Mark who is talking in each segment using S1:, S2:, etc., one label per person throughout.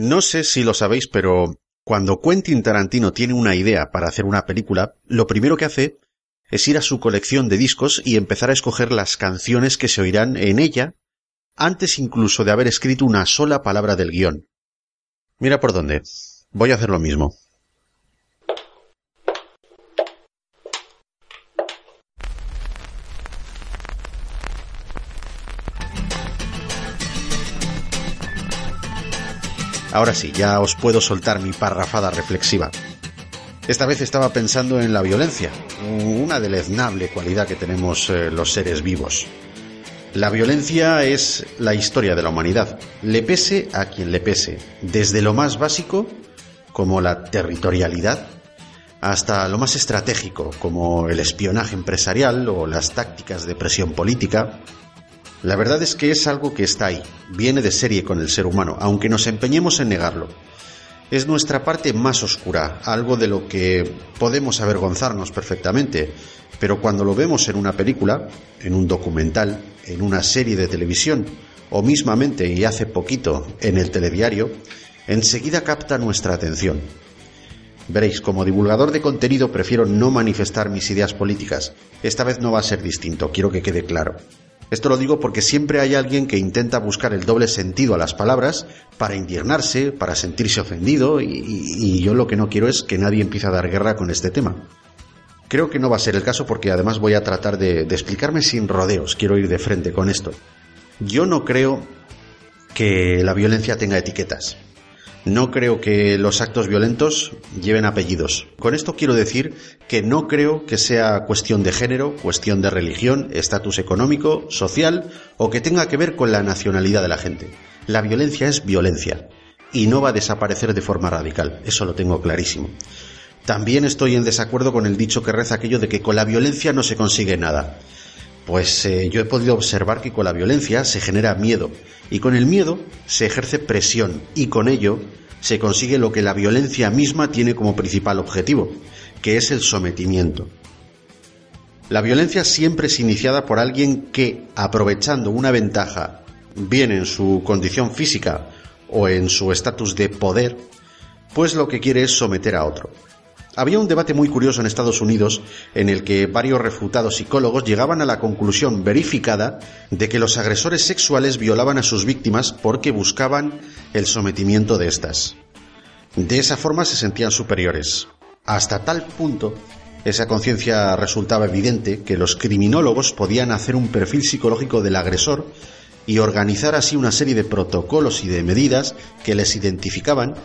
S1: No sé si lo sabéis, pero cuando Quentin Tarantino tiene una idea para hacer una película, lo primero que hace es ir a su colección de discos y empezar a escoger las canciones que se oirán en ella antes incluso de haber escrito una sola palabra del guion. Mira por dónde. Voy a hacer lo mismo. Ahora sí, ya os puedo soltar mi parrafada reflexiva. Esta vez estaba pensando en la violencia, una deleznable cualidad que tenemos eh, los seres vivos. La violencia es la historia de la humanidad, le pese a quien le pese, desde lo más básico, como la territorialidad, hasta lo más estratégico, como el espionaje empresarial o las tácticas de presión política, la verdad es que es algo que está ahí, viene de serie con el ser humano, aunque nos empeñemos en negarlo. Es nuestra parte más oscura, algo de lo que podemos avergonzarnos perfectamente, pero cuando lo vemos en una película, en un documental, en una serie de televisión o mismamente y hace poquito en el telediario, enseguida capta nuestra atención. Veréis, como divulgador de contenido prefiero no manifestar mis ideas políticas. Esta vez no va a ser distinto, quiero que quede claro. Esto lo digo porque siempre hay alguien que intenta buscar el doble sentido a las palabras para indignarse, para sentirse ofendido, y, yo lo que no quiero es que nadie empiece a dar guerra con este tema. Creo que no va a ser el caso porque además voy a tratar de, de explicarme sin rodeos, quiero ir de frente con esto. Yo no creo que la violencia tenga etiquetas. No creo que los actos violentos lleven apellidos. Con esto quiero decir que no creo que sea cuestión de género, cuestión de religión, estatus económico, social o que tenga que ver con la nacionalidad de la gente. La violencia es violencia y no va a desaparecer de forma radical. Eso lo tengo clarísimo. También estoy en desacuerdo con el dicho que reza aquello de que con la violencia no se consigue nada. Pues eh, yo he podido observar que con la violencia se genera miedo y con el miedo se ejerce presión y con ello se consigue lo que la violencia misma tiene como principal objetivo, que es el sometimiento. La violencia siempre es iniciada por alguien que, aprovechando una ventaja, bien en su condición física o en su estatus de poder, pues lo que quiere es someter a otro. Había un debate muy curioso en Estados Unidos en el que varios refutados psicólogos llegaban a la conclusión verificada de que los agresores sexuales violaban a sus víctimas porque buscaban el sometimiento de éstas. De esa forma se sentían superiores. Hasta tal punto esa conciencia resultaba evidente que los criminólogos podían hacer un perfil psicológico del agresor y organizar así una serie de protocolos y de medidas que les identificaban,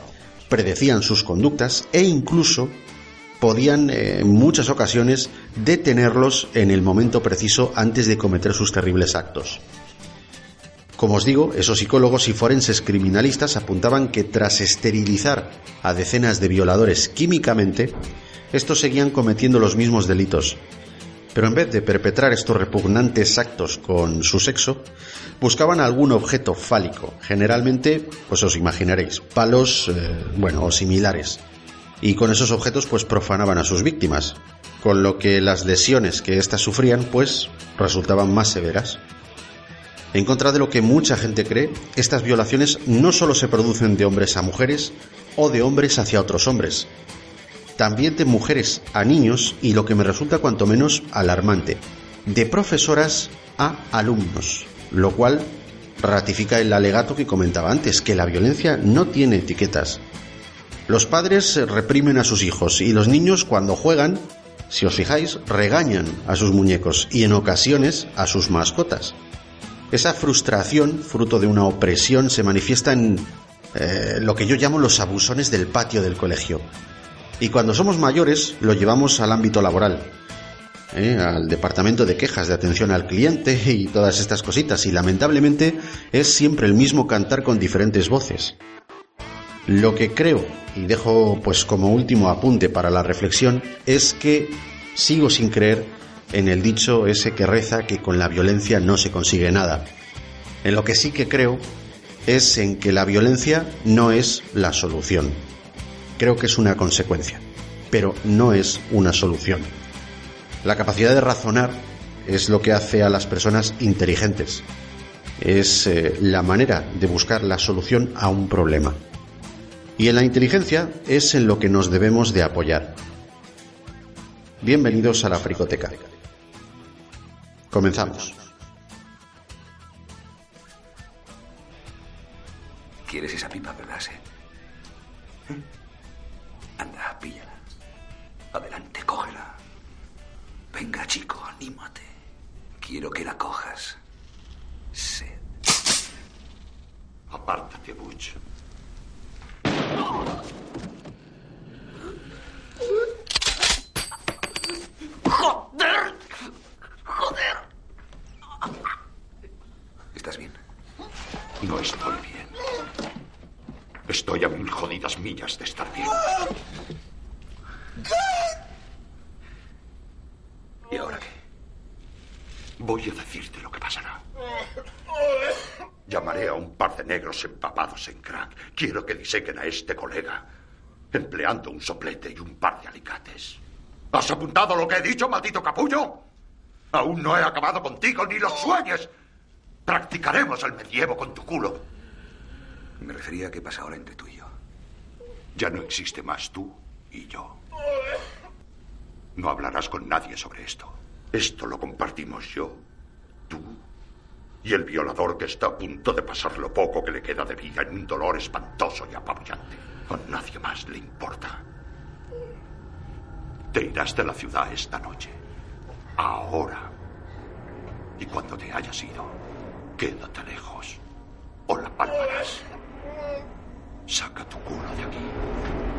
S1: predecían sus conductas e incluso podían eh, en muchas ocasiones detenerlos en el momento preciso antes de cometer sus terribles actos. Como os digo, esos psicólogos y forenses criminalistas apuntaban que tras esterilizar a decenas de violadores químicamente, estos seguían cometiendo los mismos delitos. Pero en vez de perpetrar estos repugnantes actos con su sexo, buscaban algún objeto fálico, generalmente, pues os imaginaréis, palos, eh, bueno, o similares, y con esos objetos pues profanaban a sus víctimas, con lo que las lesiones que éstas sufrían pues resultaban más severas. En contra de lo que mucha gente cree, estas violaciones no solo se producen de hombres a mujeres o de hombres hacia otros hombres, también de mujeres a niños y lo que me resulta cuanto menos alarmante, de profesoras a alumnos, lo cual ratifica el alegato que comentaba antes, que la violencia no tiene etiquetas, los padres reprimen a sus hijos y los niños cuando juegan, si os fijáis, regañan a sus muñecos y en ocasiones a sus mascotas. Esa frustración, fruto de una opresión, se manifiesta en eh, lo que yo llamo los abusones del patio del colegio. Y cuando somos mayores lo llevamos al ámbito laboral, eh, al departamento de quejas de atención al cliente y todas estas cositas. Y lamentablemente es siempre el mismo cantar con diferentes voces. Lo que creo, y dejo pues como último apunte para la reflexión, es que sigo sin creer en el dicho ese que reza que con la violencia no se consigue nada. En lo que sí que creo es en que la violencia no es la solución. Creo que es una consecuencia, pero no es una solución. La capacidad de razonar es lo que hace a las personas inteligentes. Es eh, la manera de buscar la solución a un problema. Y en la inteligencia es en lo que nos debemos de apoyar. Bienvenidos a la Fricoteca. Comenzamos.
S2: ¿Quieres esa pipa, verdad, ¿Eh? Anda, píllala. Adelante, cógela. Venga, chico, anímate. Quiero que la cojas. Sed. Apártate, Butch. ¡Joder! ¡Joder! ¿Estás bien?
S3: No estoy bien. Estoy a mil jodidas millas de estar bien.
S2: ¿Y ahora qué?
S3: Voy a decirte lo que pasará. Llamaré a un par de negros empapados en crack. Quiero que disequen a este colega, empleando un soplete y un par de alicates. ¿Has apuntado lo que he dicho, maldito capullo? Aún no he acabado contigo ni los sueñes. Practicaremos el medievo con tu culo.
S2: Me refería a qué pasa ahora entre tú y yo.
S3: Ya no existe más tú y yo. No hablarás con nadie sobre esto. Esto lo compartimos yo, tú y el violador que está a punto de pasar lo poco que le queda de vida en un dolor espantoso y apabullante. A nadie más le importa. Te irás de la ciudad esta noche. Ahora. Y cuando te hayas ido, quédate lejos. O la palmarás. Saca tu culo de aquí.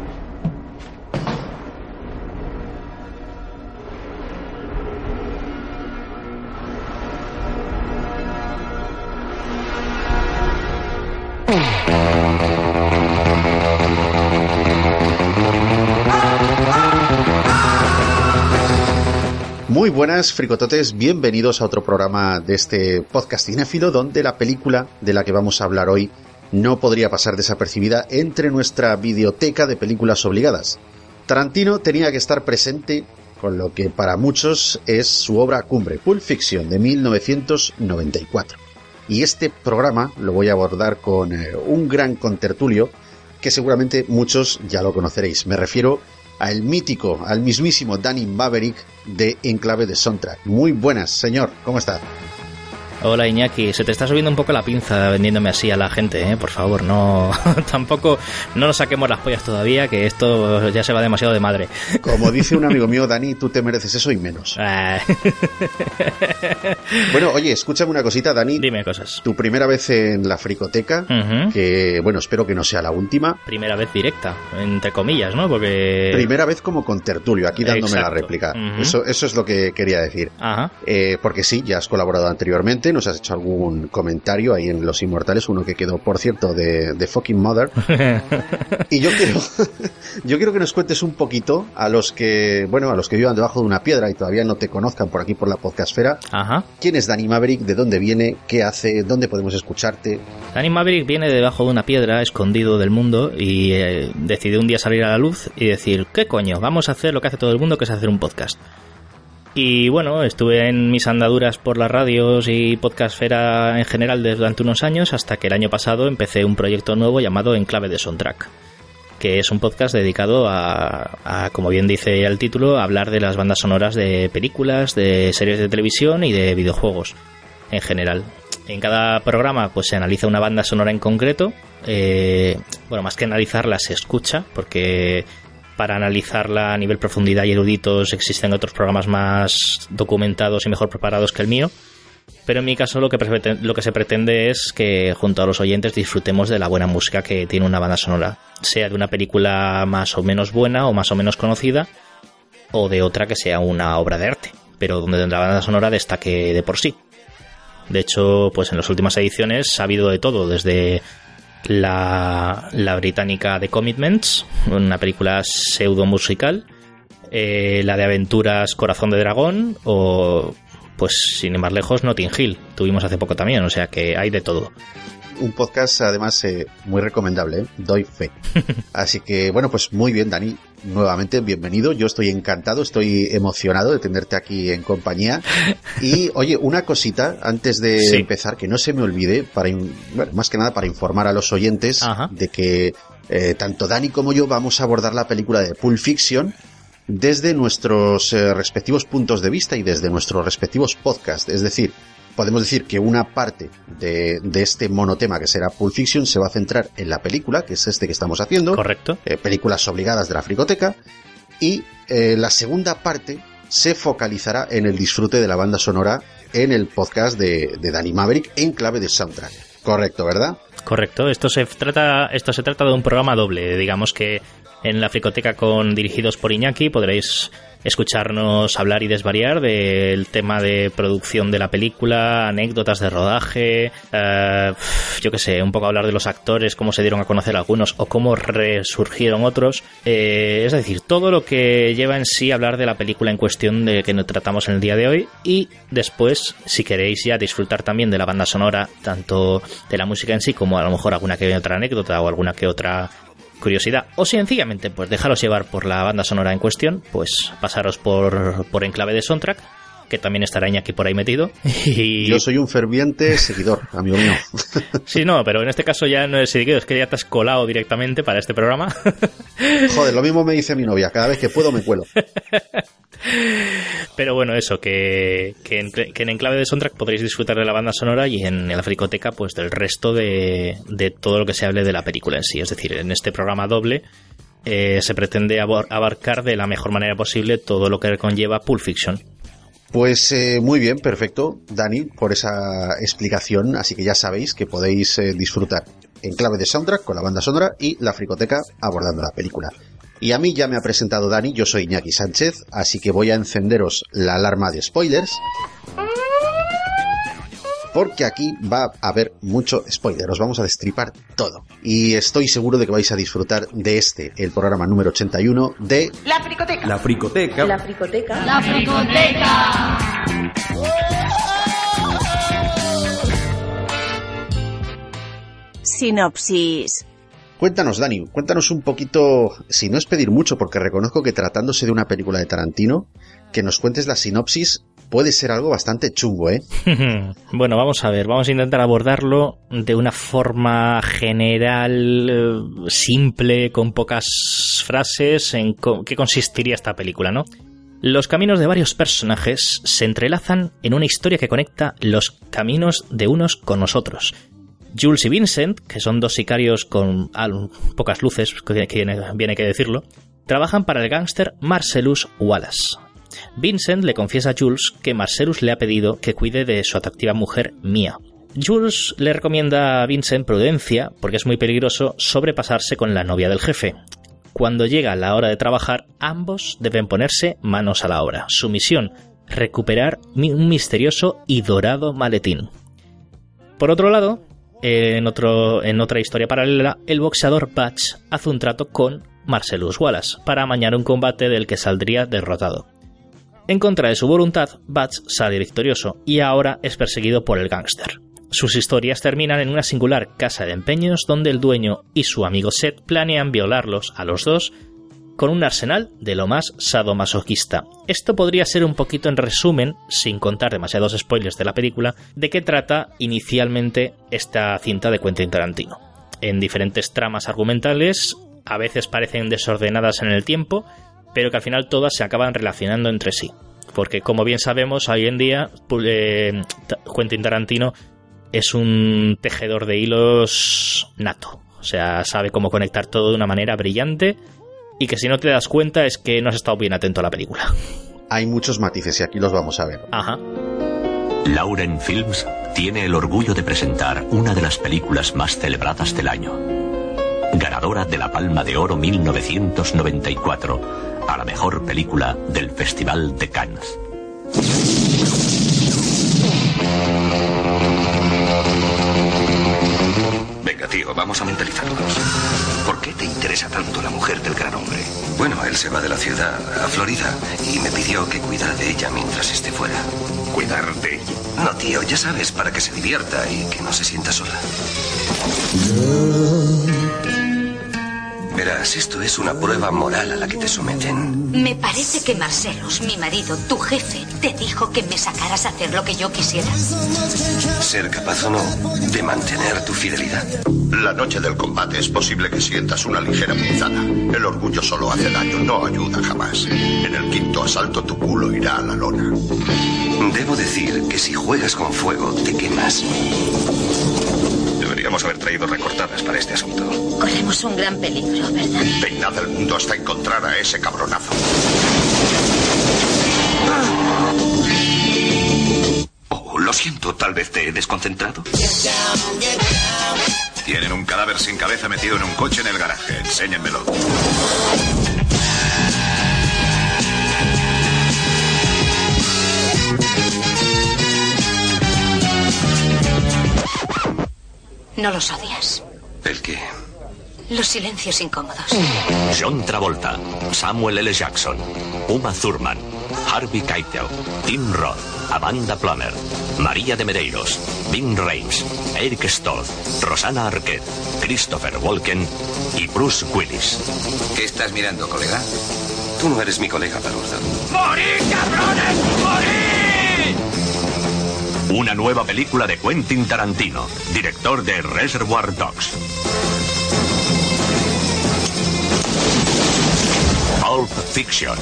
S1: Muy buenas, fricototes, bienvenidos a otro programa de este podcast cinéfilo donde la película de la que vamos a hablar hoy no podría pasar desapercibida entre nuestra videoteca de películas obligadas. Tarantino tenía que estar presente con lo que para muchos es su obra cumbre, Pulp Fiction de 1994. Y este programa lo voy a abordar con eh, un gran contertulio que seguramente muchos ya lo conoceréis. Me refiero al mítico, al mismísimo Danny Maverick de Enclave de Soundtrack. Muy buenas, señor, ¿cómo está?
S4: Hola Iñaki, se te está subiendo un poco la pinza vendiéndome así a la gente, ¿eh? por favor, no tampoco no nos saquemos las pollas todavía, que esto ya se va demasiado de madre.
S1: Como dice un amigo mío, Dani, tú te mereces eso y menos.
S4: Ah.
S1: bueno, oye, escúchame una cosita, Dani.
S4: Dime cosas.
S1: Tu primera vez en la fricoteca, que bueno, espero que no sea la última.
S4: Primera vez directa, entre comillas, ¿no? Porque...
S1: Primera vez como con tertulio, aquí dándome la réplica. Eso, eso es lo que quería decir.
S4: Ajá.
S1: Eh, porque sí, ya has colaborado anteriormente, nos has hecho algún comentario ahí en Los Inmortales, uno que quedó, por cierto, de, de fucking mother. y yo quiero, yo quiero que nos cuentes un poquito a los que, bueno, a los que vivan debajo de una piedra y todavía no te conozcan por aquí por la podcastfera.
S4: Ajá.
S1: ¿Quién es Danny Maverick? ¿De dónde viene? ¿Qué hace? ¿Dónde podemos escucharte?
S4: Danny Maverick viene debajo de una piedra, escondido del mundo, y eh, decidió un día salir a la luz y decir, ¿qué coño? Vamos a hacer lo que hace todo el mundo, que es hacer un podcast. Y bueno, estuve en mis andaduras por las radios y podcastfera en general durante unos años, hasta que el año pasado empecé un proyecto nuevo llamado Enclave de Soundtrack, que es un podcast dedicado a, a, como bien dice el título, hablar de las bandas sonoras de películas, de series de televisión y de videojuegos en general. En cada programa pues se analiza una banda sonora en concreto. eh, bueno, más que analizarla se escucha, porque para analizarla a nivel profundidad y eruditos existen otros programas más documentados y mejor preparados que el mío. Pero en mi caso lo que, lo que se pretende es que junto a los oyentes disfrutemos de la buena música que tiene una banda sonora, sea de una película más o menos buena o más o menos conocida, o de otra que sea una obra de arte, pero donde la banda sonora destaque de por sí. De hecho, pues en las últimas ediciones ha habido de todo, desde la, la británica The Commitments, una película pseudo musical, eh, la de aventuras Corazón de Dragón o, pues sin ir más lejos, Notting Hill. Tuvimos hace poco también, o sea que hay de todo.
S1: Un podcast además eh, muy recomendable, ¿eh? doy fe. Así que bueno, pues muy bien Dani, nuevamente bienvenido. Yo estoy encantado, estoy emocionado de tenerte aquí en compañía. Y oye, una cosita antes de
S4: Sí.
S1: empezar, que no se me olvide, para bueno, más que nada para informar a los oyentes
S4: Ajá.
S1: de que eh, tanto Dani como yo vamos a abordar la película de Pulp Fiction desde nuestros eh, respectivos puntos de vista y desde nuestros respectivos podcasts. Es decir, podemos decir que una parte de, de, este monotema que será Pulp Fiction se va a centrar en la película, que es este que estamos haciendo.
S4: Correcto.
S1: Eh, películas obligadas de la fricoteca. Y eh, la segunda parte se focalizará en el disfrute de la banda sonora en el podcast de, de Danny Maverick en clave de soundtrack. Correcto, ¿verdad?
S4: Correcto. Esto se trata, esto se trata de un programa doble. Digamos que en la fricoteca con dirigidos por Iñaki podréis escucharnos hablar y desvariar del tema de producción de la película, anécdotas de rodaje, eh, yo qué sé, un poco hablar de los actores, cómo se dieron a conocer algunos o cómo resurgieron otros. Eh, es decir, todo lo que lleva en sí hablar de la película en cuestión de que nos tratamos en el día de hoy y después, si queréis ya disfrutar también de la banda sonora, tanto de la música en sí como a lo mejor alguna que otra anécdota o alguna que otra curiosidad. O sencillamente pues dejaros llevar por la banda sonora en cuestión, pues pasaros por, por Enclave de Soundtrack, que también estará aquí por ahí metido. Y...
S1: Yo soy un ferviente seguidor, amigo mío.
S4: sí, no, pero en este caso ya no es seguidor, es que ya te has colado directamente para este programa.
S1: Joder, lo mismo me dice mi novia, cada vez que puedo me cuelo.
S4: Pero bueno, eso, que, que, en, que, en, Enclave de Soundtrack podréis disfrutar de la banda sonora y en la fricoteca, pues del resto de, de todo lo que se hable de la película en sí. Es decir, en este programa doble eh, se pretende abarcar de la mejor manera posible todo lo que conlleva Pulp Fiction.
S1: Pues eh, muy bien, perfecto, Dani, por esa explicación. Así que ya sabéis que podéis eh, disfrutar en clave de soundtrack con la banda sonora y la fricoteca abordando la película. Y a mí ya me ha presentado Dani, yo soy Iñaki Sánchez, así que voy a encenderos la alarma de spoilers. Porque aquí va a haber mucho spoiler, os vamos a destripar todo. Y estoy seguro de que vais a disfrutar de este, el programa número 81 de...
S5: La Fricoteca.
S6: La Fricoteca.
S5: La Fricoteca.
S7: La Fricoteca.
S5: Sinopsis.
S1: Cuéntanos, Dani, cuéntanos un poquito, si no es pedir mucho, porque reconozco que tratándose de una película de Tarantino, que nos cuentes la sinopsis puede ser algo bastante chungo, ¿eh?
S4: bueno, vamos a ver, vamos a intentar abordarlo de una forma general, eh, simple, con pocas frases, en qué consistiría esta película, ¿no? Los caminos de varios personajes se entrelazan en una historia que conecta los caminos de unos con nosotros, Jules y Vincent, que son dos sicarios con pocas luces, que viene que decirlo, trabajan para el gángster Marcellus Wallace. Vincent le confiesa a Jules que Marcellus le ha pedido que cuide de su atractiva mujer Mia. Jules le recomienda a Vincent prudencia porque es muy peligroso sobrepasarse con la novia del jefe. Cuando llega la hora de trabajar, ambos deben ponerse manos a la obra. Su misión, recuperar un misterioso y dorado maletín. Por otro lado, en, en otra historia paralela, el boxeador Batch hace un trato con Marcellus Wallace para amañar un combate del que saldría derrotado. En contra de su voluntad, Batch sale victorioso y ahora es perseguido por el gángster. Sus historias terminan en una singular casa de empeños donde el dueño y su amigo Seth planean violarlos a los dos con un arsenal de lo más sadomasoquista. Esto podría ser un poquito en resumen, sin contar demasiados spoilers de la película, de qué trata inicialmente esta cinta de Quentin Tarantino. En diferentes tramas argumentales, a veces parecen desordenadas en el tiempo, pero que al final todas se acaban relacionando entre sí. Porque como bien sabemos, hoy en día eh, Quentin Tarantino es un tejedor de hilos nato. O sea, sabe cómo conectar todo de una manera brillante y que si no te das cuenta es que no has estado bien atento a la película.
S1: Hay muchos matices y aquí los vamos a ver.
S4: Ajá.
S8: Lauren Films tiene el orgullo de presentar una de las películas más celebradas del año. Ganadora de la Palma de Oro 1994 a la mejor película del Festival de Cannes.
S2: Venga, tío, vamos a mentalizarnos. ¿Por qué te interesa tanto la mujer del gran hombre? Bueno, él se va de la ciudad a Florida y me pidió que cuidara de ella mientras esté fuera.
S3: ¿Cuidar de ella?
S2: No, tío, ya sabes, para que se divierta y que no se sienta sola. Verás, esto es una prueba moral a la que te someten.
S5: Me parece que Marcelos, mi marido, tu jefe, te dijo que me sacaras a hacer lo que yo quisiera.
S2: Ser capaz o no de mantener tu fidelidad.
S3: La noche del combate es posible que sientas una ligera punzada. El orgullo solo hace daño, no ayuda jamás. En el quinto asalto tu culo irá a la lona.
S2: Debo decir que si juegas con fuego, te quemas. Deberíamos haber traído recortadas para este asunto.
S5: Corremos un gran peligro, ¿verdad?
S3: Peinad el mundo hasta encontrar a ese cabronazo.
S2: Oh, lo siento, tal vez te he desconcentrado.
S6: Tienen un cadáver sin cabeza metido en un coche en el garaje. Enséñenmelo.
S5: No los odias.
S2: ¿El qué?
S5: Los silencios incómodos.
S8: John Travolta, Samuel L. Jackson, Uma Thurman, Harvey Keitel, Tim Roth, Amanda Plummer, María de Medeiros, Vin Rames, Eric Stoltz, Rosana Arquette, Christopher Walken y Bruce Willis.
S2: ¿Qué estás mirando, colega? Tú no eres mi colega, Palurdo.
S8: Una nueva película de Quentin Tarantino, director de Reservoir Dogs. Pulp Fiction.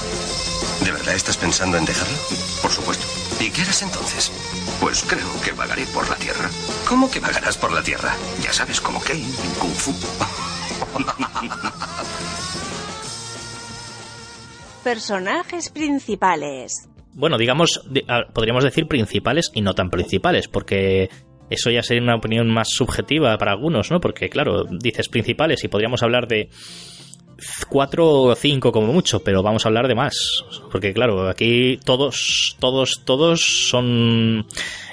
S2: ¿De verdad estás pensando en dejarlo?
S3: Por supuesto.
S2: ¿Y qué harás entonces? Pues creo que vagaré por la tierra. ¿Cómo que vagarás por la tierra? Ya sabes, como Kane en Kung Fu.
S9: Personajes principales.
S4: Bueno, digamos, di- podríamos decir principales y no tan principales, porque eso ya sería una opinión más subjetiva para algunos, ¿no? Porque, claro, dices principales y podríamos hablar de cuatro o cinco como mucho, pero vamos a hablar de más. Porque, claro, aquí todos, todos, todos son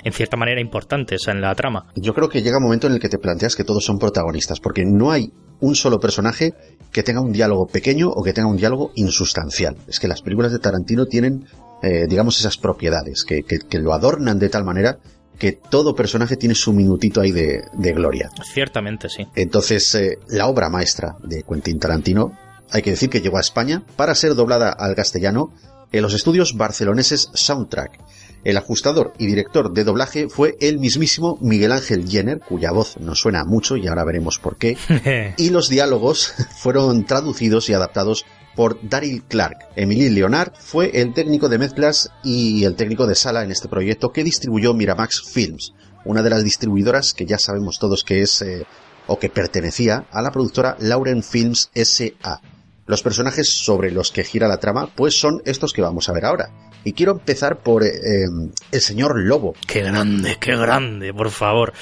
S4: en cierta manera importantes en la trama.
S1: Yo creo que llega un momento en el que te planteas que todos son protagonistas, porque no hay un solo personaje que tenga un diálogo pequeño o que tenga un diálogo insustancial. Es que las películas de Tarantino tienen, eh, digamos, esas propiedades que, que- que lo adornan de tal manera que todo personaje tiene su minutito ahí de, de gloria.
S4: Ciertamente, sí.
S1: Entonces, eh, la obra maestra de Quentin Tarantino, hay que decir que llegó a España para ser doblada al castellano en los estudios barceloneses Soundtrack. El ajustador y director de doblaje fue el mismísimo Miguel Ángel Jenner, cuya voz nos suena mucho y ahora veremos por qué. y los diálogos fueron traducidos y adaptados por Daryl Clark. Emily Leonard fue el técnico de mezclas y el técnico de sala en este proyecto que distribuyó Miramax Films, una de las distribuidoras que ya sabemos todos que es eh, o que pertenecía a la productora Lauren Films S.A. Los personajes sobre los que gira la trama pues son estos que vamos a ver ahora. Y quiero empezar por eh, eh, el señor Lobo.
S4: Qué grande, qué grande, por favor.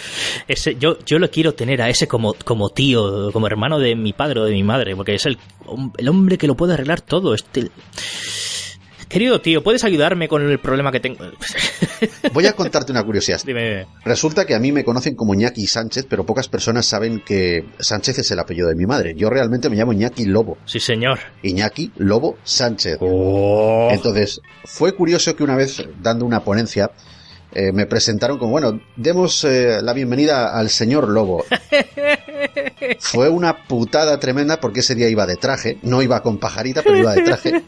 S4: Ese, yo, yo lo quiero tener a ese como, como tío, como hermano de mi padre o de mi madre, porque es el, el hombre que lo puede arreglar todo. Este... Querido tío, ¿puedes ayudarme con el problema que tengo?
S1: Voy a contarte una curiosidad.
S4: Dime.
S1: Resulta que a mí me conocen como Ñaki Sánchez, pero pocas personas saben que Sánchez es el apellido de mi madre. Yo realmente me llamo Ñaki Lobo.
S4: Sí, señor.
S1: Iñaki Lobo Sánchez.
S4: Oh.
S1: Entonces, fue curioso que una vez, dando una ponencia, eh, me presentaron como, bueno, demos eh, la bienvenida al señor Lobo. Fue una putada tremenda porque ese día iba de traje, no iba con pajarita, pero iba de traje.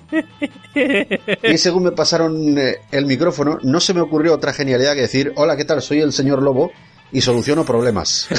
S1: Y según me pasaron eh, el micrófono, no se me ocurrió otra genialidad que decir, hola, ¿qué tal? Soy el señor Lobo y soluciono problemas.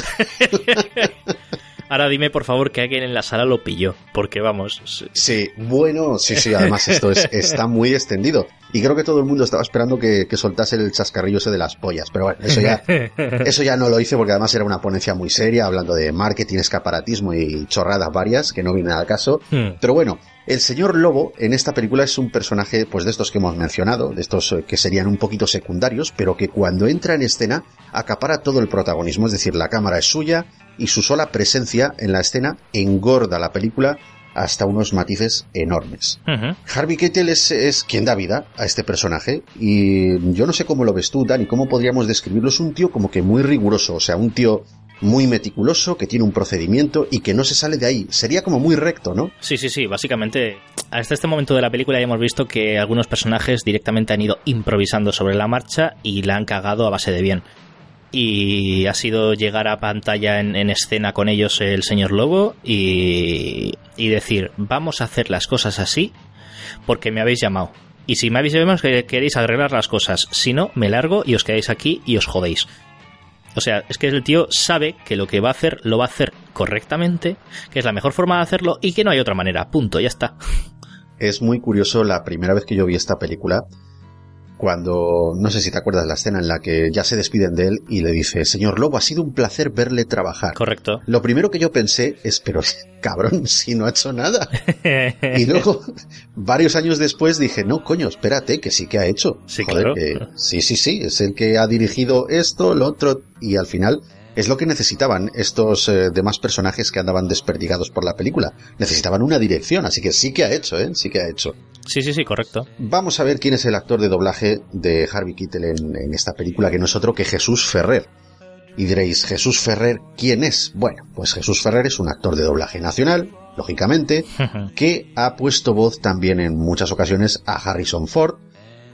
S4: Ahora dime, por favor, que alguien en la sala lo pilló, porque vamos. sí.
S1: Sí, bueno, sí, sí, además esto es, está muy extendido. Y creo que todo el mundo estaba esperando que, que soltase el chascarrillo ese de las pollas. Pero bueno, eso ya, eso ya no lo hice porque además era una ponencia muy seria, hablando de marketing, escaparatismo y chorradas varias, que no vienen al caso.
S4: Hmm.
S1: Pero bueno, el señor Lobo en esta película es un personaje, pues de estos que hemos mencionado, de estos eh, que serían un poquito secundarios, pero que cuando entra en escena acapara todo el protagonismo, es decir, la cámara es suya y su sola presencia en la escena engorda la película hasta unos matices enormes. Harvey Keitel es, es quien da vida a este personaje y yo no sé cómo lo ves tú, Dani, cómo podríamos describirlo. Es un tío como que muy riguroso, o sea, un tío muy meticuloso, que tiene un procedimiento y que no se sale de ahí. Sería como muy recto, ¿no?
S4: Sí, sí, sí, básicamente hasta este momento de la película ya hemos visto que algunos personajes directamente han ido improvisando sobre la marcha y la han cagado a base de bien. y ha sido llegar a pantalla en, escena con ellos el señor Lobo y, y, decir, vamos a hacer las cosas así porque me habéis llamado. Y si me habéis llamado que queréis arreglar las cosas, si no, me largo y os quedáis aquí y os jodéis. O sea, es que el tío sabe que lo que va a hacer lo va a hacer correctamente, que es la mejor forma de hacerlo y que no hay otra manera. Punto, ya está.
S1: Es muy curioso la primera vez que yo vi esta película cuando, no sé si te acuerdas la escena en la que ya se despiden de él y le dice, señor Lobo, ha sido un placer verle trabajar.
S4: Correcto.
S1: Lo primero que yo pensé es, pero cabrón, si no ha hecho nada. y luego, varios años después dije, no, coño, espérate, que sí que ha hecho.
S4: Sí, claro.
S1: sí, sí, sí, es el que ha dirigido esto, lo otro, y al final es lo que necesitaban estos eh, demás personajes que andaban desperdigados por la película. Necesitaban una dirección, así que sí que ha hecho, ¿eh? Sí que ha hecho.
S4: Sí, sí, sí, correcto.
S1: Vamos a ver quién es el actor de doblaje de Harvey Keitel en, esta película, que no es otro que Jesús Ferrer. Y diréis, ¿Jesús Ferrer quién es? Bueno, pues Jesús Ferrer es un actor de doblaje nacional, lógicamente, que ha puesto voz también en muchas ocasiones a Harrison Ford,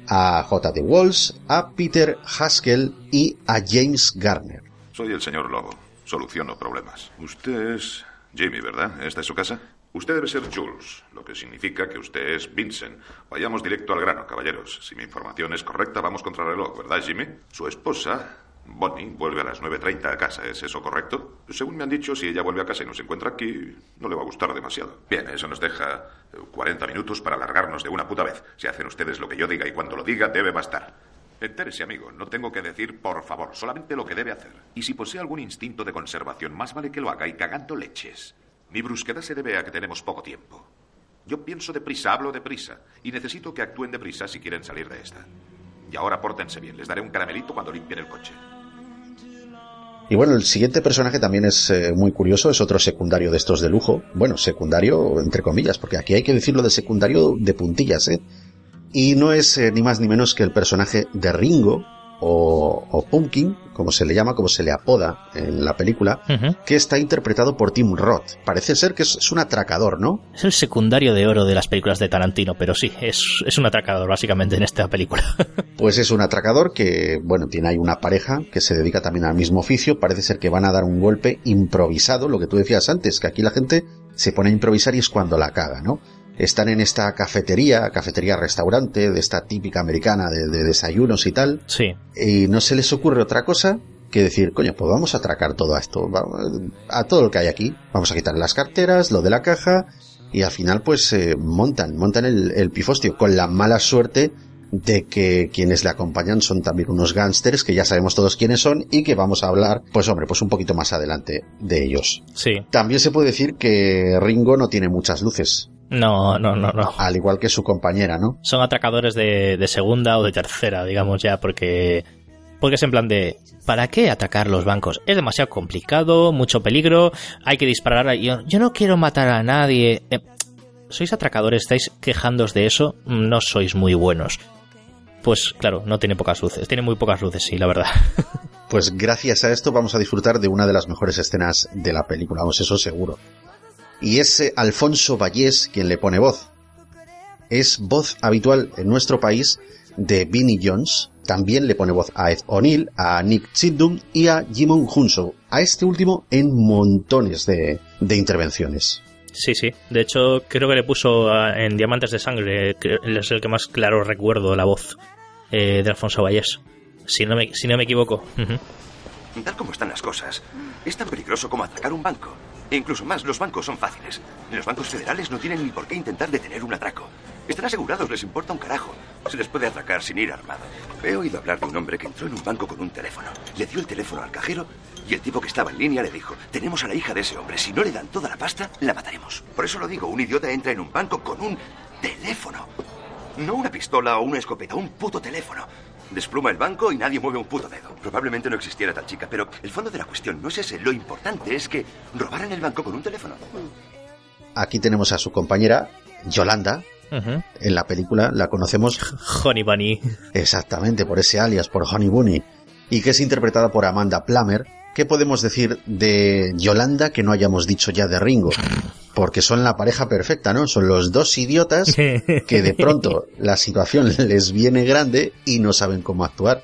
S1: a J.D. Walsh, a Peter Haskell y a James Garner.
S6: Soy el señor Lobo. Soluciono problemas. Usted es Jimmy, ¿verdad? ¿Esta es su casa? Usted debe ser Jules, lo que significa que usted es Vincent. Vayamos directo al grano, caballeros. Si mi información es correcta, vamos contra el reloj, ¿verdad, Jimmy? Su esposa, Bonnie, vuelve a las 9.30 a casa, ¿es eso correcto? Según me han dicho, si ella vuelve a casa y nos encuentra aquí, no le va a gustar demasiado. Bien, eso nos deja 40 eh, minutos para alargarnos de una puta vez. Si hacen ustedes lo que yo diga y cuando lo diga, debe bastar. Entérese, amigo. No tengo que decir por favor, solamente lo que debe hacer. Y si posee algún instinto de conservación, más vale que lo haga y cagando leches. Mi brusquedad se debe a que tenemos poco tiempo. Yo pienso deprisa, hablo deprisa, y necesito que actúen deprisa si quieren salir de esta. Y ahora pórtense bien, les daré un caramelito cuando limpien el coche.
S1: Y bueno, el siguiente personaje también es eh, muy curioso, es otro secundario de estos de lujo. Bueno, secundario entre comillas, porque aquí hay que decirlo de secundario de puntillas, ¿eh? Y no es eh, ni más ni menos que el personaje de Ringo, o, Pumpkin, como se le llama, como se le apoda en la película, que está interpretado por Tim Roth. Parece ser que es, un atracador, ¿no?
S4: Es el secundario de oro de las películas de Tarantino, pero sí, es, es un atracador básicamente en esta película.
S1: pues es un atracador que, bueno, tiene ahí una pareja que se dedica también al mismo oficio. Parece ser que van a dar un golpe improvisado, lo que tú decías antes, que aquí la gente se pone a improvisar y es cuando la caga, ¿no? Están en esta cafetería, cafetería-restaurante, de esta típica americana de, desayunos y tal.
S4: Sí.
S1: Y no se les ocurre otra cosa que decir, coño, pues vamos a atracar todo esto, a todo lo que hay aquí. Vamos a quitar las carteras, lo de la caja, y al final pues eh, montan, montan el, el pifostio, con la mala suerte de que quienes le acompañan son también unos gángsters que ya sabemos todos quiénes son y que vamos a hablar, pues hombre, pues un poquito más adelante de ellos.
S4: Sí.
S1: También se puede decir que Ringo no tiene muchas luces.
S4: No, no, no, no.
S1: Al igual que su compañera, ¿no?
S4: Son atracadores de, segunda o de tercera, digamos ya, porque porque es en plan de ¿para qué atacar los bancos? Es demasiado complicado, mucho peligro, hay que disparar. Yo, yo no quiero matar a nadie. Eh, ¿Sois atracadores? ¿Estáis quejándos de eso? No sois muy buenos. Pues claro, no tiene pocas luces. Tiene muy pocas luces, sí, la verdad.
S1: Pues gracias a esto vamos a disfrutar de una de las mejores escenas de la película, vamos, eso seguro y es Alfonso Vallés quien le pone voz. Es voz habitual en nuestro país de Vinnie Jones. También le pone voz a Ed O'Neill, a Nick Chidum y a Jimon Hunso. A este último en montones de, intervenciones.
S4: Sí, sí. De hecho, creo que le puso en Diamantes de Sangre, es el que más claro recuerdo la voz eh, de Alfonso Vallés. Si no me, si no me equivoco.
S2: Tal como están las cosas, es tan peligroso como atacar un banco. Incluso más, los bancos son fáciles. Los bancos federales no tienen ni por qué intentar detener un atraco. Están asegurados, les importa un carajo. Se les puede atracar sin ir armado. He oído hablar de un hombre que entró en un banco con un teléfono. Le dio el teléfono al cajero y el tipo que estaba en línea le dijo, tenemos a la hija de ese hombre. Si no le dan toda la pasta, la mataremos. Por eso lo digo, un idiota entra en un banco con un teléfono. No una pistola o una escopeta, un puto teléfono. Despluma el banco y nadie mueve un puto dedo. Probablemente no existiera tal chica, pero el fondo de la cuestión no es ese. Lo importante es que robaran el banco con un teléfono.
S1: Aquí tenemos a su compañera, Yolanda. En la película la conocemos.
S4: Honey Bunny.
S1: Exactamente, por ese alias, por Honey Bunny. Y que es interpretada por Amanda Plummer, ¿Qué podemos decir de Yolanda que no hayamos dicho ya de Ringo? Porque son la pareja perfecta, ¿no? Son los dos idiotas que de pronto la situación les viene grande y no saben cómo actuar.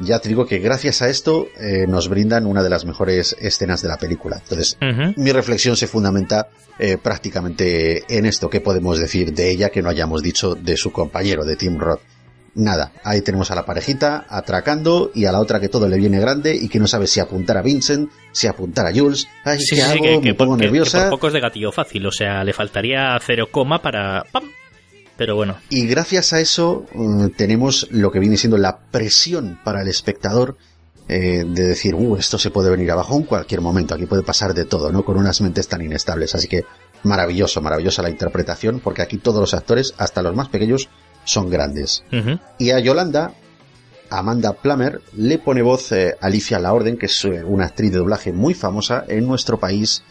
S1: ya te digo que gracias a esto eh, nos brindan una de las mejores escenas de la película. Entonces, mi reflexión se fundamenta eh, prácticamente en esto que podemos decir de ella que no hayamos dicho de su compañero, de Tim Roth. Nada, ahí tenemos a la parejita atracando y a la otra que todo le viene grande y que no sabe si apuntar a Vincent, si apuntar a Jules. Ay,
S4: Sí,
S1: ¿qué
S4: sí,
S1: hago?
S4: que,
S1: Me
S4: que
S1: pongo
S4: por, que- que
S1: nerviosa.
S4: por poco es de gatillo fácil, o sea, le faltaría cero coma para... ¡pam! Pero bueno,
S1: Y gracias a eso mm, tenemos lo que viene siendo la presión para el espectador eh, de decir, uh, esto se puede venir abajo en cualquier momento, aquí puede pasar de todo, ¿no? Con unas mentes tan inestables. Así que maravilloso, maravillosa la interpretación, porque aquí todos los actores, hasta los más pequeños, son grandes. Y a Yolanda, Amanda Plummer, le pone voz eh, Alicia La Orden, que es eh, una actriz de doblaje muy famosa en nuestro país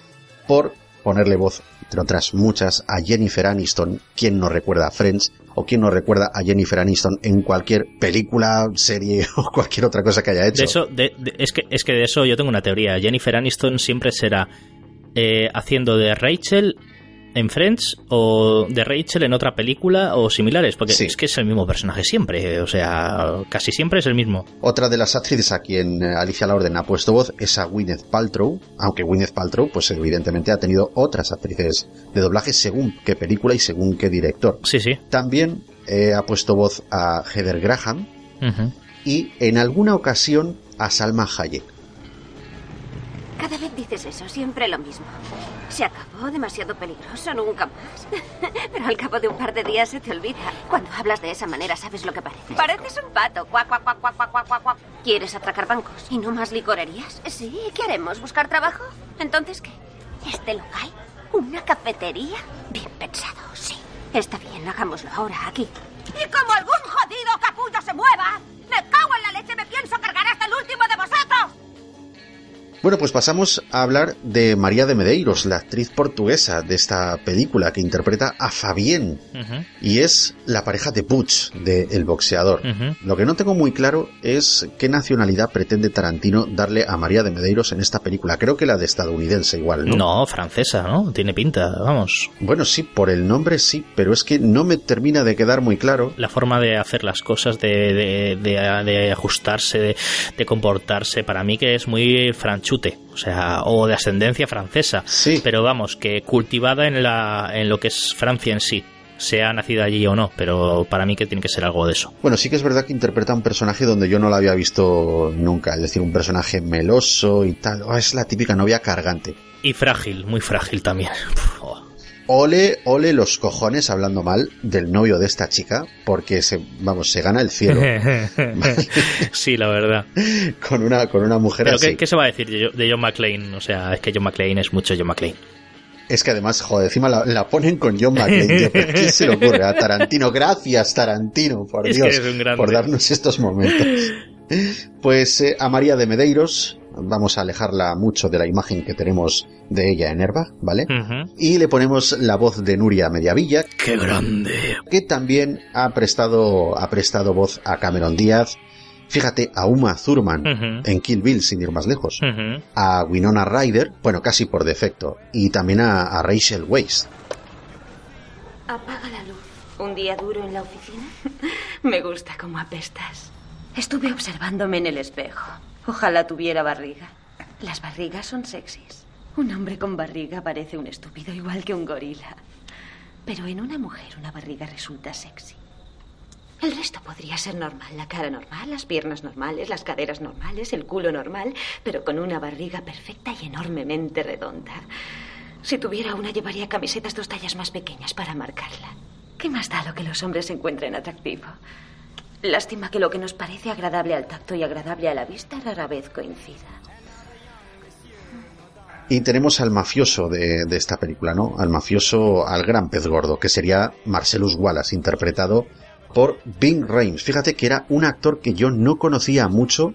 S1: por ponerle voz, entre otras muchas, a Jennifer Aniston. ¿Quién no recuerda a Friends? ¿O quién no recuerda a Jennifer Aniston en cualquier película, serie o cualquier otra cosa que haya hecho?
S4: De eso, de- de- es, que, es que de eso yo tengo una teoría. Jennifer Aniston siempre será eh, haciendo de Rachel en Friends o de Rachel en otra película o similares, porque
S1: Sí.
S4: es que es el mismo personaje siempre, o sea, casi siempre es el mismo.
S1: Otra de las actrices a quien eh, Alicia La Orden ha puesto voz es a Gwyneth Paltrow, aunque Gwyneth Paltrow, pues evidentemente ha tenido otras actrices de doblaje según qué película y según qué director.
S4: Sí, sí.
S1: También eh, ha puesto voz a Heather Graham y en alguna ocasión a Salma Hayek.
S5: Cada vez dices eso, siempre lo mismo. Se acabó, demasiado peligroso, nunca más. Pero al cabo de un par de días se te olvida. Cuando hablas de esa manera, sabes lo que parece. Pareces un pato. Cuac, cuac, cuac, cuac, cuac, cuac, cuac, cuac. ¿Quieres atracar bancos? ¿Y no más licorerías? Sí, ¿qué haremos? ¿Buscar trabajo? ¿Entonces qué? ¿Este local? ¿Una cafetería? Bien pensado, sí. Está bien, hagámoslo ahora, aquí. Y como algún jodido capullo se mueva, me cago en la leche, me pienso cargar hasta el último de vosotros.
S1: Bueno, pues pasamos a hablar de María de Medeiros, la actriz portuguesa de esta película que interpreta a Fabián
S4: Ujú.
S1: y es la pareja de Butch, de El Boxeador. Lo que no tengo muy claro es qué nacionalidad pretende Tarantino darle a María de Medeiros en esta película. Creo que la de estadounidense igual, ¿no?
S4: No, francesa, ¿no? Tiene pinta, vamos.
S1: Bueno, sí, por el nombre sí, pero es que no me termina de quedar muy claro.
S4: La forma de hacer las cosas, de, de, de- de ajustarse, de, comportarse, para mí que es muy franchute, o sea, o de ascendencia francesa.
S1: Sí.
S4: Pero vamos, que cultivada en, la, en lo que es Francia en sí, sea nacida allí o no, pero para mí que tiene que ser algo de eso.
S1: Bueno, sí que es verdad que interpreta un personaje donde yo no la había visto nunca, es decir, un personaje meloso y tal. Oh, es la típica novia cargante.
S4: Y frágil, muy frágil también. Oh.
S1: Ole, ole los cojones hablando mal del novio de esta chica, porque se, vamos, se gana el cielo
S4: sí, la verdad.
S1: con una, con una mujer
S4: Pero
S1: así.
S4: ¿qué, qué se va a decir de, Jo- de John McClane? O sea, es que John McClane es mucho John McClane.
S1: Es que además, joder, encima la, la ponen con John McClane. tío, ¿pero ¿Qué se le ocurre a Tarantino? Gracias, Tarantino, por
S4: Es que
S1: Dios, por darnos estos momentos. Pues eh, a María de Medeiros, vamos a alejarla mucho de la imagen que tenemos de ella en Herba, ¿vale? Y le ponemos la voz de Nuria Mediavilla,
S4: ¡Qué grande!
S1: que también ha prestado, ha prestado voz a Cameron Díaz, fíjate, a Uma Thurman en Kill Bill, sin ir más lejos, a Winona Ryder, bueno, casi por defecto, y también a, a Rachel Weisz.
S5: Apaga la luz. ¿Un día duro en la oficina? Me gusta cómo apestas. Estuve observándome en el espejo. Ojalá tuviera barriga. Las barrigas son sexys. Un hombre con barriga parece un estúpido igual que un gorila. Pero en una mujer una barriga resulta sexy. El resto podría ser normal. La cara normal, las piernas normales, las caderas normales, el culo normal, pero con una barriga perfecta y enormemente redonda. Si tuviera una, llevaría camisetas dos tallas más pequeñas para marcarla. ¿Qué más da lo que los hombres encuentren atractivo? Lástima que lo que nos parece agradable al tacto y agradable a la vista rara vez coincida.
S1: Y tenemos al mafioso de, de esta película, ¿no? Al mafioso, al gran pez gordo, que sería Marcellus Wallace, interpretado por Bing Rames. Fíjate que era un actor que yo no conocía mucho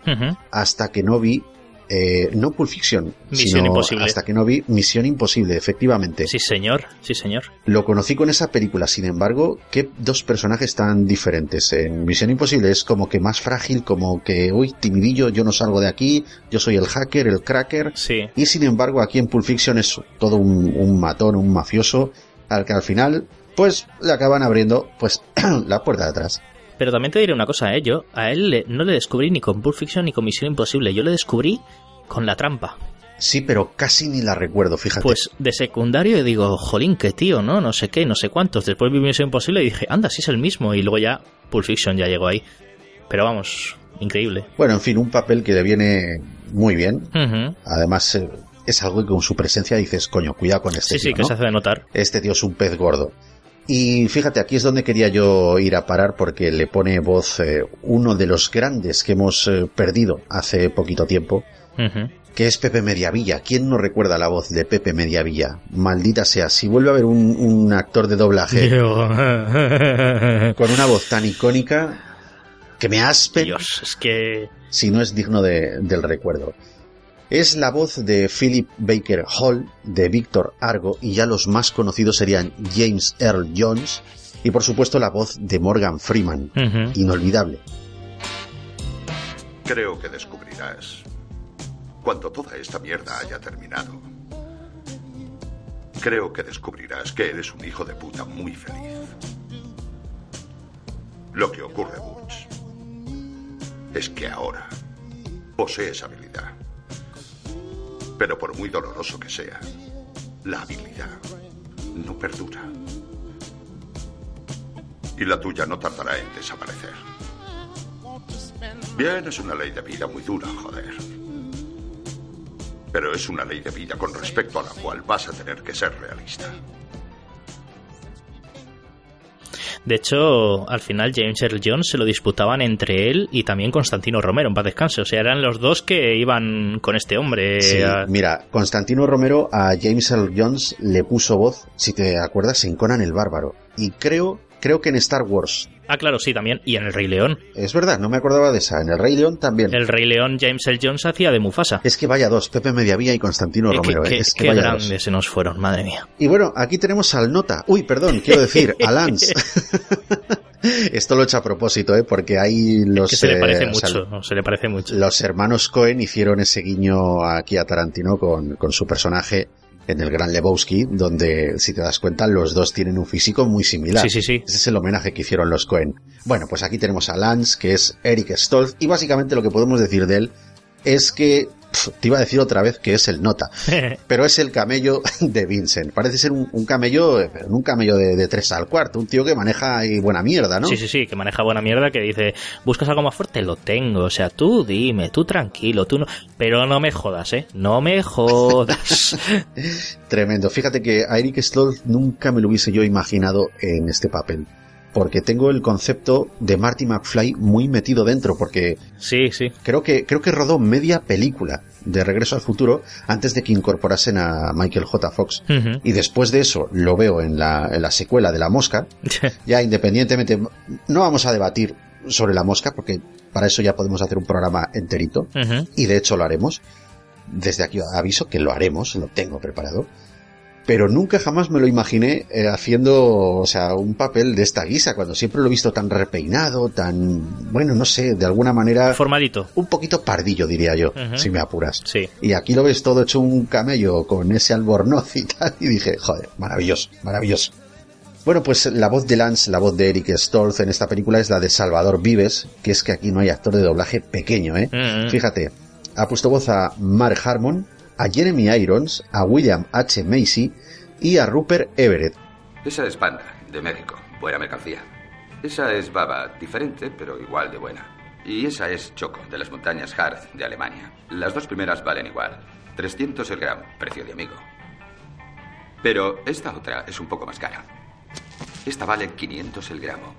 S1: hasta que no vi, eh, no Pulp Fiction,
S4: Misión
S1: sino
S4: Imposible.
S1: hasta que no vi Misión Imposible, efectivamente.
S4: Sí, señor. Sí, señor.
S1: Lo conocí con esa película, sin embargo, qué dos personajes tan diferentes. En Misión Imposible es como que más frágil, como que, uy, timidillo, yo no salgo de aquí, yo soy el hacker, el cracker.
S4: Sí.
S1: Y sin embargo, aquí en Pulp Fiction es todo un, un matón, un mafioso, al que al final, pues, le acaban abriendo, pues, la puerta de atrás.
S4: Pero también te diré una cosa, ¿eh? Yo a él le- no le descubrí ni con Pulp Fiction ni con Misión Imposible. Yo le descubrí con La Trampa.
S1: Sí, pero casi ni la recuerdo, fíjate.
S4: Pues de secundario digo, jolín, qué tío, ¿no? No sé qué, no sé cuántos. Después vi Misión Imposible y dije, anda, sí es el mismo. Y luego ya Pulp Fiction ya llegó ahí. Pero vamos, increíble.
S1: Bueno, en fin, un papel que le viene muy bien. Además, eh, es algo que con su presencia dices, coño, cuidado con este
S4: Sí, sí,
S1: tío,
S4: que
S1: ¿no?
S4: se hace de notar.
S1: Este tío es un pez gordo. Y fíjate, aquí es donde quería yo ir a parar porque le pone voz eh, uno de los grandes que hemos eh, perdido hace poquito tiempo, que es Pepe Mediavilla. ¿Quién no recuerda la voz de Pepe Mediavilla? Maldita sea, si vuelve a haber un, un actor de doblaje con una voz tan icónica que me aspe
S4: Dios, es que...
S1: si no es digno de- del recuerdo. Es la voz de Philip Baker Hall, de Víctor Argo, y ya los más conocidos serían James Earl Jones, y por supuesto la voz de Morgan Freeman, inolvidable.
S3: Creo que descubrirás, cuando toda esta mierda haya terminado, creo que descubrirás que eres un hijo de puta muy feliz. Lo que ocurre, Butch, es que ahora posees habilidad. Pero por muy doloroso que sea, la habilidad no perdura. Y la tuya no tardará en desaparecer. Bien, es una ley de vida muy dura, joder. Pero es una ley de vida con respecto a la cual vas a tener que ser realista.
S4: De hecho, al final James Earl Jones se lo disputaban entre él y también Constantino Romero, en paz descanse. O sea, eran los dos que iban con este hombre.
S1: Sí,
S4: a-
S1: mira, Constantino Romero a James Earl Jones le puso voz, si te acuerdas, en Conan el Bárbaro. Y creo, creo que en Star Wars.
S4: Ah, claro, sí, también. Y en El Rey León.
S1: Es verdad, no me acordaba de esa. En el Rey León también.
S4: El Rey León, James Earl Jones hacía de Mufasa.
S1: Es que vaya dos, Pepe Mediavía y Constantino
S4: Eh,
S1: Romero. eh, es que vaya
S4: grandes
S1: dos.
S4: se nos fueron, madre mía.
S1: Y bueno, aquí tenemos al Nota. Uy, perdón, quiero decir, a Lance. Esto lo he hecho a propósito, ¿eh? Porque ahí los...
S4: que se le
S1: eh,
S4: parece
S1: sea,
S4: mucho, se le parece mucho.
S1: los hermanos Cohen hicieron ese guiño aquí a Tarantino con, con su personaje en el Gran Lebowski, donde, si te das cuenta, los dos tienen un físico muy similar.
S4: Sí, sí, sí.
S1: Ese es el homenaje que hicieron los Cohen. Bueno, pues aquí tenemos a Lance, que es Eric Stoltz, y básicamente lo que podemos decir de él es que, pf, te iba a decir otra vez que es el nota, pero es el camello de Vincent. Parece ser un, un camello, eh, un camello de, de tres al cuarto, un tío que maneja ahí buena mierda, ¿no?
S4: Sí, sí, sí, que maneja buena mierda, que dice, buscas algo más fuerte, lo tengo. O sea, tú dime, tú tranquilo, tú no... Pero no me jodas, ¿eh? No me jodas.
S1: Tremendo. Fíjate que a Eric Stoltz nunca me lo hubiese yo imaginado en este papel. Porque tengo el concepto de Marty McFly muy metido dentro, porque
S4: sí, sí.
S1: creo que, creo que rodó media película de Regreso al Futuro antes de que incorporasen a Michael J. Fox. Y después de eso lo veo en la, en la secuela de La Mosca. ya independientemente, no vamos a debatir sobre La Mosca, porque para eso ya podemos hacer un programa enterito. Y de hecho lo haremos. Desde aquí aviso que lo haremos, lo tengo preparado. Pero nunca jamás me lo imaginé eh, haciendo, o sea, un papel de esta guisa, cuando siempre lo he visto tan repeinado, tan, bueno, no sé, de alguna manera...
S4: Formadito.
S1: Un poquito pardillo, diría yo, si me apuras.
S4: Sí.
S1: Y aquí lo ves todo hecho un camello con ese albornoz y tal, y dije, joder, maravilloso, maravilloso. Bueno, pues la voz de Lance, la voz de Eric Stoltz en esta película es la de Salvador Vives, que es que aquí no hay actor de doblaje pequeño, ¿eh? Fíjate, ha puesto voz a Mark Harmon, a Jeremy Irons, a William H. Macy y a Rupert Everett.
S10: Esa es Panda, de México. Buena mercancía. Esa es Baba, diferente, pero igual de buena. Y esa es Choco, de las montañas Harz, de Alemania. Las dos primeras valen igual. 300 el gramo, precio de amigo. Pero esta otra es un poco más cara. Esta vale 500 el gramo.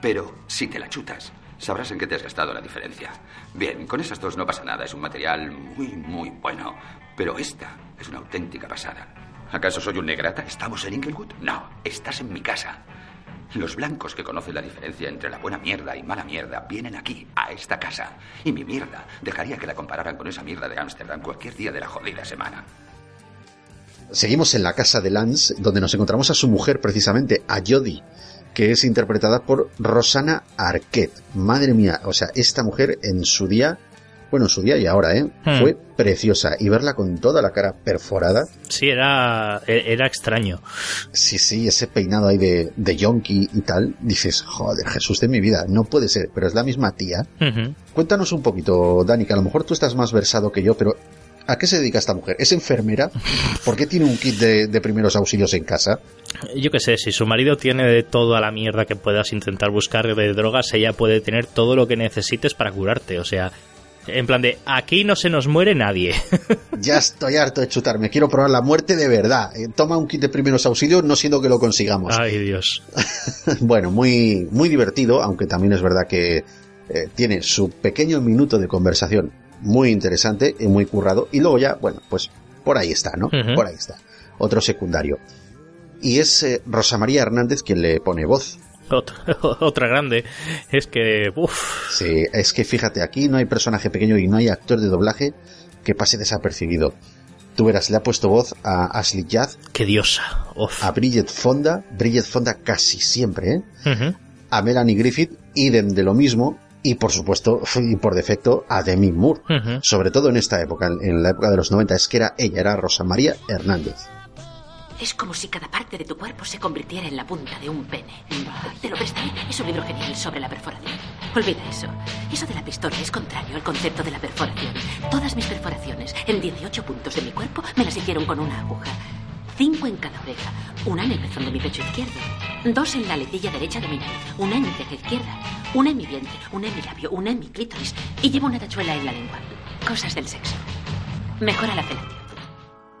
S10: Pero si te la chutas, sabrás en qué te has gastado la diferencia. Bien, con esas dos no pasa nada, es un material muy, muy bueno. Pero esta es una auténtica pasada. ¿Acaso soy un negrata? ¿Estamos en Inglewood? No, estás en mi casa. Los blancos que conocen la diferencia entre la buena mierda y mala mierda vienen aquí, a esta casa. Y mi mierda dejaría que la compararan con esa mierda de Ámsterdam cualquier día de la jodida semana.
S1: Seguimos en la casa de Lance, donde nos encontramos a su mujer, precisamente, a Jodie, que es interpretada por Rosana Arquette. Madre mía, o sea, esta mujer en su día, bueno, en su día y ahora, ¿eh?
S4: Hmm.
S1: Fue preciosa. Y verla con toda la cara perforada.
S4: Sí, era, e- era extraño.
S1: Sí, sí, ese peinado ahí de, de yonki y tal. Dices, joder, Jesús de mi vida, no puede ser, pero es la misma tía. Cuéntanos un poquito, Dani, que a lo mejor tú estás más versado que yo, pero ¿a qué se dedica esta mujer? ¿Es enfermera? ¿Por qué tiene un kit de, de primeros auxilios en casa?
S4: Yo qué sé, si su marido tiene de toda la mierda que puedas intentar buscar de drogas, ella puede tener todo lo que necesites para curarte. O sea, en plan de, aquí no se nos muere nadie.
S1: Ya estoy harto de chutarme, quiero probar la muerte de verdad. Eh, Toma un kit de primeros auxilios, no siendo que lo consigamos.
S4: Ay, Dios.
S1: bueno, muy, muy divertido, aunque también es verdad que eh, tiene su pequeño minuto de conversación muy interesante y muy currado. Y luego ya, bueno, pues por ahí está, ¿no? Por ahí está. Otro secundario. Y es eh, Rosa María Hernández quien le pone voz.
S4: Otra, otra grande. Es que, uff,
S1: Sí, es que fíjate, aquí no hay personaje pequeño y no hay actor de doblaje que pase desapercibido. Tú verás, le ha puesto voz a Ashley Judd,
S4: qué diosa. Uf.
S1: a Bridget Fonda, Bridget Fonda casi siempre, ¿eh? A Melanie Griffith, idem de lo mismo, y por supuesto, y por defecto, a Demi Moore.
S4: Ujú.
S1: Sobre todo en esta época, en- en la época de los 90, es que era ella, era Rosa María Hernández.
S5: Es como si cada parte de tu cuerpo se convirtiera en la punta de un pene. Te lo prestaré. Es un libro genial sobre la perforación. Olvida eso. Eso de la pistola es contrario al concepto de la perforación. Todas mis perforaciones en 18 puntos de mi cuerpo me las hicieron con una aguja. Cinco en cada oreja. Una en el pezón de mi pecho izquierdo. Dos en la letilla derecha de mi nariz. Una en mi ceja izquierda. Una en mi vientre. Una en mi labio. Una en mi clítoris. Y llevo una tachuela en la lengua. Cosas del sexo. Mejora la felación.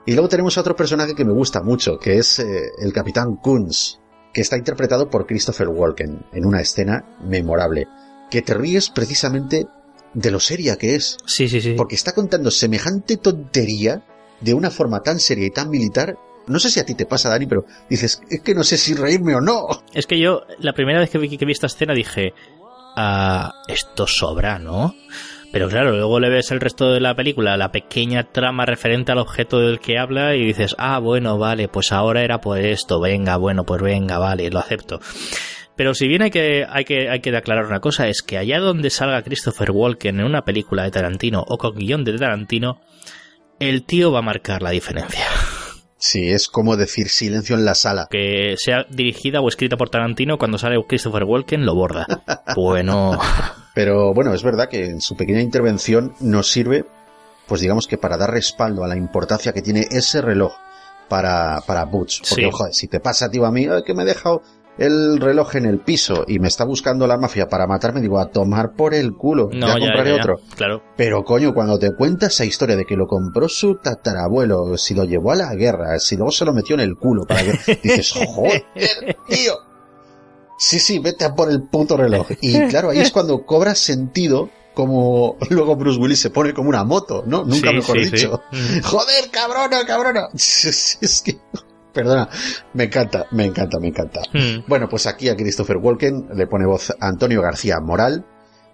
S1: Y luego tenemos a otro personaje que me gusta mucho, que es eh, el Capitán Kunz, que está interpretado por Christopher Walken, en una escena memorable, que te ríes precisamente de lo seria que es,
S4: Sí, sí, sí.
S1: porque está contando semejante tontería de una forma tan seria y tan militar. No sé si a ti te pasa, Dani, pero dices, es que no sé si reírme o no.
S4: Es que yo, la primera vez que vi, que vi esta escena dije, ah, esto sobra, ¿no? Pero claro, luego le ves el resto de la película, la pequeña trama referente al objeto del que habla y dices, ah, bueno, vale, pues ahora era por esto, venga, bueno, pues venga, vale, lo acepto. Pero si bien hay que, hay que, hay que aclarar una cosa, es que allá donde salga Christopher Walken en una película de Tarantino o con guion de Tarantino, el tío va a marcar la diferencia.
S1: Sí, es como decir silencio en la sala.
S4: Que sea dirigida o escrita por Tarantino, cuando sale Christopher Walken lo borda. Bueno,
S1: Pero bueno, es verdad que en su pequeña intervención nos sirve, pues digamos que para dar respaldo a la importancia que tiene ese reloj para, para Butch. Porque,
S4: Sí.
S1: ojo, si te pasa, tío, a mí, "Ay, que me he dejado el reloj en el piso y me está buscando la mafia para matarme, digo, a tomar por el culo,
S4: no,
S1: ya
S4: ya,
S1: compraré
S4: ya,
S1: otro.
S4: Claro.
S1: Pero coño, cuando te cuenta esa historia de que lo compró su tatarabuelo, si lo llevó a la guerra, si luego se lo metió en el culo para que... Dices, joder, tío. Sí, sí, vete a por el puto reloj. Y claro, ahí es cuando cobra sentido como luego Bruce Willis se pone como una moto, ¿no? Nunca
S4: Sí,
S1: mejor
S4: sí,
S1: dicho. Joder, cabrona, cabrona. Es que... Perdona, me encanta, me encanta, me encanta.
S4: Mm.
S1: Bueno, pues aquí a Christopher Walken le pone voz Antonio García Moral,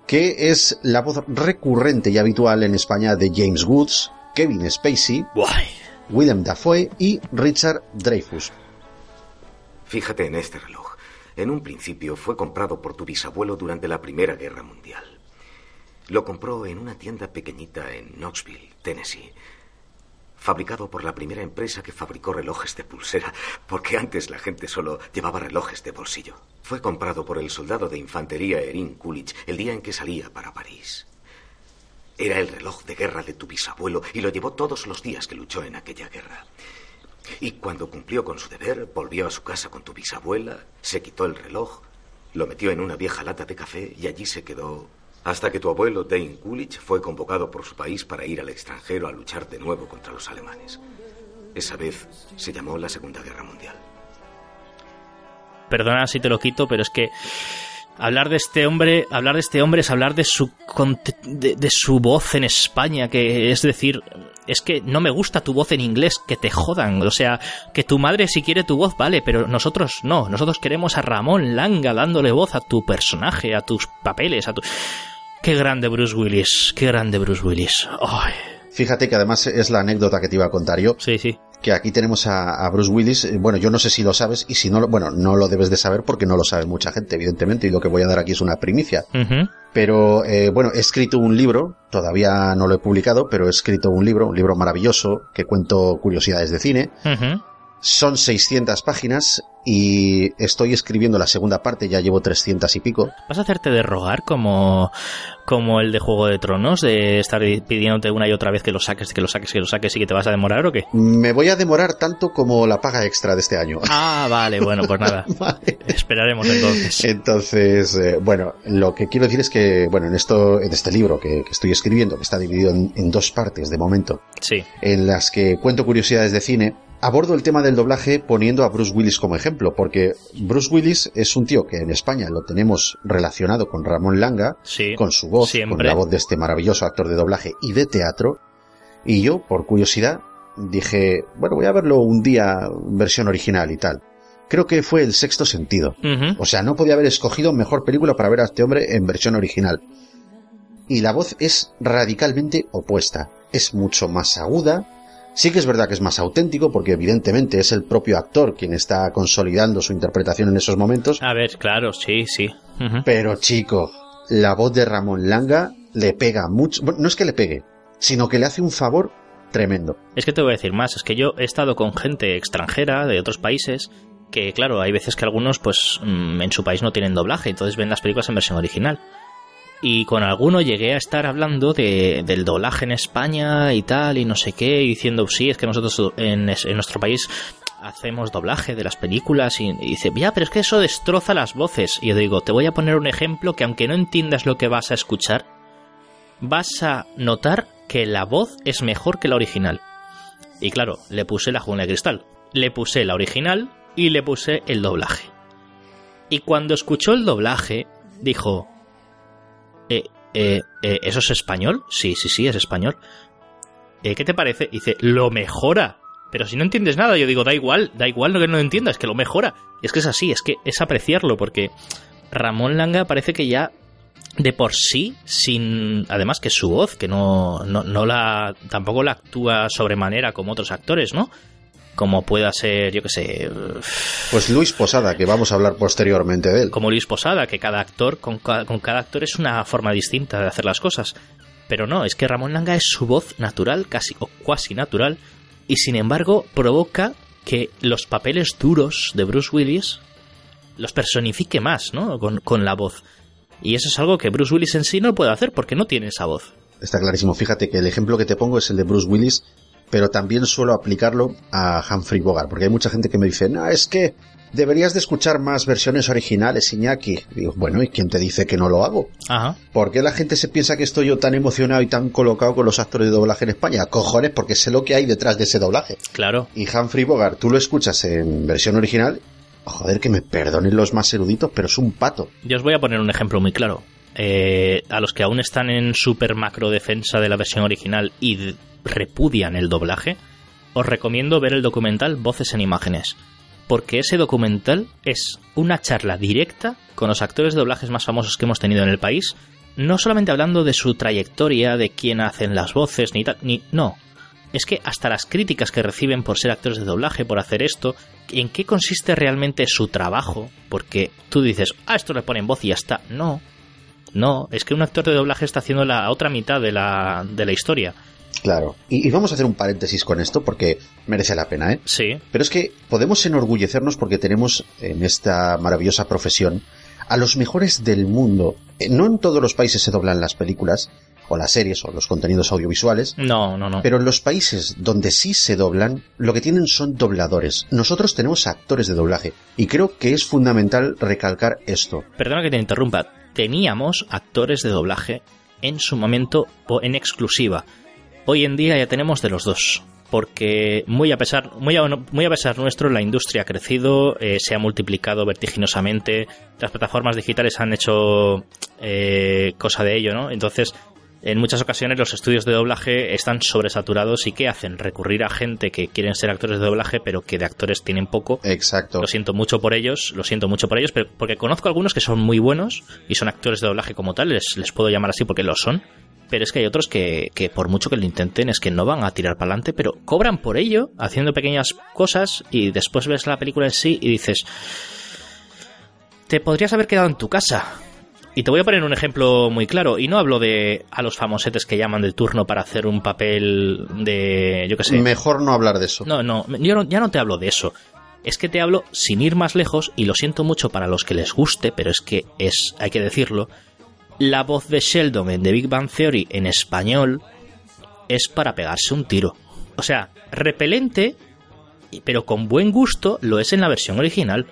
S1: que es la voz recurrente y habitual en España de James Woods, Kevin Spacey,
S4: Guay.
S1: Willem Dafoe y Richard Dreyfuss.
S2: Fíjate en este reloj. En un principio fue comprado por tu bisabuelo durante la Primera Guerra Mundial. Lo compró en una tienda pequeñita en Knoxville, Tennessee. Fabricado por la primera empresa que fabricó relojes de pulsera, porque antes la gente solo llevaba relojes de bolsillo. Fue comprado por el soldado de infantería Erin Coolidge el día en que salía para París. Era el reloj de guerra de tu bisabuelo y lo llevó todos los días que luchó en aquella guerra. Y cuando cumplió con su deber, volvió a su casa con tu bisabuela, se quitó el reloj, lo metió en una vieja lata de café y allí se quedó hasta que tu abuelo Dane Coolidge fue convocado por su país para ir al extranjero a luchar de nuevo contra los alemanes. Esa vez se llamó la Segunda Guerra Mundial.
S4: Perdona si te lo quito, pero es que hablar de este hombre, hablar de este hombre es hablar de su de, de su voz en España, que es decir, es que no me gusta tu voz en inglés, que te jodan, o sea, que tu madre si quiere tu voz vale, pero nosotros no, nosotros queremos a Ramón Langa dándole voz a tu personaje, a tus papeles, a tu. Qué grande Bruce Willis, qué grande Bruce Willis. Ay,
S1: Fíjate que además es la anécdota que te iba a contar yo,
S4: sí, sí.
S1: que aquí tenemos a, a Bruce Willis, eh, bueno, yo no sé si lo sabes y si no, lo- bueno, no lo debes de saber porque no lo sabe mucha gente, evidentemente, y lo que voy a dar aquí es una primicia. Pero eh, bueno, he escrito un libro, todavía no lo he publicado, pero he escrito un libro, un libro maravilloso, que cuento curiosidades de cine. Son 600 páginas y estoy escribiendo la segunda parte, ya llevo 300 y pico.
S4: ¿Vas a hacerte de rogar como, como el de Juego de Tronos, de estar pidiéndote una y otra vez que lo saques, que lo saques, que lo saques y que te vas a demorar o qué?
S1: Me voy a demorar tanto como la paga extra de este año.
S4: Ah, vale, bueno, pues nada. Esperaremos entonces.
S1: Entonces, eh, bueno, lo que quiero decir es que, bueno, en esto, en este libro que, estoy escribiendo, que está dividido en, en dos partes de momento,
S4: sí.
S1: en las que cuento curiosidades de cine, abordo el tema del doblaje poniendo a Bruce Willis como ejemplo, porque Bruce Willis es un tío que en España lo tenemos relacionado con Ramón Langa, con su voz, con la voz de este maravilloso actor de doblaje y de teatro, y yo, por curiosidad, dije, bueno, voy a verlo un día versión original y tal. Creo que fue el sexto sentido. O sea, no podía haber escogido mejor película para ver a este hombre en versión original. Y la voz es radicalmente opuesta. Es mucho más aguda, Sí que es verdad que es más auténtico porque evidentemente es el propio actor quien está consolidando su interpretación en esos momentos.
S4: A ver, claro, sí, sí.
S1: Pero chico, la voz de Ramón Langa le pega mucho. no es que le pegue, sino que le hace un favor tremendo.
S4: Es que te voy a decir más, es que yo he estado con gente extranjera de otros países que, claro, hay veces que algunos, pues, mm, en su país no tienen doblaje, entonces ven las películas en versión original y con alguno llegué a estar hablando de, del doblaje en España y tal, y no sé qué, diciendo, sí, es que nosotros en, nuestro país hacemos doblaje de las películas y, dice, ya, pero es que eso destroza las voces. Y yo digo, te voy a poner un ejemplo que aunque no entiendas lo que vas a escuchar, vas a notar que la voz es mejor que la original. Y claro, le puse la jungla de cristal, le puse la original y le puse el doblaje. Y cuando escuchó el doblaje, dijo, eh, eh, eh, ¿eso es español? Sí, sí, sí, es español. ¿Qué te parece? dice, lo mejora. Pero si no entiendes nada, yo digo, da igual, da igual lo que no entiendas, que lo mejora. Y es que es así, es que es apreciarlo, porque Ramón Langa parece que ya de por sí, sin. Además que su voz, que no, no, no la. tampoco la actúa sobremanera como otros actores, ¿no? como pueda ser, yo que sé.
S1: Pues Luis Posada, que vamos a habar posteriormente de él.
S4: Como Luis Posada, que cada actor, con cada, con cada actor es una forma distinta de hacer las cosas. Pero no, es que Ramón Langa es su voz natural, casi o cuasi natural, y sin embargo provoca que los papeles duros de Bruce Willis los personifique más, ¿no? Con, con la voz. Y eso es algo que Bruce Willis en sí no puede hacer porque no tiene esa voz.
S1: Está clarísimo. Fíjate que el ejemplo que te pongo es el de Bruce Willis pero también suelo aplicarlo a Humphrey Bogart, porque hay mucha gente que me dice, no, es que deberías de escuchar más versiones originales, Iñaki. digo, bueno, ¿y quién te dice que no lo hago?
S4: Ajá.
S1: ¿Por qué la gente se piensa que estoy yo tan emocionado y tan colocado con los actores de doblaje en España? Cojones, porque sé lo que hay detrás de ese doblaje.
S4: Claro.
S1: Y Humphrey Bogart, tú lo escuchas en versión original, joder, que me perdonen los más eruditos, pero es un pato.
S4: Yo os voy a poner un ejemplo muy claro. Eh, a los que aún están en super macro defensa de la versión original y repudian el doblaje, os recomiendo ver el documental Voces en Imágenes, porque ese documental es una charla directa con los actores de doblajes más famosos que hemos tenido en el país, no solamente hablando de su trayectoria, de quién hacen las voces, ni tal, ni no. Es que hasta las críticas que reciben por ser actores de doblaje, por hacer esto, en qué consiste realmente su trabajo, porque tú dices, ah, esto le ponen voz y ya está. No, no, es que un actor de doblaje está haciendo la otra mitad de la, de la historia.
S1: Claro. Y, vamos a hacer un paréntesis con esto porque merece la pena, ¿eh?
S4: Sí.
S1: Pero es que podemos enorgullecernos porque tenemos en esta maravillosa profesión a los mejores del mundo. Eh, no en todos los países se doblan las películas o las series o los contenidos audiovisuales.
S4: No, no, no.
S1: Pero en los países donde sí se doblan, lo que tienen son dobladores. Nosotros tenemos actores de doblaje y creo que es fundamental recalcar esto.
S4: Perdona que te interrumpa. Teníamos actores de doblaje en su momento o en exclusiva. Hoy en día ya tenemos de los dos, porque muy a pesar, muy a, pesar nuestro, la industria ha crecido, eh, se ha multiplicado vertiginosamente, las plataformas digitales han hecho eh, cosa de ello, ¿no? Entonces, en muchas ocasiones los estudios de doblaje están sobresaturados y ¿qué hacen? Recurrir a gente que quieren ser actores de doblaje pero que de actores tienen poco.
S1: Exacto.
S4: Lo siento mucho por ellos, lo siento mucho por ellos, pero porque conozco algunos que son muy buenos y son actores de doblaje como tal, les, les puedo llamar así porque lo son, pero es que hay otros que, por mucho que lo intenten es que no van a tirar para adelante, pero cobran por ello, haciendo pequeñas cosas y después ves la película en sí y dices, te podrías haber quedado en tu casa Y te voy a poner un ejemplo muy claro. Y no hablo de a los famosetes que llaman de turno para hacer un papel de. Yo qué sé.
S1: Mejor no hablar de eso.
S4: No, no, yo no, ya no te hablo de eso. Es que te hablo sin ir más lejos, y lo siento mucho para los que les guste, pero es que es, hay que decirlo. La voz de Sheldon en The Big Bang Theory en español es para pegarse un tiro. O sea, repelente, pero con buen gusto lo es en la versión original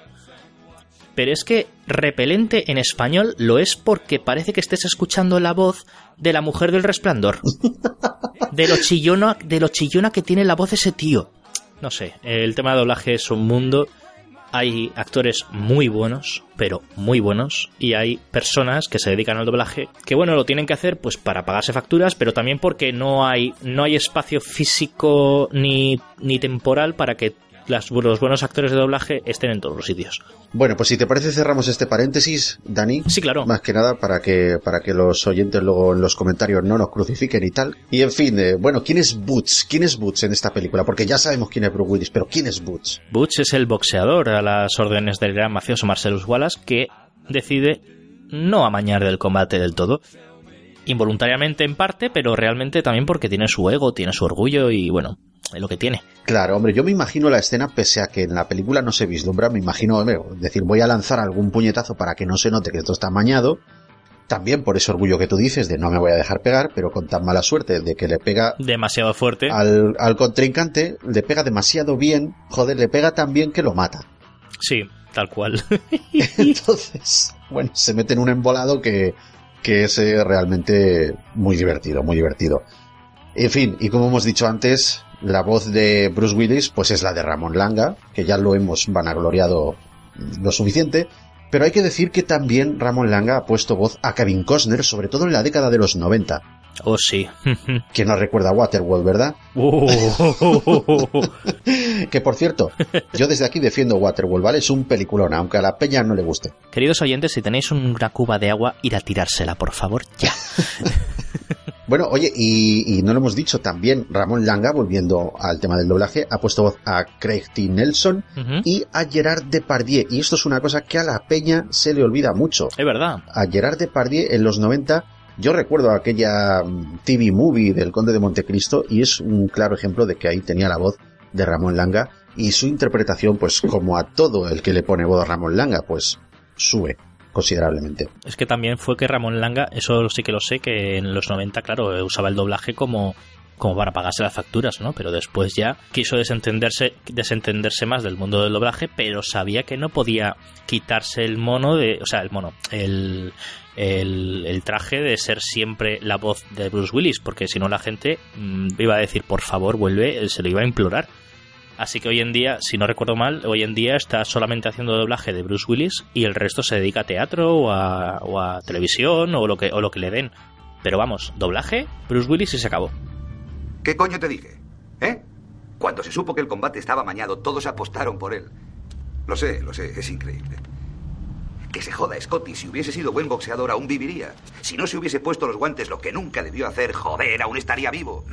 S4: pero es que repelente en español lo es porque parece que estés escuchando la voz de la mujer del resplandor. De lo chillona, de lo chillona que tiene la voz ese tío. No sé, el tema de doblaje es un mundo. Hay actores muy buenos, pero muy buenos, y hay personas que se dedican al doblaje que bueno, lo tienen que hacer pues para pagarse facturas, pero también porque no hay no hay espacio físico ni, ni temporal para que las, los buenos actores de doblaje estén en todos los sitios.
S1: Bueno, pues si te parece cerramos este paréntesis, Dani.
S4: Sí, claro.
S1: Más que nada para que, para que los oyentes luego en los comentarios no nos crucifiquen y tal. Y en fin, eh, bueno, ¿quién es Boots? ¿Quién es Boots en esta película? Porque ya sabemos quién es Bruce Willis, pero ¿quién es Boots?
S4: Boots es el boxeador a las órdenes del gran mafioso Marcellus Wallace que decide no amañar del combate del todo involuntariamente en parte, pero realmente también porque tiene su ego, tiene su orgullo y bueno, es lo que tiene.
S1: Claro, hombre, yo me imagino la escena, pese a que en la película no se vislumbra, me imagino, hombre, decir, voy a lanzar algún puñetazo para que no se note que esto está amañado. También por ese orgullo que tú dices de no me voy a dejar pegar, pero con tan mala suerte de que le pega
S4: demasiado fuerte
S1: al, al contrincante, le pega demasiado bien, joder, le pega tan bien que lo mata.
S4: Sí, tal cual.
S1: Entonces, bueno, se mete en un embolado que, que es eh, realmente muy divertido, muy divertido. En fin, y como hemos dicho antes, la voz de Bruce Willis pues es la de Ramón Langa, que ya lo hemos vanagloriado lo suficiente, pero hay que decir que también Ramón Langa ha puesto voz a Kevin Costner, sobre todo en la década de los 90.
S4: Oh, sí.
S1: que nos recuerda a Waterworld, ¿verdad?
S4: Uh.
S1: que por cierto, yo desde aquí defiendo Waterworld, ¿vale? Es un peliculón, aunque a la peña no le guste.
S4: Queridos oyentes, si tenéis una cuba de agua, ir a tirársela, por favor, ya.
S1: Bueno, oye, y, no lo hemos dicho también, Ramón Langa, volviendo al tema del doblaje, ha puesto voz a Craig T. Nelson y a Gerard Depardieu. Y esto es una cosa que a la peña se le olvida mucho.
S4: Es verdad.
S1: A Gerard Depardieu en los 90, yo recuerdo aquella mm, TV movie del Conde de Montecristo y es un claro ejemplo de que ahí tenía la voz de Ramón Langa y su interpretación, pues como a todo el que le pone voz a Ramón Langa, pues sube considerablemente.
S4: Es que también fue que Ramón Langa, eso sí que lo sé, que en los 90, claro, usaba el doblaje como como para pagarse las facturas, ¿no? Pero después ya quiso desentenderse, desentenderse más del mundo del doblaje, pero sabía que no podía quitarse el mono de, o sea, el mono, el, el, el traje de ser siempre la voz de Bruce Willis, porque si no la gente mm, iba a decir, por favor, vuelve, se lo iba a implorar. Así que hoy en día, si no recuerdo mal, hoy en día está solamente haciendo doblaje de Bruce Willis y el resto se dedica a teatro o a, televisión o lo, que, o lo que le den. Pero vamos, doblaje, Bruce Willis y se acabó.
S10: ¿Qué coño te dije? ¿Eh? Cuando se supo que el combate estaba mañado, todos apostaron por él. Lo sé, lo sé, es increíble. Que se joda, Scotty. Si hubiese sido buen boxeador, aún viviría. Si no se hubiese puesto los guantes, lo que nunca debió hacer, joder, aún estaría vivo.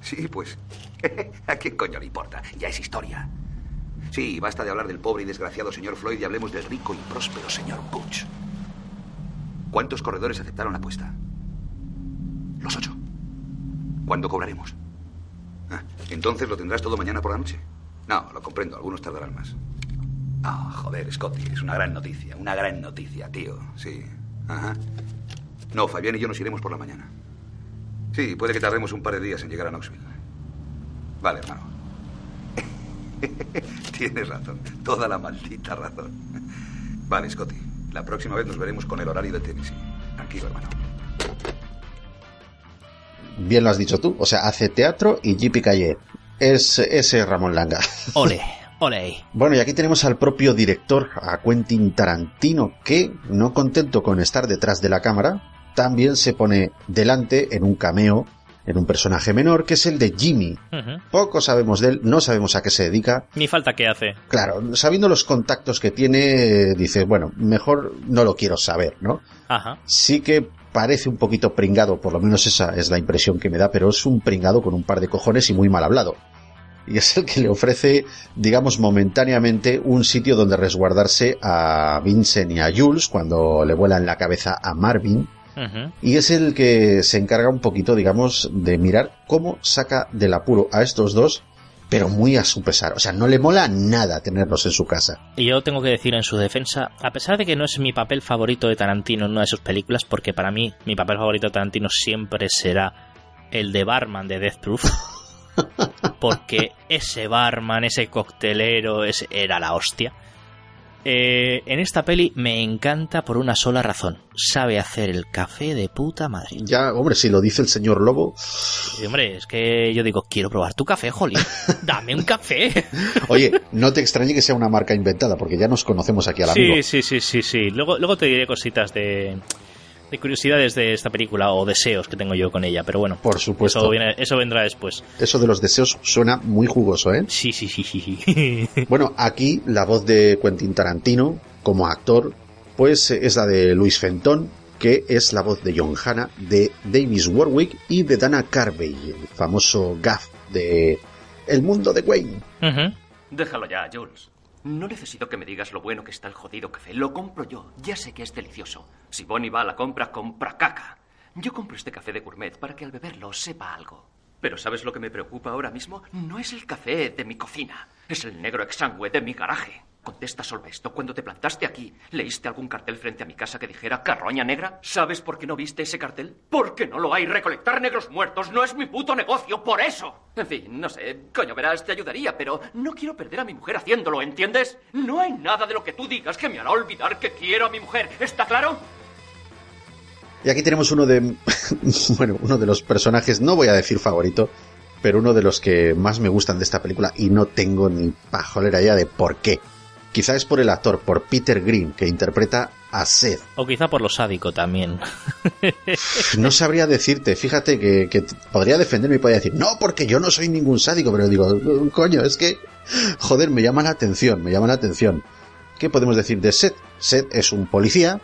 S10: Sí, pues. ¿A qué coño le importa? Ya es historia. Sí, basta de hablar del pobre y desgraciado señor Floyd y hablemos del rico y próspero señor Butch. ¿Cuántos corredores aceptaron la apuesta? Los ocho. ¿Cuándo cobraremos? Ah, ¿Entonces lo tendrás todo mañana por la noche? No, lo comprendo, algunos tardarán más. Ah, joder, Scotty, es una gran noticia, una gran noticia, tío. Sí. Ajá. No, Fabián y yo nos iremos por la mañana. Sí, puede que tardemos un par de días en llegar a Knoxville. Vale, hermano. Tienes razón, toda la maldita razón. Vale, Scotty, la próxima vez nos veremos con el horario de Tennessee. Tranquilo, hermano.
S1: Bien lo has dicho tú, o sea, hace teatro y J.P. Calle. Es ese Ramón Langa.
S4: Ole. Ole.
S1: Bueno, y aquí tenemos al propio director, a Quentin Tarantino, que, no contento con estar detrás de la cámara, también se pone delante en un cameo en un personaje menor que es el de Jimmy. Poco sabemos de él, no sabemos a qué se dedica.
S4: Ni falta qué hace.
S1: Claro, sabiendo los contactos que tiene, dice, bueno, mejor no lo quiero saber, ¿no?
S4: Ajá.
S1: Sí que parece un poquito pringado, por lo menos esa es la impresión que me da, pero es un pringado con un par de cojones y muy mal hablado. y es el que le ofrece, digamos, momentáneamente un sitio donde resguardarse a Vincent y a Jules cuando le vuelan la cabeza a Marvin. Y es el que se encarga un poquito, digamos, de mirar cómo saca del apuro a estos dos pero muy a su pesar. O sea, no le mola nada tenerlos en su casa.
S4: Y yo tengo que decir en su defensa, a pesar de que no es mi papel favorito de Tarantino en una de sus películas, porque para mí mi papel favorito de Tarantino siempre será el de barman de Death Proof. porque ese barman, ese coctelero, ese era la hostia. Eh, en esta peli me encanta por una sola razón. Sabe hacer el café de puta madre.
S1: Ya, hombre, si lo dice el señor Lobo.
S4: hombre, es que yo digo, quiero probar tu café, Jolly. Dame un café.
S1: Oye, no te extrañe que sea una marca inventada, porque ya nos conocemos aquí a la
S4: Sí, sí, sí, sí, sí. Luego, luego te diré cositas de, de curiosidades de esta película o deseos que tengo yo con ella, pero bueno.
S1: Por supuesto.
S4: Eso, viene, eso vendrá después.
S1: Eso de los deseos suena muy jugoso, ¿eh?
S4: Sí, sí, sí, sí.
S1: bueno, aquí la voz de Quentin Tarantino como actor, pues es la de Luis Fentón, que es la voz de John Hanna, de Davis Warwick y de Dana Carvey, el famoso gaff de El mundo de Wayne.
S11: Déjalo ya, Jules. No necesito que me digas lo bueno que está el jodido café. Lo compro yo. Ya sé que es delicioso. Si Bonnie va a la compra, compra caca. Yo compro este café de gourmet para que al beberlo sepa algo. Pero ¿sabes lo que me preocupa ahora mismo? No es el café de mi cocina. Es el negro exangüe de mi garaje. Contesta solo esto. Cuando te plantaste aquí, ¿leíste algún cartel frente a mi casa que dijera carroña negra? ¿Sabes por qué no viste ese cartel? Porque no lo hay. Recolectar negros muertos no es mi puto negocio, por eso. En fin, no sé, coño, verás, te ayudaría, pero no quiero perder a mi mujer haciéndolo, ¿entiendes? No hay nada de lo que tú digas que me hará olvidar que quiero a mi mujer. ¿Está claro?
S1: Y aquí tenemos uno de, bueno, uno de los personajes, no voy a decir favorito, pero uno de los que más me gustan de esta película y no tengo ni pajolera idea de por qué. Quizá es por el actor, por Peter Green, que interpreta a Seth.
S4: O quizá por lo sádico también.
S1: no sabría decirte, fíjate que, podría defenderme y podría decir, no, porque yo no soy ningún sádico, pero digo, coño, es que, joder, me llama la atención, me llama la atención. ¿Qué podemos decir de Seth? Seth es un policía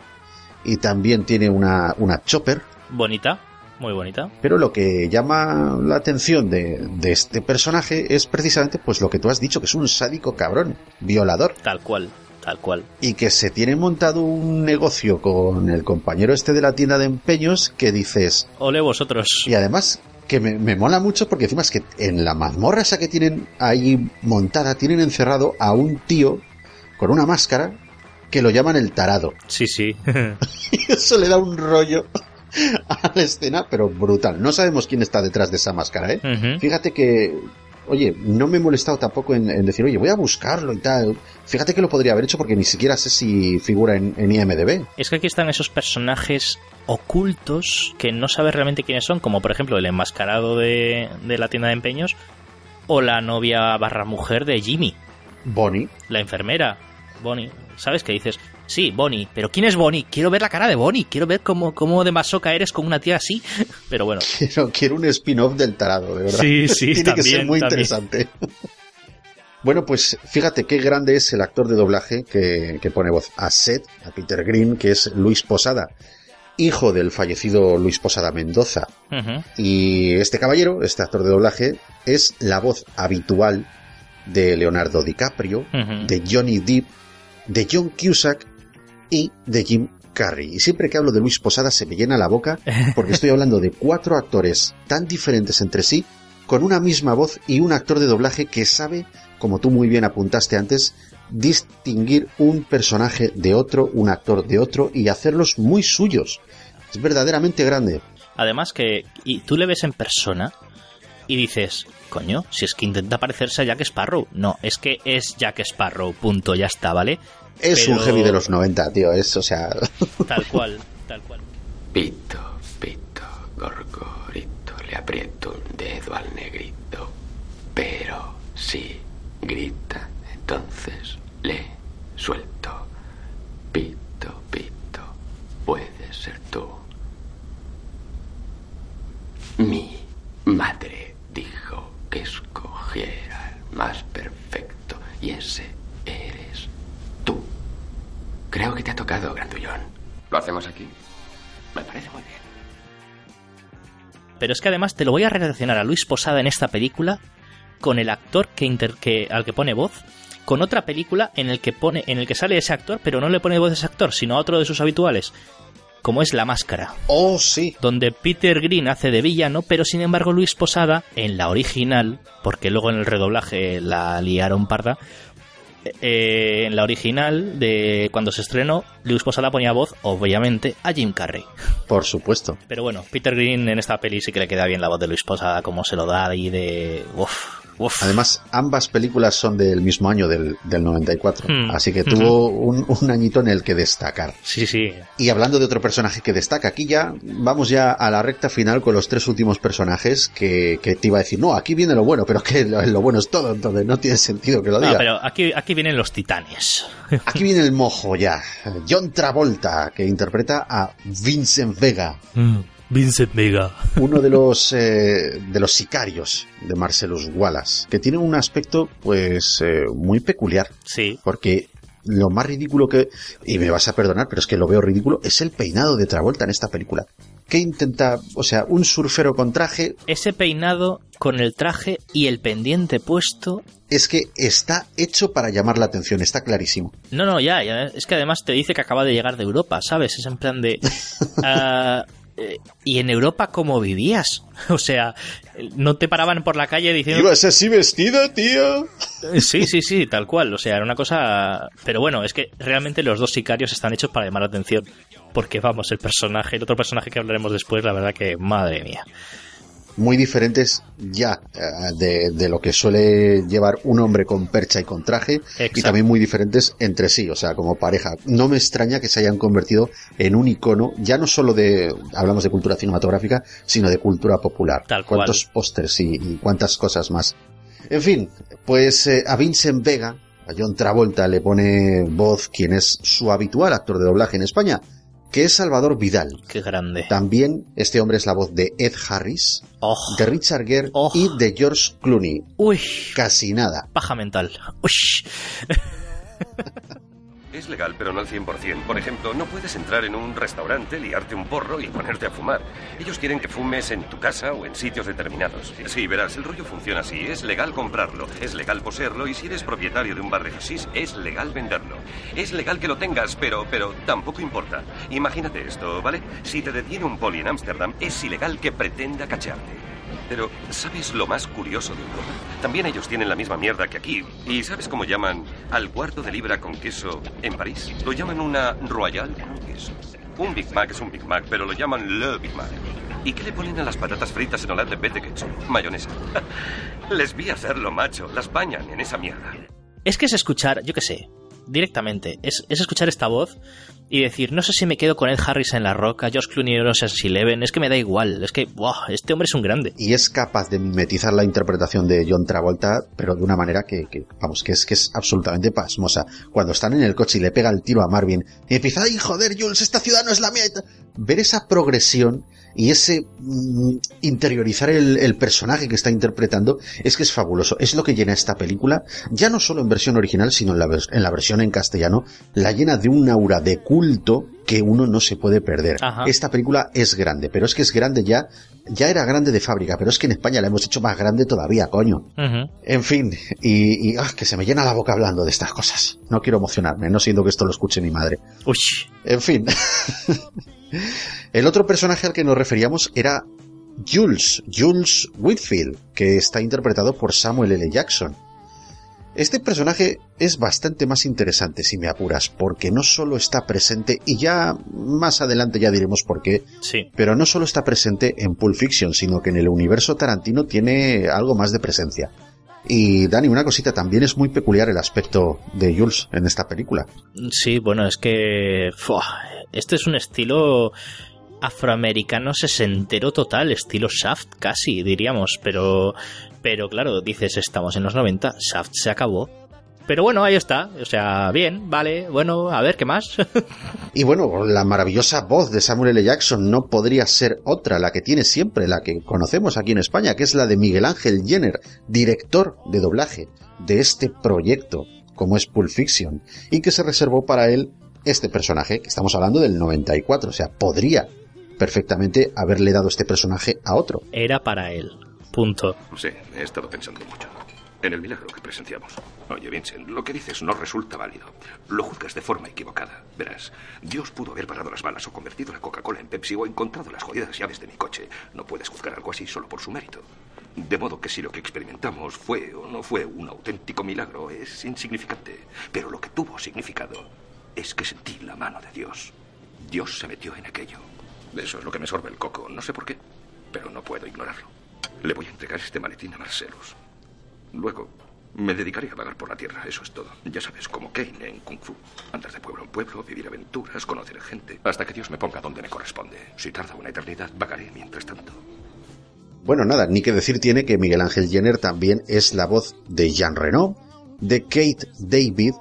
S1: y también tiene una, una chopper.
S4: Bonita. Muy bonita.
S1: Pero lo que llama la atención de, este personaje es precisamente pues lo que tú has dicho, que es un sádico cabrón, violador.
S4: Tal cual, tal cual.
S1: Y que se tiene montado un negocio con el compañero este de la tienda de empeños que dices...
S4: Ole vosotros.
S1: Y además que me, me, mola mucho porque encima es que en la mazmorra esa que tienen ahí montada tienen encerrado a un tío con una máscara que lo llaman el tarado.
S4: Sí, sí.
S1: y eso le da un rollo a la escena, pero brutal. No sabemos quién está detrás de esa máscara, ¿eh? Fíjate que, oye, no me he molestado tampoco en, decir, oye, voy a buscarlo y tal. Fíjate que lo podría haber hecho porque ni siquiera sé si figura en, IMDB.
S4: Es que aquí están esos personajes ocultos que no sabes realmente quiénes son, como por ejemplo el enmascarado de, de la tienda de empeños o la novia barra mujer de Jimmy.
S1: Bonnie.
S4: La enfermera. Bonnie. ¿Sabes qué dices? Sí, Bonnie. Pero ¿quién es Bonnie? Quiero ver la cara de Bonnie. Quiero ver cómo, cómo de masoca eres con una tía así. Pero bueno.
S1: Quiero, quiero un spin-off del tarado, de verdad.
S4: Sí, sí,
S1: Tiene que ser muy interesante. Bueno, pues fíjate qué grande es el actor de doblaje que, pone voz a Seth, a Peter Green, que es Luis Posada, hijo del fallecido Luis Posada Mendoza. Y este caballero, este actor de doblaje, es la voz habitual de Leonardo DiCaprio, de Johnny Depp, de John Cusack y de Jim Carrey. Y siempre que hablo de Luis Posada se me llena la boca porque estoy hablando de cuatro actores tan diferentes entre sí, con una misma voz y un actor de doblaje que sabe, como tú muy bien apuntaste antes, distinguir un personaje de otro, un actor de otro y hacerlos muy suyos. Es verdaderamente grande.
S4: Además que y tú le ves en persona y dices, coño, si es que intenta parecerse a Jack Sparrow. No, es que es Jack Sparrow, punto, ya está, ¿vale?
S1: Es un heavy de los 90, tío, es, o sea...
S4: Tal cual, tal cual.
S10: Pito, pito, gorgorito, le aprieto un dedo al negrito. Pero si grita, entonces le suelto. Pito, pito, puede ser tú. Mi madre dijo que escogiera el más perfecto y ese eres. Creo que te ha tocado, Grandullón. ¿Lo hacemos aquí? Me parece muy bien.
S4: Pero es que además te lo voy a relacionar a Luis Posada en esta película con el actor que, inter que al que pone voz con otra película en el que pone en el que sale ese actor, pero no le pone voz a ese actor, sino a otro de sus habituales, como es La Máscara.
S1: Oh, sí.
S4: Donde Peter Green hace de villano, pero sin embargo Luis Posada, en la original, porque luego en el redoblaje la liaron parda, eh, en la original de cuando se estrenó, Luis Posada ponía voz, obviamente, a Jim Carrey.
S1: Por supuesto.
S4: Pero bueno, Peter Green en esta peli sí que le queda bien la voz de Luis Posada, como se lo da y de... Uf,
S1: Además, ambas películas son del mismo año, del, del 94.
S4: Hmm.
S1: Así que tuvo un, un, añito en el que destacar.
S4: Sí, sí.
S1: Y hablando de otro personaje que destaca, aquí ya vamos ya a la recta final con los tres últimos personajes que, que te iba a decir, no, aquí viene lo bueno, pero que lo, lo, bueno es todo, entonces no tiene sentido que lo diga.
S4: No, pero aquí, aquí vienen los titanes.
S1: Aquí viene el mojo ya. John Travolta, que interpreta a Vincent Vega.
S4: Mm. Vincent Vega.
S1: Uno de los eh, de los sicarios de Marcellus Wallace, que tiene un aspecto pues eh, muy peculiar.
S4: Sí.
S1: Porque lo más ridículo que y me vas a perdonar, pero es que lo veo ridículo es el peinado de Travolta en esta película. Que intenta, o sea, un surfero con traje.
S4: Ese peinado con el traje y el pendiente puesto.
S1: Es que está hecho para llamar la atención, está clarísimo.
S4: No, no, ya, ya. Es que además te dice que acaba de llegar de Europa, ¿sabes? Es en plan de. uh, ¿Y en Europa cómo vivías? O sea, no te paraban por la calle diciendo...
S1: ¿Ibas así vestido, tío?
S4: Sí, sí, sí, tal cual. O sea, era una cosa... Pero bueno, es que realmente los dos sicarios están hechos para llamar la atención. Porque vamos, el personaje, el otro personaje que hablaremos después, la verdad que, madre mía.
S1: Muy diferentes ya de, de, lo que suele llevar un hombre con percha y con traje
S4: Exacto.
S1: y también muy diferentes entre sí, o sea, como pareja. No me extraña que se hayan convertido en un icono, ya no solo de, hablamos de cultura cinematográfica, sino de cultura popular.
S4: Tal
S1: Cuántos pósters y, y, cuántas cosas más. En fin, pues eh, a Vincent Vega, a John Travolta le pone voz quien es su habitual actor de doblaje en España, que es Salvador Vidal.
S4: Qué grande.
S1: También este hombre es la voz de Ed Harris,
S4: oh.
S1: de Richard Gere
S4: oh.
S1: y de George Clooney.
S4: Uy.
S1: Casi nada.
S4: Paja mental. Uy.
S12: Es legal, pero no al 100%. Por ejemplo, no puedes entrar en un restaurante, liarte un porro y ponerte a fumar. Ellos quieren que fumes en tu casa o en sitios determinados. Sí, verás, el rollo funciona así. Es legal comprarlo, es legal poseerlo y si eres propietario de un bar de hashish, es legal venderlo. Es legal que lo tengas, pero, pero tampoco importa. Imagínate esto, ¿vale? Si te detiene un poli en Ámsterdam, es ilegal que pretenda cacharte. Pero, ¿sabes lo más curioso de Europa? También ellos tienen la misma mierda que aquí. ¿Y sabes cómo llaman al cuarto de libra con queso en París? Lo llaman una Royal con queso. Un Big Mac es un Big Mac, pero lo llaman Le Big Mac. ¿Y qué le ponen a las patatas fritas en Holanda en vez de ketchup? Mayonesa. Les vi hacerlo, macho. Las bañan en esa mierda.
S4: Es que es escuchar, yo qué sé, directamente, es, es escuchar esta voz y decir, no sé si me quedo con Ed Harris en La Roca, Josh Clooney en Ocean's Eleven, es que me da igual, es que, wow, este hombre es un grande.
S1: Y es capaz de mimetizar la interpretación de John Travolta, pero de una manera que, vamos, que es, que es absolutamente pasmosa. Cuando están en el coche y le pega el tiro a Marvin, y empieza, ay, joder, Jules, esta ciudad no es la mía. Ver esa progresión y ese mm, interiorizar el, el, personaje que está interpretando es que es fabuloso. Es lo que llena esta película, ya no solo en versión original, sino en la, en la versión en castellano, la llena de un aura de culto que uno no se puede perder.
S4: Ajá.
S1: Esta película es grande, pero es que es grande ya, ya era grande de fábrica, pero es que en España la hemos hecho más grande todavía, coño.
S4: Uh -huh.
S1: En fin, y, y ah, que se me llena la boca hablando de estas cosas. No quiero emocionarme, no siento que esto lo escuche mi madre.
S4: Uy.
S1: En fin. El otro personaje al que nos referíamos era Jules, Jules Whitfield, que está interpretado por Samuel L. Jackson. Este personaje es bastante más interesante si me apuras, porque no solo está presente, y ya más adelante ya diremos por qué,
S4: sí.
S1: pero no solo está presente en Pulp Fiction, sino que en el universo Tarantino tiene algo más de presencia. Y Dani, una cosita, también es muy peculiar el aspecto de Jules en esta película.
S4: Sí, bueno, es que... Este es un estilo afroamericano sesentero total, estilo Shaft casi, diríamos, pero pero claro, dices, estamos en los 90, Shaft se acabó. Pero bueno, ahí está, o sea, bien, vale, bueno, a ver, ¿qué más?
S1: y bueno, la maravillosa voz de Samuel L. Jackson no podría ser otra, la que tiene siempre, la que conocemos aquí en España, que es la de Miguel Ángel Jenner, director de doblaje de este proyecto, como es Pulp Fiction, y que se reservó para él este personaje, que estamos hablando del 94, o sea, podría perfectamente haberle dado este personaje a otro.
S4: Era para él. Punto.
S12: Sí, he estado pensando mucho.
S2: En el milagro que presenciamos. Oye, Vincent, lo que dices no resulta válido. Lo juzgas de forma equivocada. Verás, Dios pudo haber parado las balas o convertido la Coca-Cola en Pepsi o encontrado las jodidas llaves de mi coche. No puedes juzgar algo así solo por su mérito. De modo que si lo que experimentamos fue o no fue un auténtico milagro, es insignificante. Pero lo que tuvo significado es que sentí la mano de Dios. Dios se metió en aquello. Eso es lo que me sorbe el coco. No sé por qué, pero no puedo ignorarlo. Le voy a entregar este maletín a Marcelus. Luego me dedicaré a vagar por la tierra, eso es todo. Ya sabes, como Kane en Kung Fu. Andar de pueblo en pueblo, vivir aventuras, conocer gente, hasta que Dios me ponga donde me corresponde. Si tarda una eternidad, vagaré mientras tanto.
S1: Bueno, nada, ni que decir tiene que Miguel Ángel Jenner también es la voz de Jean Reno, de Kate David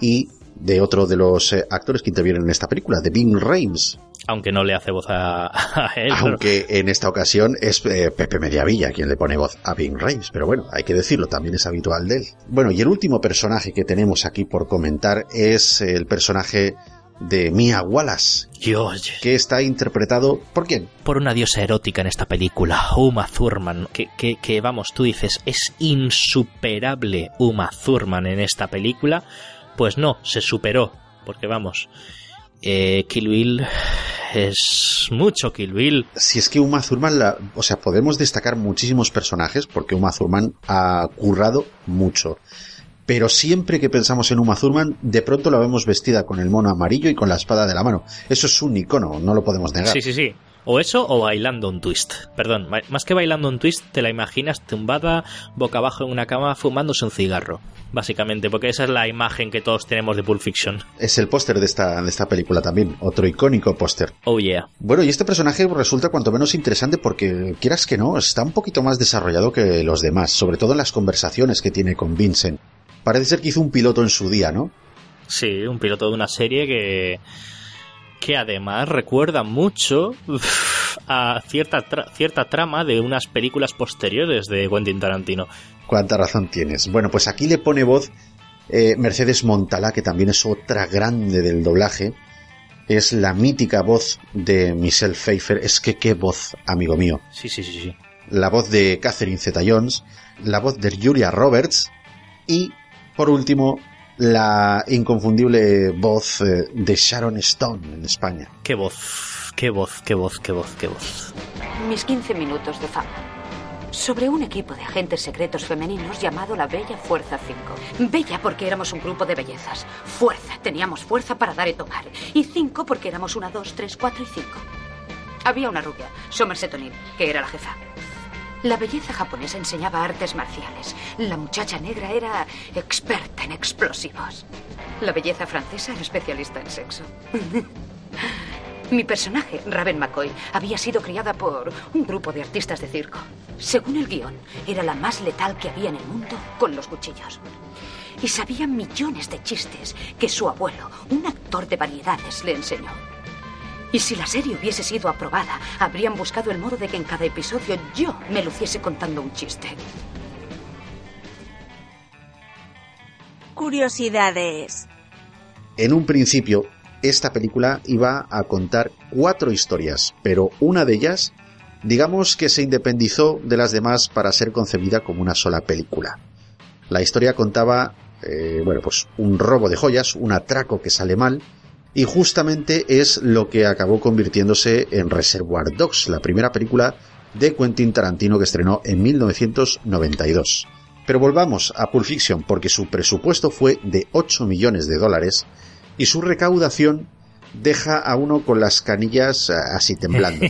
S1: y de otro de los eh, actores que intervienen en esta película, de Bing Rames.
S4: Aunque no le hace voz a, él.
S1: Aunque en esta ocasión es eh, Pepe Mediavilla quien le pone voz a Bing Rames, pero bueno, hay que decirlo, también es habitual de él. Bueno, y el último personaje que tenemos aquí por comentar es el personaje de Mia Wallace. Que está interpretado por quién?
S4: Por una diosa erótica en esta película, Uma Thurman. Que, que, que vamos, tú dices, es insuperable Uma Thurman en esta película pues no, se superó, porque vamos, eh, Kill Bill es mucho Kill Bill.
S1: Si es que Uma Thurman, la, o sea, podemos destacar muchísimos personajes porque Uma Thurman ha currado mucho. Pero siempre que pensamos en Uma Thurman, de pronto la vemos vestida con el mono amarillo y con la espada de la mano. Eso es un icono, no lo podemos negar.
S4: Sí, sí, sí. O eso o bailando un twist. Perdón, más que bailando un twist, te la imaginas tumbada boca abajo en una cama fumándose un cigarro. Básicamente, porque esa es la imagen que todos tenemos de Pulp Fiction.
S1: Es el póster de esta, de esta película también, otro icónico póster.
S4: Oh yeah.
S1: Bueno, y este personaje resulta cuanto menos interesante porque, quieras que no, está un poquito más desarrollado que los demás, sobre todo en las conversaciones que tiene con Vincent. Parece ser que hizo un piloto en su día, ¿no?
S4: Sí, un piloto de una serie que que además recuerda mucho a cierta, cierta trama de unas películas posteriores de Quentin Tarantino.
S1: Cuánta razón tienes. Bueno, pues aquí le pone voz eh, Mercedes Montalá, que también es otra grande del doblaje. Es la mítica voz de Michelle Pfeiffer. Es que qué voz, amigo mío.
S4: Sí, sí, sí, sí.
S1: La voz de Catherine Zeta-Jones, la voz de Julia Roberts y, por último, la inconfundible voz eh, de Sharon Stone en España.
S4: Qué voz, qué voz, qué voz, qué voz, qué voz.
S5: Mis 15 minutos de fama. Sobre un equipo de agentes secretos femeninos llamado la Bella Fuerza 5. Bella porque éramos un grupo de bellezas. Fuerza, teníamos fuerza para dar y tomar. Y 5 porque éramos una, dos, tres, cuatro y cinco. Había una rubia, Somerset O'Neill, que era la jefa. La belleza japonesa enseñaba artes marciales. La muchacha negra era experta en explosivos. La belleza francesa era especialista en sexo. Mi personaje, Raven McCoy, había sido criada por un grupo de artistas de circo. Según el guion, era la más letal que había en el mundo con los cuchillos. Y sabía millones de chistes que su abuelo, un actor de variedades, le enseñó. Y si la serie hubiese sido aprobada, habrían buscado el modo de que en cada episodio yo me luciese contando un chiste.
S9: Curiosidades.
S1: En un principio, esta película iba a contar cuatro historias, pero una de ellas, digamos que se independizó de las demás para ser concebida como una sola película. La historia contaba, eh, bueno, pues un robo de joyas, un atraco que sale mal, y justamente es lo que acabó convirtiéndose en Reservoir Dogs, la primera película de Quentin Tarantino que estrenó en 1992. Pero volvamos a Pulp Fiction porque su presupuesto fue de 8 millones de dólares y su recaudación deja a uno con las canillas eh, así temblando.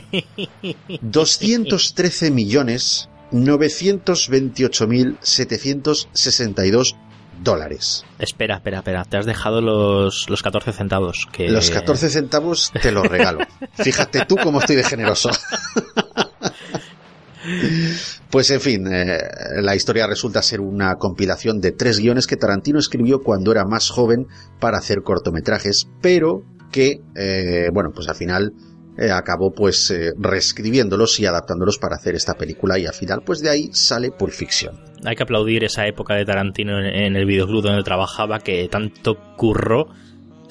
S1: 213 millones 928.762 dólares.
S4: Espera, espera, espera. Te has dejado los, los 14 centavos. Que...
S1: Los 14 centavos te los regalo. Fíjate tú cómo estoy de generoso. Pues en fin, eh, la historia resulta ser una compilación de tres guiones que Tarantino escribió cuando era más joven para hacer cortometrajes, pero que, eh, bueno, pues al final eh, acabó pues eh, reescribiéndolos y adaptándolos para hacer esta película y al final pues de ahí sale Pulp Fiction.
S4: Hay que aplaudir esa época de Tarantino en, el videoclub donde trabajaba que tanto curró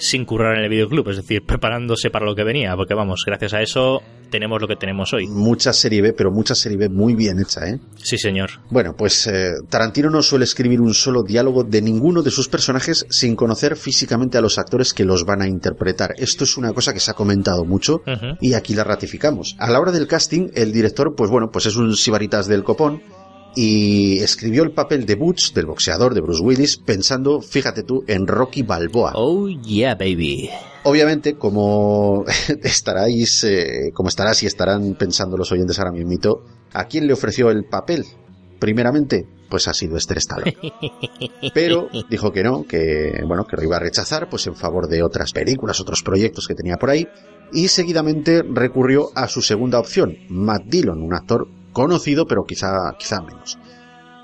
S4: sin currar en el videoclub, es decir, preparándose para lo que venía, porque vamos, gracias a eso tenemos lo que tenemos hoy.
S1: Mucha serie B, pero mucha serie B muy bien hecha, ¿eh?
S4: Sí, señor.
S1: Bueno, pues eh, Tarantino no suele escribir un solo diálogo de ninguno de sus personajes sin conocer físicamente a los actores que los van a interpretar. Esto es una cosa que se ha comentado mucho y aquí la ratificamos. A la hora del casting, el director, pues bueno, pues es un sibaritas del copón y escribió el papel de Butch, del boxeador de Bruce Willis, pensando, fíjate tú, en Rocky Balboa.
S4: Oh yeah, baby.
S1: Obviamente, como estaráis, eh, como estarás y estarán pensando los oyentes ahora mismo, ¿a quién le ofreció el papel? Primeramente, pues ha sido Esther Stallone. Pero dijo que no, que bueno, que lo iba a rechazar, pues en favor de otras películas, otros proyectos que tenía por ahí, y seguidamente recurrió a su segunda opción, Matt Dillon, un actor conocido, pero quizá, quizá menos.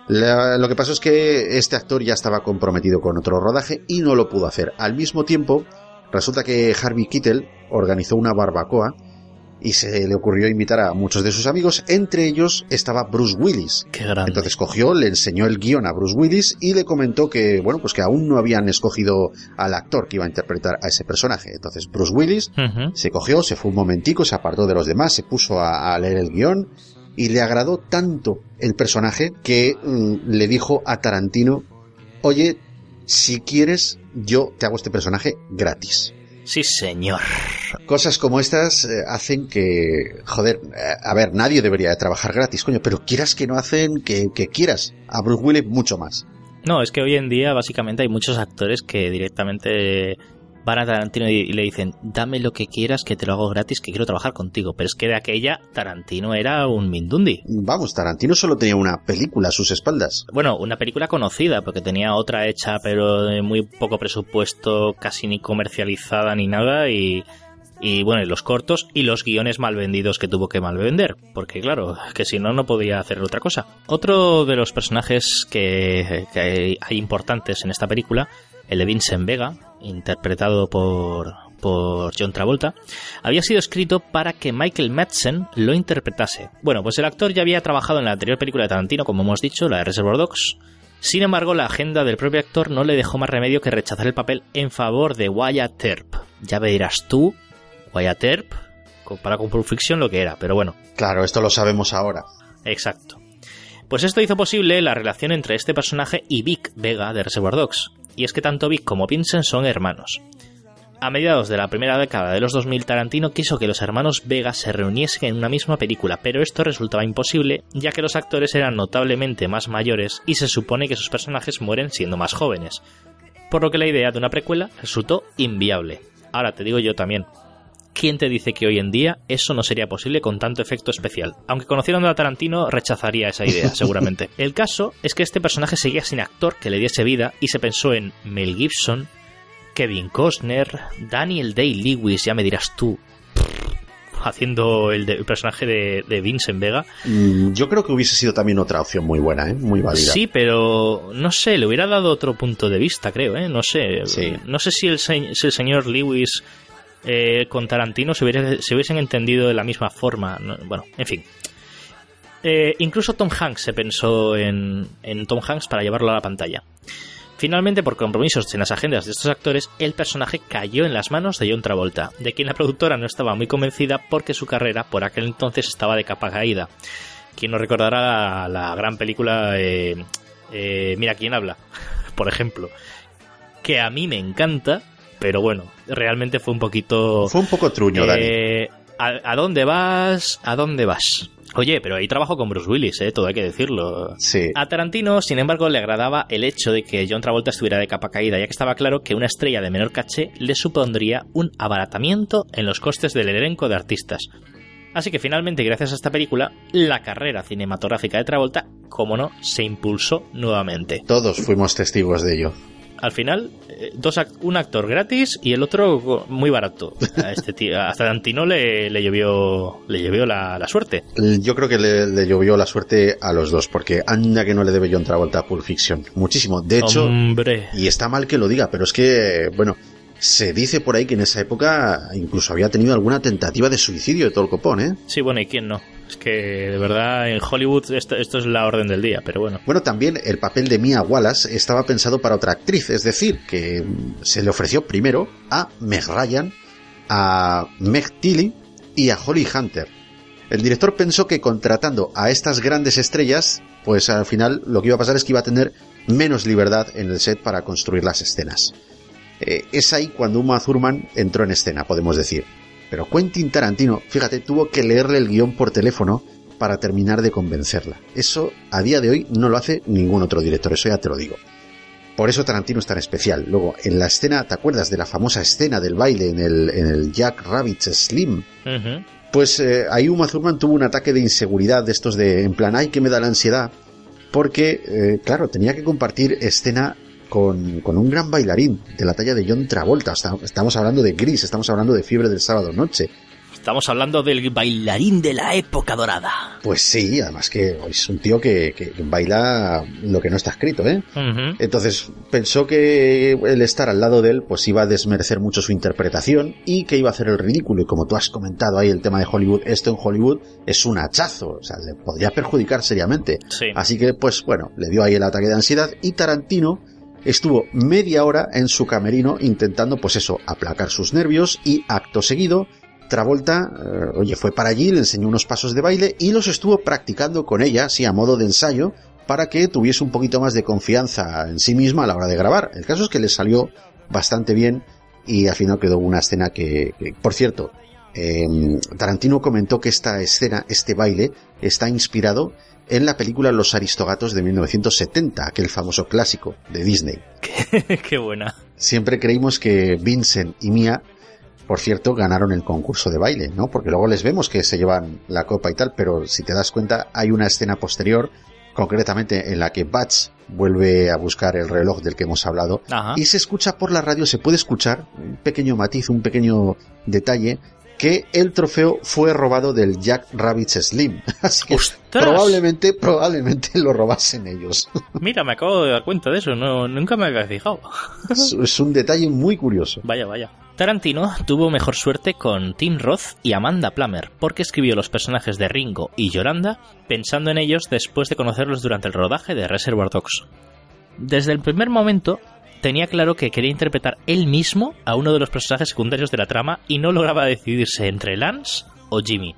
S1: La- lo que pasó es que este actor ya estaba comprometido con otro rodaje y no lo pudo hacer. Al mismo tiempo, resulta que Harvey Keitel organizó una barbacoa y se le ocurrió invitar a muchos de sus amigos, entre ellos estaba Bruce Willis.
S4: Qué grande.
S1: Entonces cogió, le enseñó el guion a Bruce Willis y le comentó que, bueno, pues que aún no habían escogido al actor que iba a interpretar a ese personaje. Entonces Bruce Willis se cogió, se fue un momentico, se apartó de los demás, se puso a, a leer el guion y le agradó tanto el personaje que mm, le dijo a Tarantino, oye, si quieres, yo te hago este personaje gratis.
S4: Sí, señor.
S1: Cosas como estas eh, hacen que, joder, eh, a ver, nadie debería de trabajar gratis, coño, pero quieras que no hacen que, que quieras. A Bruce Willis mucho más.
S4: No, es que hoy en día básicamente hay muchos actores que directamente van a Tarantino y, y le dicen, dame lo que quieras, que te lo hago gratis, que quiero trabajar contigo. Pero es que de aquella Tarantino era un mindundi.
S1: Vamos, Tarantino solo tenía una película a sus espaldas.
S4: Bueno, una película conocida, porque tenía otra hecha, pero de muy poco presupuesto, casi ni comercializada ni nada, y, y bueno, y los cortos y los guiones mal vendidos que tuvo que mal vender, porque claro, que si no, no podía hacer otra cosa. Otro de los personajes que, que hay, hay importantes en esta película, el de Vincent Vega, interpretado por, por John Travolta, había sido escrito para que Michael Madsen lo interpretase. Bueno, pues el actor ya había trabajado en la anterior película de Tarantino, como hemos dicho, la de Reservoir Dogs. Sin embargo, la agenda del propio actor no le dejó más remedio que rechazar el papel en favor de Wyatt Earp. Ya verás tú, Wyatt Earp, para con Pulp Fiction lo que era, pero bueno.
S1: Claro, esto lo sabemos ahora.
S4: Exacto. Pues esto hizo posible la relación entre este personaje y Vic Vega de Reservoir Dogs. Y es que tanto Vic como Vincent son hermanos. A mediados de la primera década de los 2000, Tarantino quiso que los hermanos Vega se reuniesen en una misma película, pero esto resultaba imposible, ya que los actores eran notablemente más mayores y se supone que sus personajes mueren siendo más jóvenes. Por lo que la idea de una precuela resultó inviable. Ahora te digo yo también, ¿quién te dice que hoy en día eso no sería posible con tanto efecto especial? Aunque conociendo a Tarantino rechazaría esa idea, seguramente. El caso es que este personaje seguía sin actor que le diese vida y se pensó en Mel Gibson, Kevin Costner, Daniel Day-Lewis, ya me dirás tú, haciendo el, de- el personaje de, de Vincent Vega.
S1: Mm, Yo creo que hubiese sido también otra opción muy buena, ¿eh? muy válida.
S4: Sí, pero no sé, le hubiera dado otro punto de vista, creo, ¿eh? No sé.
S1: Sí.
S4: No sé si el, se- si el señor Lewis eh, con Tarantino se, hubiesen entendido de la misma forma. ¿no? Bueno, en fin. Eh, incluso Tom Hanks se pensó en, en Tom Hanks para llevarlo a la pantalla. Finalmente, por compromisos en las agendas de estos actores, el personaje cayó en las manos de John Travolta, de quien la productora no estaba muy convencida porque su carrera por aquel entonces estaba de capa caída. Quien no recordará la, la gran película eh, Mira quién habla, por ejemplo, que a mí me encanta, pero bueno, realmente fue un poquito...
S1: Fue un poco truño, Dani.
S4: Eh, ¿a, a dónde vas? ¿A dónde vas? Oye, pero ahí trabajo con Bruce Willis, ¿eh? todo hay que decirlo.
S1: Sí.
S4: A Tarantino, sin embargo, le agradaba el hecho de que John Travolta estuviera de capa caída, ya que estaba claro que una estrella de menor caché le supondría un abaratamiento en los costes del elenco de artistas. Así que finalmente, gracias a esta película, la carrera cinematográfica de Travolta, como no, se impulsó nuevamente.
S1: Todos fuimos testigos de ello.
S4: Al final, eh, dos un actor gratis y el otro muy barato. A este tío, a Tarantino le, le llovió, le llovió la, la suerte.
S1: Yo creo que le, le llovió la suerte a los dos, porque anda que no le debe John Travolta a Pulp Fiction. Muchísimo. De hecho,
S4: Hombre.
S1: y está mal que lo diga, pero es que, bueno, Se dice por ahí que en esa época incluso había tenido alguna tentativa de suicidio de todo el copón, ¿eh?
S4: Sí, bueno, ¿y quién no? Es que de verdad en Hollywood esto, esto, es la orden del día, pero bueno.
S1: Bueno, también el papel de Mia Wallace estaba pensado para otra actriz, es decir, que se le ofreció primero a Meg Ryan, a Meg Tilly y a Holly Hunter. El director pensó que contratando a estas grandes estrellas, pues al final lo que iba a pasar es que iba a tener menos libertad en el set para construir las escenas. Eh, es ahí cuando Uma Thurman entró en escena, podemos decir. Pero Quentin Tarantino, fíjate, tuvo que leerle el guion por teléfono para terminar de convencerla. Eso a día de hoy no lo hace ningún otro director, eso ya te lo digo. Por eso Tarantino es tan especial. Luego, en la escena, ¿te acuerdas de la famosa escena del baile en el, en el Jack Rabbit Slim? Pues eh, ahí Uma Thurman tuvo un ataque de inseguridad de estos de, en plan, ay, que me da la ansiedad. Porque, eh, claro, tenía que compartir escena con, con, un gran bailarín de la talla de John Travolta. Estamos hablando de Gris, estamos hablando de Fiebre del Sábado Noche.
S4: Estamos hablando del bailarín de la época dorada.
S1: Pues sí, además que es un tío que, que baila lo que no está escrito, ¿eh? Entonces pensó que el estar al lado de él pues iba a desmerecer mucho su interpretación y que iba a hacer el ridículo. Y como tú has comentado ahí el tema de Hollywood, esto en Hollywood es un hachazo, o sea, le podría perjudicar seriamente. Así que pues bueno, le dio ahí el ataque de ansiedad y Tarantino estuvo media hora en su camerino intentando, pues eso, aplacar sus nervios y acto seguido, Travolta, eh, oye, fue para allí, le enseñó unos pasos de baile y los estuvo practicando con ella, sí, a modo de ensayo, para que tuviese un poquito más de confianza en sí misma a la hora de grabar. El caso es que le salió bastante bien y al final quedó una escena que, por cierto, em, Tarantino comentó que esta escena, este baile, está inspirado en la película Los Aristogatos de 1970, aquel famoso clásico de Disney.
S4: Qué buena.
S1: Siempre creímos que Vincent y Mia, por cierto, ganaron el concurso de baile, ¿no? Porque luego les vemos que se llevan la copa y tal, pero si te das cuenta, hay una escena posterior, concretamente en la que Batch vuelve a buscar el reloj del que hemos hablado y se escucha por la radio, se puede escuchar un pequeño matiz, un pequeño detalle que el trofeo fue robado del Jack Rabbit Slim. Así que probablemente, probablemente lo robasen ellos.
S4: Mira, me acabo de dar cuenta de eso, no, nunca me había fijado.
S1: Es, un detalle muy curioso.
S4: Vaya, vaya. Tarantino tuvo mejor suerte con Tim Roth y Amanda Plummer, porque escribió los personajes de Ringo y Yolanda pensando en ellos después de conocerlos durante el rodaje de Reservoir Dogs. Desde el primer momento, tenía claro que quería interpretar él mismo a uno de los personajes secundarios de la trama y no lograba decidirse entre Lance o Jimmy.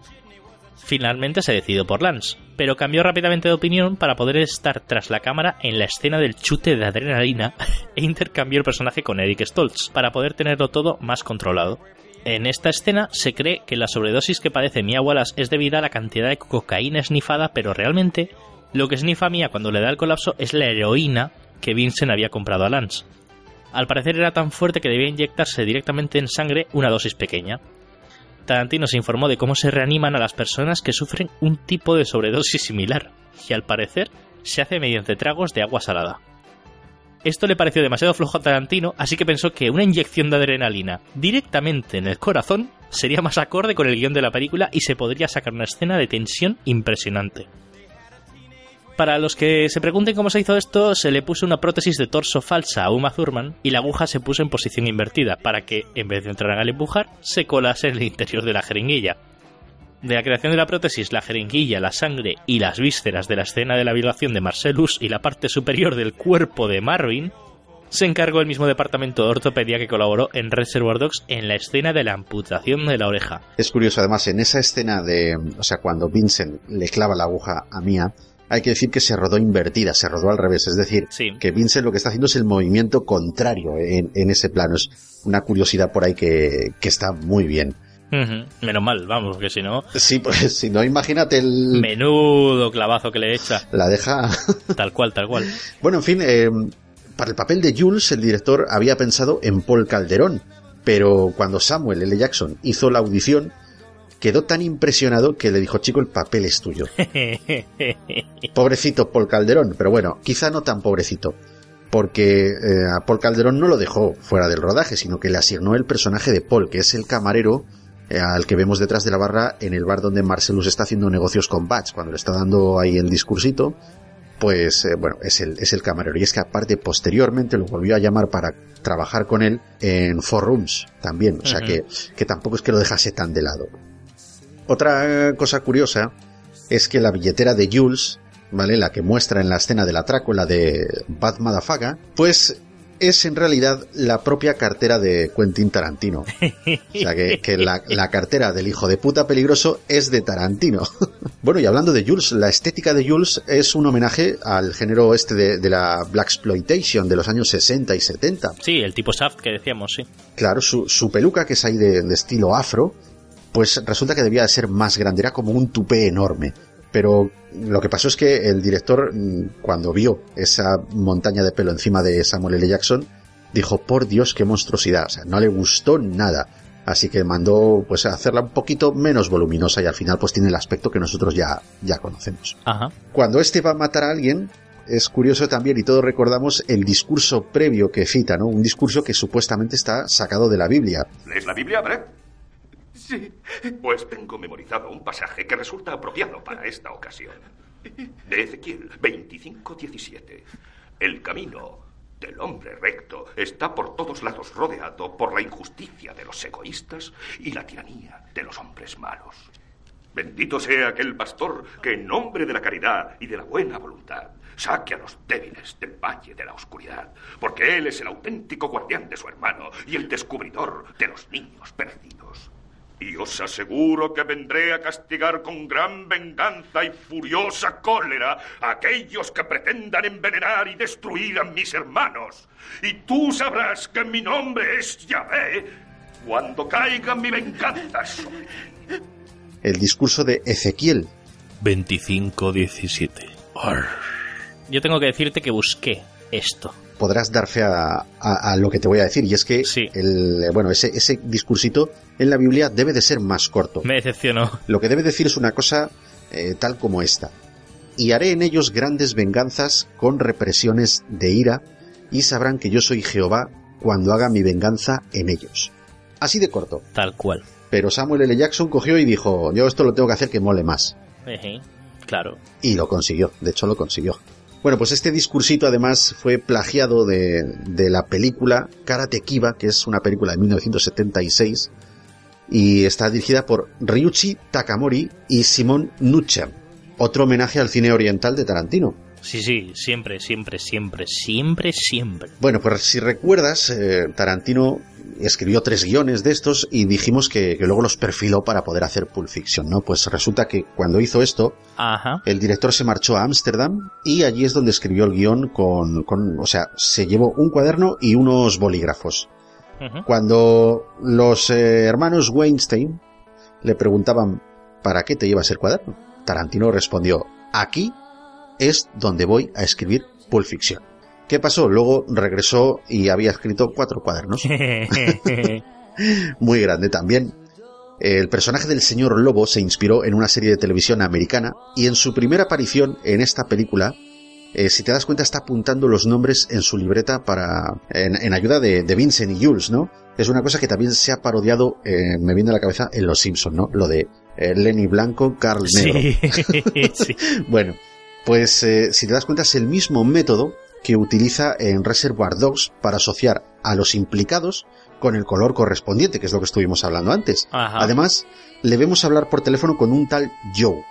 S4: Finalmente se decidió por Lance, pero cambió rápidamente de opinión para poder estar tras la cámara en la escena del chute de adrenalina e intercambió el personaje con Eric Stoltz para poder tenerlo todo más controlado. En esta escena se cree que la sobredosis que padece Mia Wallace es debida a la cantidad de cocaína esnifada, pero realmente lo que snifa Mia cuando le da el colapso es la heroína que Vincent había comprado a Lance. Al parecer era tan fuerte que debía inyectarse directamente en sangre una dosis pequeña. Tarantino se informó de cómo se reaniman a las personas que sufren un tipo de sobredosis similar, y al parecer se hace mediante tragos de agua salada. Esto le pareció demasiado flojo a Tarantino, así que pensó que una inyección de adrenalina directamente en el corazón sería más acorde con el guion de la película y se podría sacar una escena de tensión impresionante. Para los que se pregunten cómo se hizo esto, se le puso una prótesis de torso falsa a Uma Thurman y la aguja se puso en posición invertida para que, en vez de entrar al empujar, se colase en el interior de la jeringuilla. De la creación de la prótesis, la jeringuilla, la sangre y las vísceras de la escena de la violación de Marcellus y la parte superior del cuerpo de Marvin, se encargó el mismo departamento de ortopedia que colaboró en Reservoir Dogs en la escena de la amputación de la oreja.
S1: Es curioso, además, en esa escena de, o sea, cuando Vincent le clava la aguja a Mia, hay que decir que se rodó invertida, se rodó al revés. Es decir, que Vincent lo que está haciendo es el movimiento contrario en, ese plano. Es una curiosidad por ahí que, está muy bien.
S4: Menos mal, vamos, que si no.
S1: Sí, pues si no, imagínate el.
S4: Menudo clavazo que le echa.
S1: La deja.
S4: tal cual, tal cual.
S1: Bueno, en fin, eh, para el papel de Jules, el director había pensado en Paul Calderón. Pero cuando Samuel L. Jackson hizo la audición, quedó tan impresionado que le dijo, chico, el papel es tuyo. pobrecito Paul Calderón, pero bueno, quizá no tan pobrecito, porque eh, a Paul Calderón no lo dejó fuera del rodaje, sino que le asignó el personaje de Paul, que es el camarero eh, al que vemos detrás de la barra en el bar donde Marcelus está haciendo negocios con Batch, cuando le está dando ahí el discursito. pues eh, bueno, es el, es el camarero. Y es que aparte posteriormente lo volvió a llamar para trabajar con él en Four Rooms también, o sea que, que tampoco es que lo dejase tan de lado. Otra cosa curiosa es que la billetera de Jules, ¿vale? La que muestra en la escena del atraco, la de Bad Madafaga, pues es en realidad la propia cartera de Quentin Tarantino. O sea, que, la, cartera del hijo de puta peligroso es de Tarantino. bueno, y hablando de Jules, la estética de Jules es un homenaje al género este de, la Black Exploitation de los años 60 y 70.
S4: Sí, el tipo Shaft que decíamos, sí.
S1: Claro, su, peluca, que es ahí de, de estilo afro, pues resulta que debía de ser más grande, era como un tupé enorme. Pero lo que pasó es que el director, mm, cuando vio esa montaña de pelo encima de Samuel L. Jackson, dijo, por Dios, qué monstruosidad. O sea, no le gustó nada. Así que mandó pues a hacerla un poquito menos voluminosa y al final pues tiene el aspecto que nosotros ya, ya conocemos. Cuando este va a matar a alguien, es curioso también y todos recordamos el discurso previo que cita, ¿no? Un discurso que supuestamente está sacado de la Biblia.
S3: ¿Lees la Biblia, Brett?
S13: Sí. Pues tengo memorizado un pasaje que resulta apropiado para esta ocasión. De Ezequiel 25:17. El camino del hombre recto está por todos lados rodeado por la injusticia de los egoístas y la tiranía de los hombres malos. Bendito sea aquel pastor que en nombre de la caridad y de la buena voluntad saque a los débiles del valle de la oscuridad, porque él es el auténtico guardián de su hermano y el descubridor de los niños perdidos. Y os aseguro que vendré a castigar con gran venganza y furiosa cólera a aquellos que pretendan envenenar y destruir a mis hermanos. Y tú sabrás que mi nombre es Yahvé cuando caiga mi venganza
S1: El discurso de Ezequiel.
S4: 25-17. Yo tengo que decirte que busqué esto
S1: podrás dar fe a, lo que te voy a decir. Y es que el, bueno, ese, ese discursito en la Biblia debe de ser más corto.
S4: Me decepcionó.
S1: Lo que debe decir es una cosa eh, tal como esta. Y haré en ellos grandes venganzas con represiones de ira, y sabrán que yo soy Jehová cuando haga mi venganza en ellos. Así de corto.
S4: Tal cual.
S1: Pero Samuel L. Jackson cogió y dijo, yo esto lo tengo que hacer que mole más.
S4: claro.
S1: Y lo consiguió, de hecho lo consiguió. Bueno, pues este discursito además fue plagiado de, de la película Karate Kiba, que es una película de 1976, y está dirigida por Ryuichi Takamori y Simon Nutcher, otro homenaje al cine oriental de Tarantino.
S4: Sí, sí, siempre, siempre, siempre, siempre, siempre.
S1: Bueno, pues si recuerdas, eh, Tarantino escribió tres guiones de estos y dijimos que, luego los perfiló para poder hacer Pulp Fiction, ¿no? Pues resulta que cuando hizo esto, el director se marchó a Ámsterdam y allí es donde escribió el guion con, con, o sea, se llevó un cuaderno y unos bolígrafos. Cuando los eh, hermanos Weinstein le preguntaban ¿para qué te llevas el cuaderno? Tarantino respondió, aquí es donde voy a escribir Pulp Fiction. ¿Qué pasó? Luego regresó y había escrito cuatro cuadernos. Muy grande también. El personaje del señor Lobo se inspiró en una serie de televisión americana y en su primera aparición en esta película, eh, si te das cuenta, está apuntando los nombres en su libreta para en, ayuda de, Vincent y Jules, ¿no? Es una cosa que también se ha parodiado, eh, me viene a la cabeza, en Los Simpsons, ¿no? Lo de eh, Lenny Blanco, Carl Negro. Sí. bueno, pues si te das cuenta es el mismo método que utiliza en Reservoir Dogs para asociar a los implicados con el color correspondiente, que es lo que estuvimos hablando antes. Además, le vemos hablar por teléfono con un tal Joe,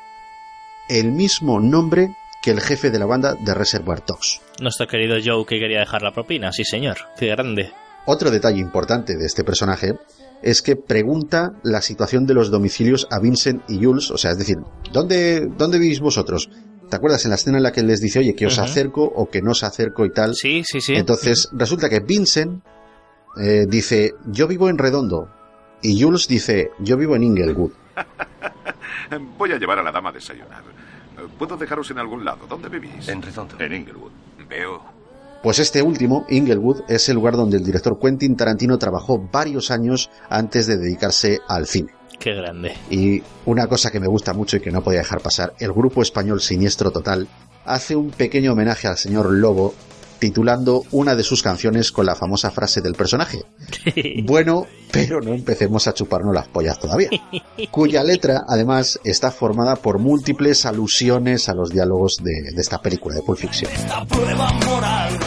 S1: el mismo nombre que el jefe de la banda de Reservoir Dogs.
S4: Nuestro querido Joe que quería dejar la propina, sí señor, qué grande.
S1: Otro detalle importante de este personaje es que pregunta la situación de los domicilios a Vincent y Jules, o sea, es decir, ¿dónde, dónde vivís vosotros? ¿Te acuerdas en la escena en la que les dice, oye, que os acerco o que no os acerco y tal?
S4: Sí, sí, sí.
S1: Entonces, resulta que Vincent eh, dice, yo vivo en Redondo. Y Jules dice, yo vivo en Inglewood.
S6: Voy a llevar a la dama a desayunar. ¿Puedo dejaros en algún lado? ¿Dónde vivís?
S12: En Redondo.
S6: En Inglewood. Veo.
S1: Pues este último, Inglewood, es el lugar donde el director Quentin Tarantino trabajó varios años antes de dedicarse al cine.
S4: Qué grande.
S1: Y una cosa que me gusta mucho y que no podía dejar pasar, el grupo español Siniestro Total hace un pequeño homenaje al señor Lobo titulando una de sus canciones con la famosa frase del personaje. bueno, pero no empecemos a chuparnos las pollas todavía. Cuya letra, además, está formada por múltiples alusiones a los diálogos de, de esta película de Pulp Fiction.
S7: Esta prueba moral.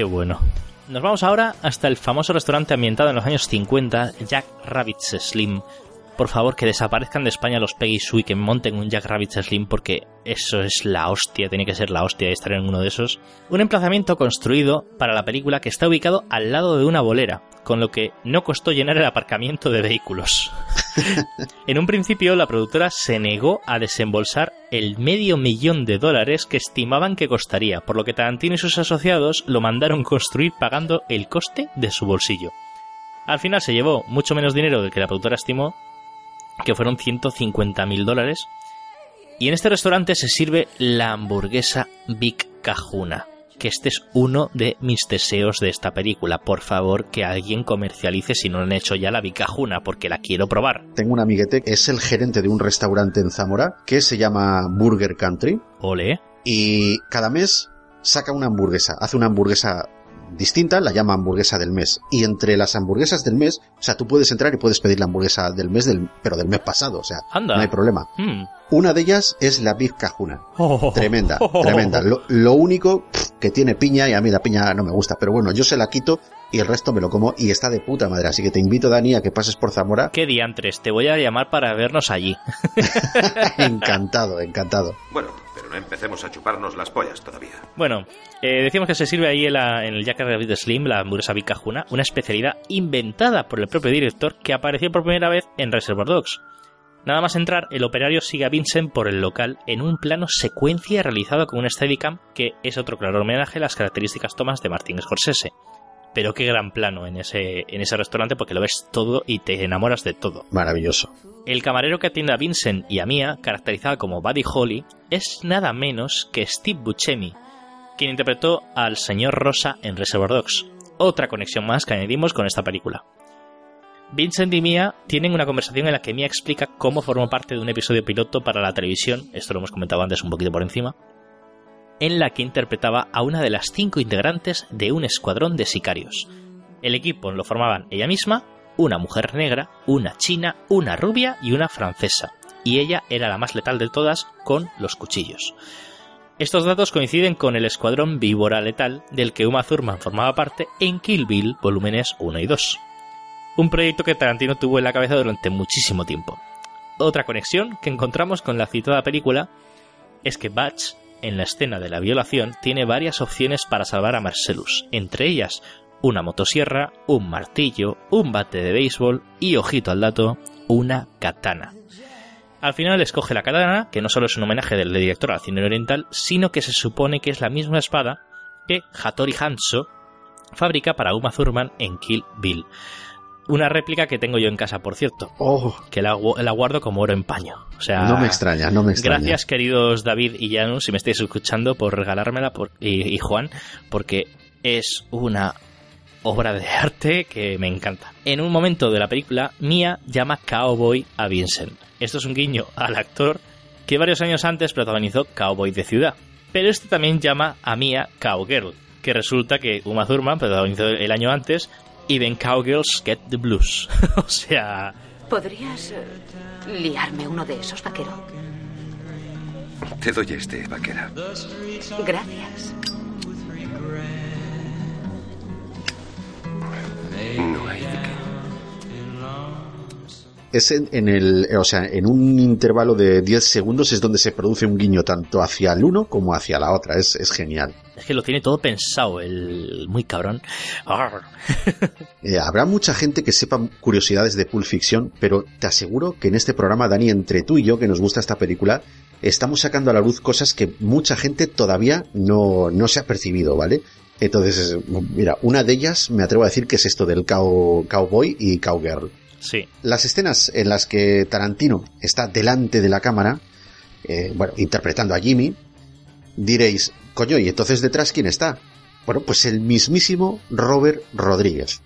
S4: Qué bueno. Nos vamos ahora hasta el famoso restaurante ambientado en los años 50, Jack Rabbit's Slim. Por favor, que desaparezcan de España los Peggy Sue que monten un Jack Rabbit's Slim porque eso es la hostia, tiene que ser la hostia de estar en uno de esos. Un emplazamiento construido para la película que está ubicado al lado de una bolera, con lo que no costó llenar el aparcamiento de vehículos. en un principio, la productora se negó a desembolsar el medio millón de dólares que estimaban que costaría, por lo que Tarantino y sus asociados lo mandaron construir pagando el coste de su bolsillo. Al final se llevó mucho menos dinero del que la productora estimó, que fueron 150 mil dólares. Y en este restaurante se sirve la hamburguesa Big Cajuna, que este es uno de mis deseos de esta película. Por favor, que alguien comercialice si no han hecho ya la Big Cajuna, porque la quiero probar.
S1: Tengo un amiguete que es el gerente de un restaurante en Zamora que se llama Burger Country.
S4: Ole.
S1: Y cada mes saca una hamburguesa, hace una hamburguesa distinta, la llama hamburguesa del mes. Y entre las hamburguesas del mes, o sea, tú puedes entrar y puedes pedir la hamburguesa del mes, del, pero del mes pasado, o sea,
S4: Anda.
S1: no hay problema.
S4: Hmm.
S1: Una de ellas es la Big Cajuna.
S4: Oh.
S1: Tremenda, tremenda. Lo, lo único pff, que tiene piña, y a mí la piña no me gusta, pero bueno, yo se la quito y el resto me lo como y está de puta madre. Así que te invito, Dani, a que pases por Zamora.
S4: ¿Qué diantres? Te voy a llamar para vernos allí.
S1: encantado, encantado.
S6: Bueno, pero no empecemos a chuparnos las pollas todavía.
S4: Bueno, eh, decimos que se sirve ahí en, la- en el Jack Rabbit Slim, la hamburguesa Big Cajuna, una especialidad inventada por el propio director que apareció por primera vez en Reservoir Dogs. Nada más entrar, el operario sigue a Vincent por el local en un plano secuencia realizado con un Steadicam que es otro claro homenaje a las características tomas de Martin Scorsese. Pero qué gran plano en ese, en ese restaurante porque lo ves todo y te enamoras de todo.
S1: Maravilloso.
S4: El camarero que atiende a Vincent y a Mia, caracterizado como Buddy Holly, es nada menos que Steve Buscemi, quien interpretó al señor Rosa en Reservoir Dogs. Otra conexión más que añadimos con esta película. Vincent y Mia tienen una conversación en la que Mia explica cómo formó parte de un episodio piloto para la televisión, esto lo hemos comentado antes un poquito por encima, en la que interpretaba a una de las cinco integrantes de un escuadrón de sicarios. El equipo lo formaban ella misma, una mujer negra, una china, una rubia y una francesa, y ella era la más letal de todas con los cuchillos. Estos datos coinciden con el escuadrón víbora letal del que Uma Thurman formaba parte en Kill Bill volúmenes 1 y 2. Un proyecto que Tarantino tuvo en la cabeza durante muchísimo tiempo. Otra conexión que encontramos con la citada película es que Batch, en la escena de la violación, tiene varias opciones para salvar a Marcellus, entre ellas una motosierra, un martillo, un bate de béisbol y, ojito al dato, una katana. Al final escoge la katana, que no solo es un homenaje del director al cine oriental, sino que se supone que es la misma espada que Hattori Hanzo fabrica para Uma Thurman en Kill Bill. Una réplica que tengo yo en casa, por cierto. Que la, gu- la guardo como oro en paño. O sea,
S1: No me extraña, no me extraña.
S4: Gracias, queridos David y Janus, si me estáis escuchando, por regalármela por- y, y Juan, porque es una obra de arte que me encanta. En un momento de la película, Mia llama Cowboy a Vincent. Esto es un guiño al actor que varios años antes protagonizó Cowboy de Ciudad. Pero este también llama a Mia Cowgirl, que resulta que Uma Thurman protagonizó el año antes y Then Cowgirls Get the Blues. o sea,
S5: ¿Podrías eh, liarme uno de esos, vaquero?
S10: Te doy este, vaquera.
S5: Gracias.
S12: No hay de qué.
S1: Es en, en el, o sea, en un intervalo de 10 segundos es donde se produce un guiño tanto hacia el uno como hacia la otra. Es, es genial.
S4: Es que lo tiene todo pensado, el muy cabrón.
S1: Eh, habrá mucha gente que sepa curiosidades de Pulp Fiction, pero te aseguro que en este programa, Dani, entre tú y yo, que nos gusta esta película, estamos sacando a la luz cosas que mucha gente todavía no, no se ha percibido, ¿vale? Entonces, mira, una de ellas me atrevo a decir que es esto del cow, cowboy y cowgirl.
S4: Sí.
S1: Las escenas en las que Tarantino está delante de la cámara, eh, bueno, interpretando a Jimmy, diréis, coño, ¿y entonces detrás quién está? Bueno, pues el mismísimo Robert Rodríguez,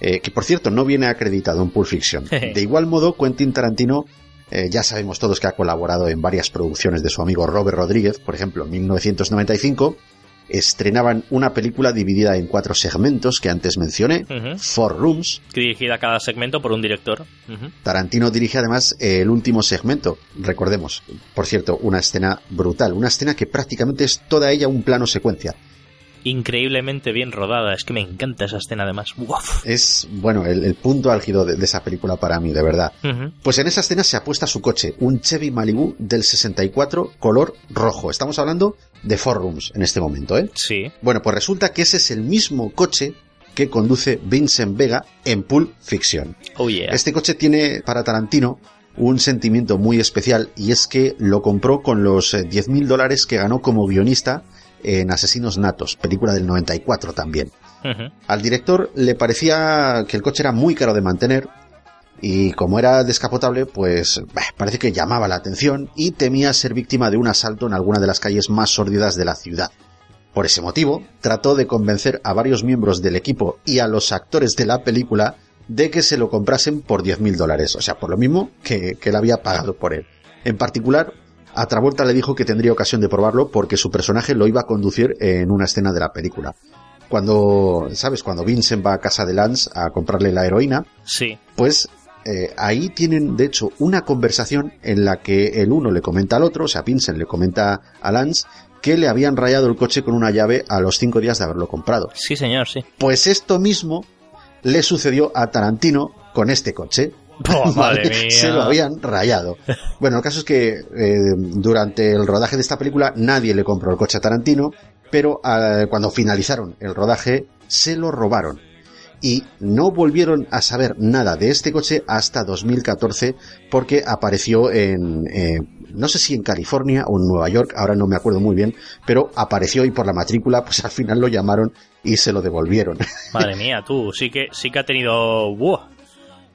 S1: eh, que por cierto no viene acreditado en Pulp Fiction. De igual modo, Quentin Tarantino, eh, ya sabemos todos que ha colaborado en varias producciones de su amigo Robert Rodríguez, por ejemplo, en 1995 estrenaban una película dividida en cuatro segmentos que antes mencioné. Four Rooms,
S4: Dirigida cada segmento por un director.
S1: Tarantino dirige además eh, el último segmento, recordemos, por cierto, una escena brutal, una escena que prácticamente es toda ella un plano secuencia.
S4: Increíblemente bien rodada. Es que me encanta esa escena además. ¡Uf!
S1: Es, bueno, el, el punto álgido de, de esa película para mí, de verdad. Pues en esa escena se apuesta su coche, un Chevy Malibu del 64 color rojo. Estamos hablando de Four Rooms en este momento, ¿eh?
S4: Sí.
S1: Bueno, pues resulta que ese es el mismo coche que conduce Vincent Vega en Pulp Fiction.
S4: Oh yeah.
S1: Este coche tiene para Tarantino un sentimiento muy especial y es que lo compró con los eh, 10.000 dólares que ganó como guionista en Asesinos Natos, película del 94 también. Al director le parecía que el coche era muy caro de mantener y como era descapotable, pues bah, parece que llamaba la atención y temía ser víctima de un asalto en alguna de las calles más sórdidas de la ciudad. Por ese motivo, trató de convencer a varios miembros del equipo y a los actores de la película de que se lo comprasen por 10.000 dólares, o sea, por lo mismo que, que él había pagado por él. En particular, a Travolta le dijo que tendría ocasión de probarlo porque su personaje lo iba a conducir en una escena de la película. Cuando, ¿sabes? Cuando Vincent va a casa de Lance a comprarle la heroína,
S4: Sí.
S1: pues eh, ahí tienen de hecho una conversación en la que el uno le comenta al otro, o sea, Vincent le comenta a Lance que le habían rayado el coche con una llave a los cinco días de haberlo comprado.
S4: Sí, señor, sí.
S1: Pues esto mismo le sucedió a Tarantino con este coche.
S4: Oh, madre
S1: Vale,
S4: mía.
S1: Se lo habían rayado. Bueno, el caso es que eh, durante el rodaje de esta película nadie le compró el coche a Tarantino, pero ah, cuando finalizaron el rodaje se lo robaron. Y no volvieron a saber nada de este coche hasta 2014 porque apareció en, eh, no sé si en California o en Nueva York, ahora no me acuerdo muy bien, pero apareció y por la matrícula pues al final lo llamaron y se lo devolvieron.
S4: Madre mía, tú. Sí que, sí que ha tenido. ¡Wow!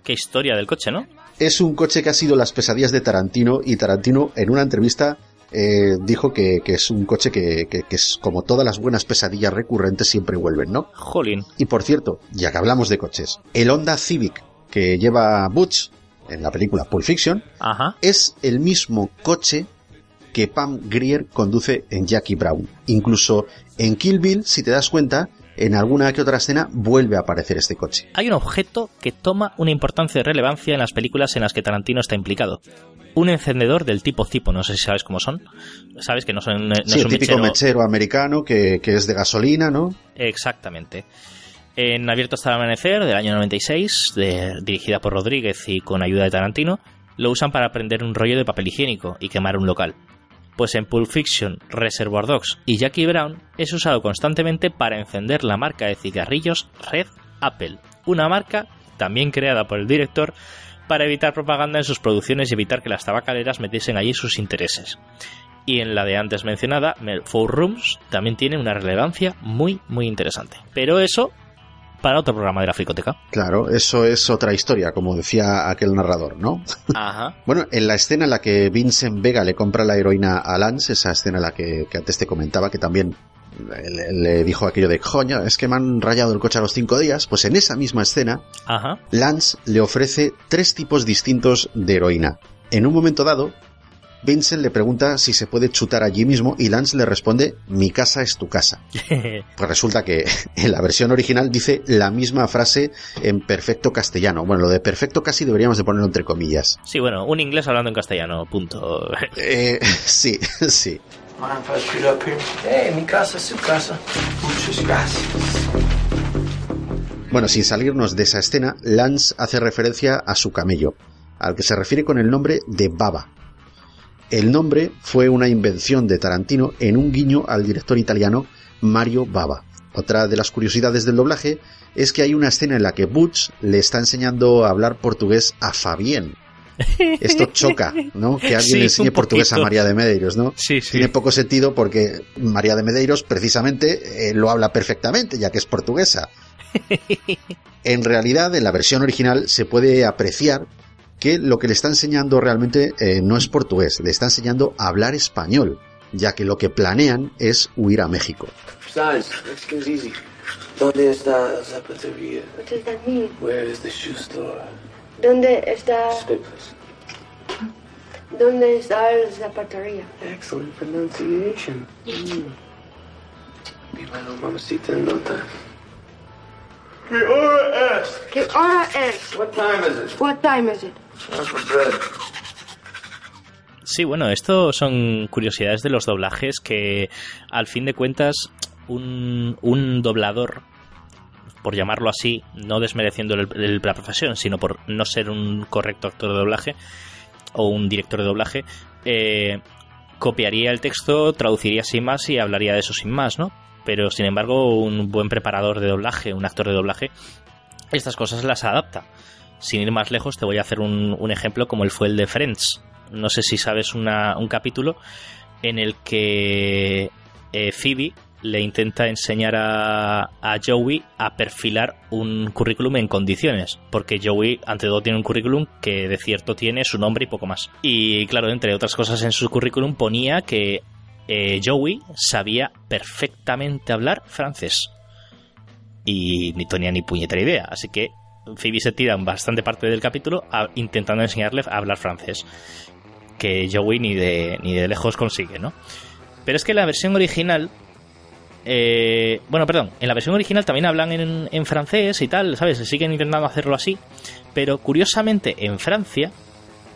S4: Qué historia del coche, ¿no?
S1: es un coche que ha sido las pesadillas de Tarantino y Tarantino en una entrevista eh, dijo que, que es un coche que, que- que es como todas las buenas pesadillas recurrentes siempre vuelven, ¿no?
S4: Jolín.
S1: Y por cierto, ya que hablamos de coches, el Honda Civic que lleva Butch en la película Pulp Fiction
S4: Ajá.
S1: es el mismo coche que Pam Grier conduce en Jackie Brown. Incluso en Kill Bill, si te das cuenta, en alguna que otra escena vuelve a aparecer este coche.
S4: Hay un objeto que toma una importancia y relevancia en las películas en las que Tarantino está implicado. Un encendedor del tipo Zipo, no sé si sabes cómo son. Sabes que no son no
S1: sí,
S4: es
S1: el
S4: un
S1: típico
S4: mechero-
S1: mechero americano que, que es de gasolina, ¿no?
S4: Exactamente. En Abierto hasta el amanecer, del año 96, de- dirigida por Rodríguez y con ayuda de Tarantino, lo usan para prender un rollo de papel higiénico y quemar un local. Pues en Pulp Fiction, Reservoir Dogs y Jackie Brown es usado constantemente para encender la marca de cigarrillos Red Apple, una marca también creada por el director para evitar propaganda en sus producciones y evitar que las tabacaleras metiesen allí sus intereses. Y en la de antes mencionada, Four Rooms, también tiene una relevancia muy, muy interesante. Pero eso para otro programa de la Fricoteca.
S1: Claro, eso es otra historia, como decía aquel narrador, ¿no?
S4: Ajá.
S1: Bueno, en la escena en la que Vincent Vega le compra la heroína a Lance, esa escena en la que, que antes te comentaba, que también le, le dijo aquello de, coño, es que me han rayado el coche a los cinco días, pues en esa misma escena,
S4: Ajá.
S1: Lance le ofrece tres tipos distintos de heroína. En un momento dado, Vincent le pregunta si se puede chutar allí mismo y Lance le responde, mi casa es tu casa. Pues resulta que en la versión original dice la misma frase en perfecto castellano. Bueno, lo de perfecto casi deberíamos de ponerlo entre comillas.
S4: sí, bueno, un inglés hablando en castellano, punto.
S1: Eh, sí, sí.
S14: Mi casa es su casa. Muchas gracias.
S1: Bueno, sin salirnos de esa escena, Lance hace referencia a su camello. al que se refiere con el nombre de Baba. El nombre fue una invención de Tarantino en un guiño al director italiano Mario Baba. Otra de las curiosidades del doblaje es que hay una escena en la que Butch le está enseñando a hablar portugués a Fabien. Esto choca, ¿no? Que alguien
S4: Sí,
S1: le enseñe portugués a. María de Medeiros, ¿no?
S4: Sí, sí.
S1: Tiene poco sentido porque María de Medeiros precisamente eh, lo habla perfectamente, ya que es portuguesa. En realidad, en la versión original se puede apreciar que lo que le está enseñando realmente eh, no es portugués, le está enseñando a hablar español, ya que lo que planean es huir a México.
S14: Besides. ¿Dónde está la zapatería?
S15: What does that mean?
S14: Where is the shoe store?
S15: ¿Dónde está, dónde está la zapatería?
S14: Excellent pronunciation. Mm. Little mamacita in no time. ¿Qué hora es?
S15: ¿Qué hora es?
S14: What time is it?
S15: What time is it?
S4: Sí, bueno, esto son curiosidades de los doblajes que, al fin de cuentas, un, un doblador, por llamarlo así, no desmereciendo el- la profesión, sino por no ser un correcto actor de doblaje o un director de doblaje, eh, copiaría el texto, traduciría sin más y hablaría de eso sin más, ¿no? Pero, sin embargo, un buen preparador de doblaje, un actor de doblaje, estas cosas las adapta. Sin ir más lejos, te voy a hacer un, ejemplo como el fue el de Friends. No sé si sabes un capítulo en el que eh, Phoebe le intenta enseñar a, a Joey a perfilar un currículum en condiciones, porque Joey ante todo tiene un currículum que de cierto tiene su nombre y poco más. Y claro, entre otras cosas en su currículum ponía que eh, Joey sabía perfectamente hablar francés y ni tenía ni puñetera idea. Así que Phoebe se tira bastante parte del capítulo intentando enseñarle a hablar francés. Que Joey ni de, ni de lejos consigue, ¿no? Pero es que la versión original. eh, bueno, perdón, en la versión original también hablan en, en francés y tal, ¿sabes? Se siguen intentando hacerlo así. Pero curiosamente, en Francia,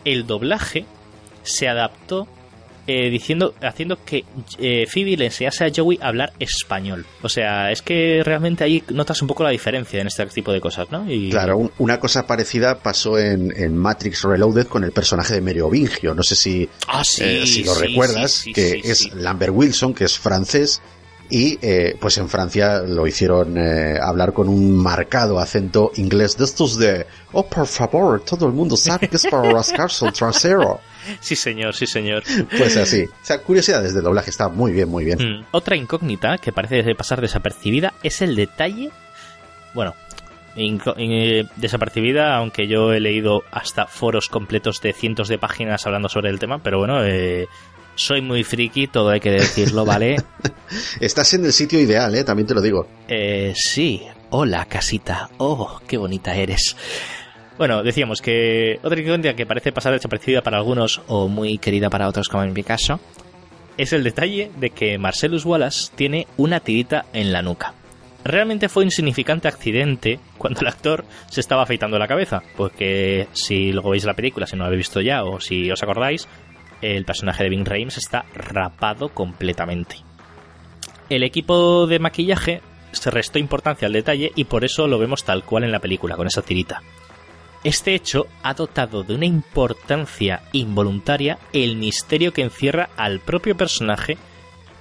S4: el doblaje se adaptó eh, diciendo, haciendo que eh, Phoebe le enseñase a Joey a hablar español. O sea, es que realmente ahí notas un poco la diferencia en este tipo de cosas, ¿no? Y,
S1: Claro, un- una cosa parecida pasó en, en Matrix Reloaded con el personaje de Merovingio. No sé si,
S4: Ah, sí,
S1: eh, si lo
S4: sí,
S1: recuerdas,
S4: sí,
S1: que es. Lambert Wilson, que es francés, y eh, pues en Francia lo hicieron eh, hablar con un marcado acento inglés de estos de, oh, por favor, todo el mundo sabe que es para rascarse el trasero.
S4: Sí, señor, sí, señor.
S1: Pues así. O sea, curiosidades de doblaje, está muy bien, muy bien.
S4: Mm. Otra incógnita que parece pasar desapercibida es el detalle. Bueno, inco- eh, desapercibida, aunque yo he leído hasta foros completos de cientos de páginas hablando sobre el tema, pero bueno, eh, soy muy friki, todo hay que decirlo, ¿vale?
S1: Estás en el sitio ideal, ¿eh? También te lo digo.
S4: Eh, sí, hola casita, oh, qué bonita eres. Bueno, decíamos que otra incógnita que parece pasar desapercibida para algunos o muy querida para otros, como en mi caso, es el detalle de que Marcellus Wallace tiene una tirita en la nuca. Realmente fue un insignificante accidente cuando el actor se estaba afeitando la cabeza, porque si luego veis la película, si no la habéis visto ya o si os acordáis, el personaje de Ving Rhames está rapado completamente. El equipo de maquillaje se restó importancia al detalle y por eso lo vemos tal cual en la película, con esa tirita. Este hecho ha dotado de una importancia involuntaria el misterio que encierra al propio personaje,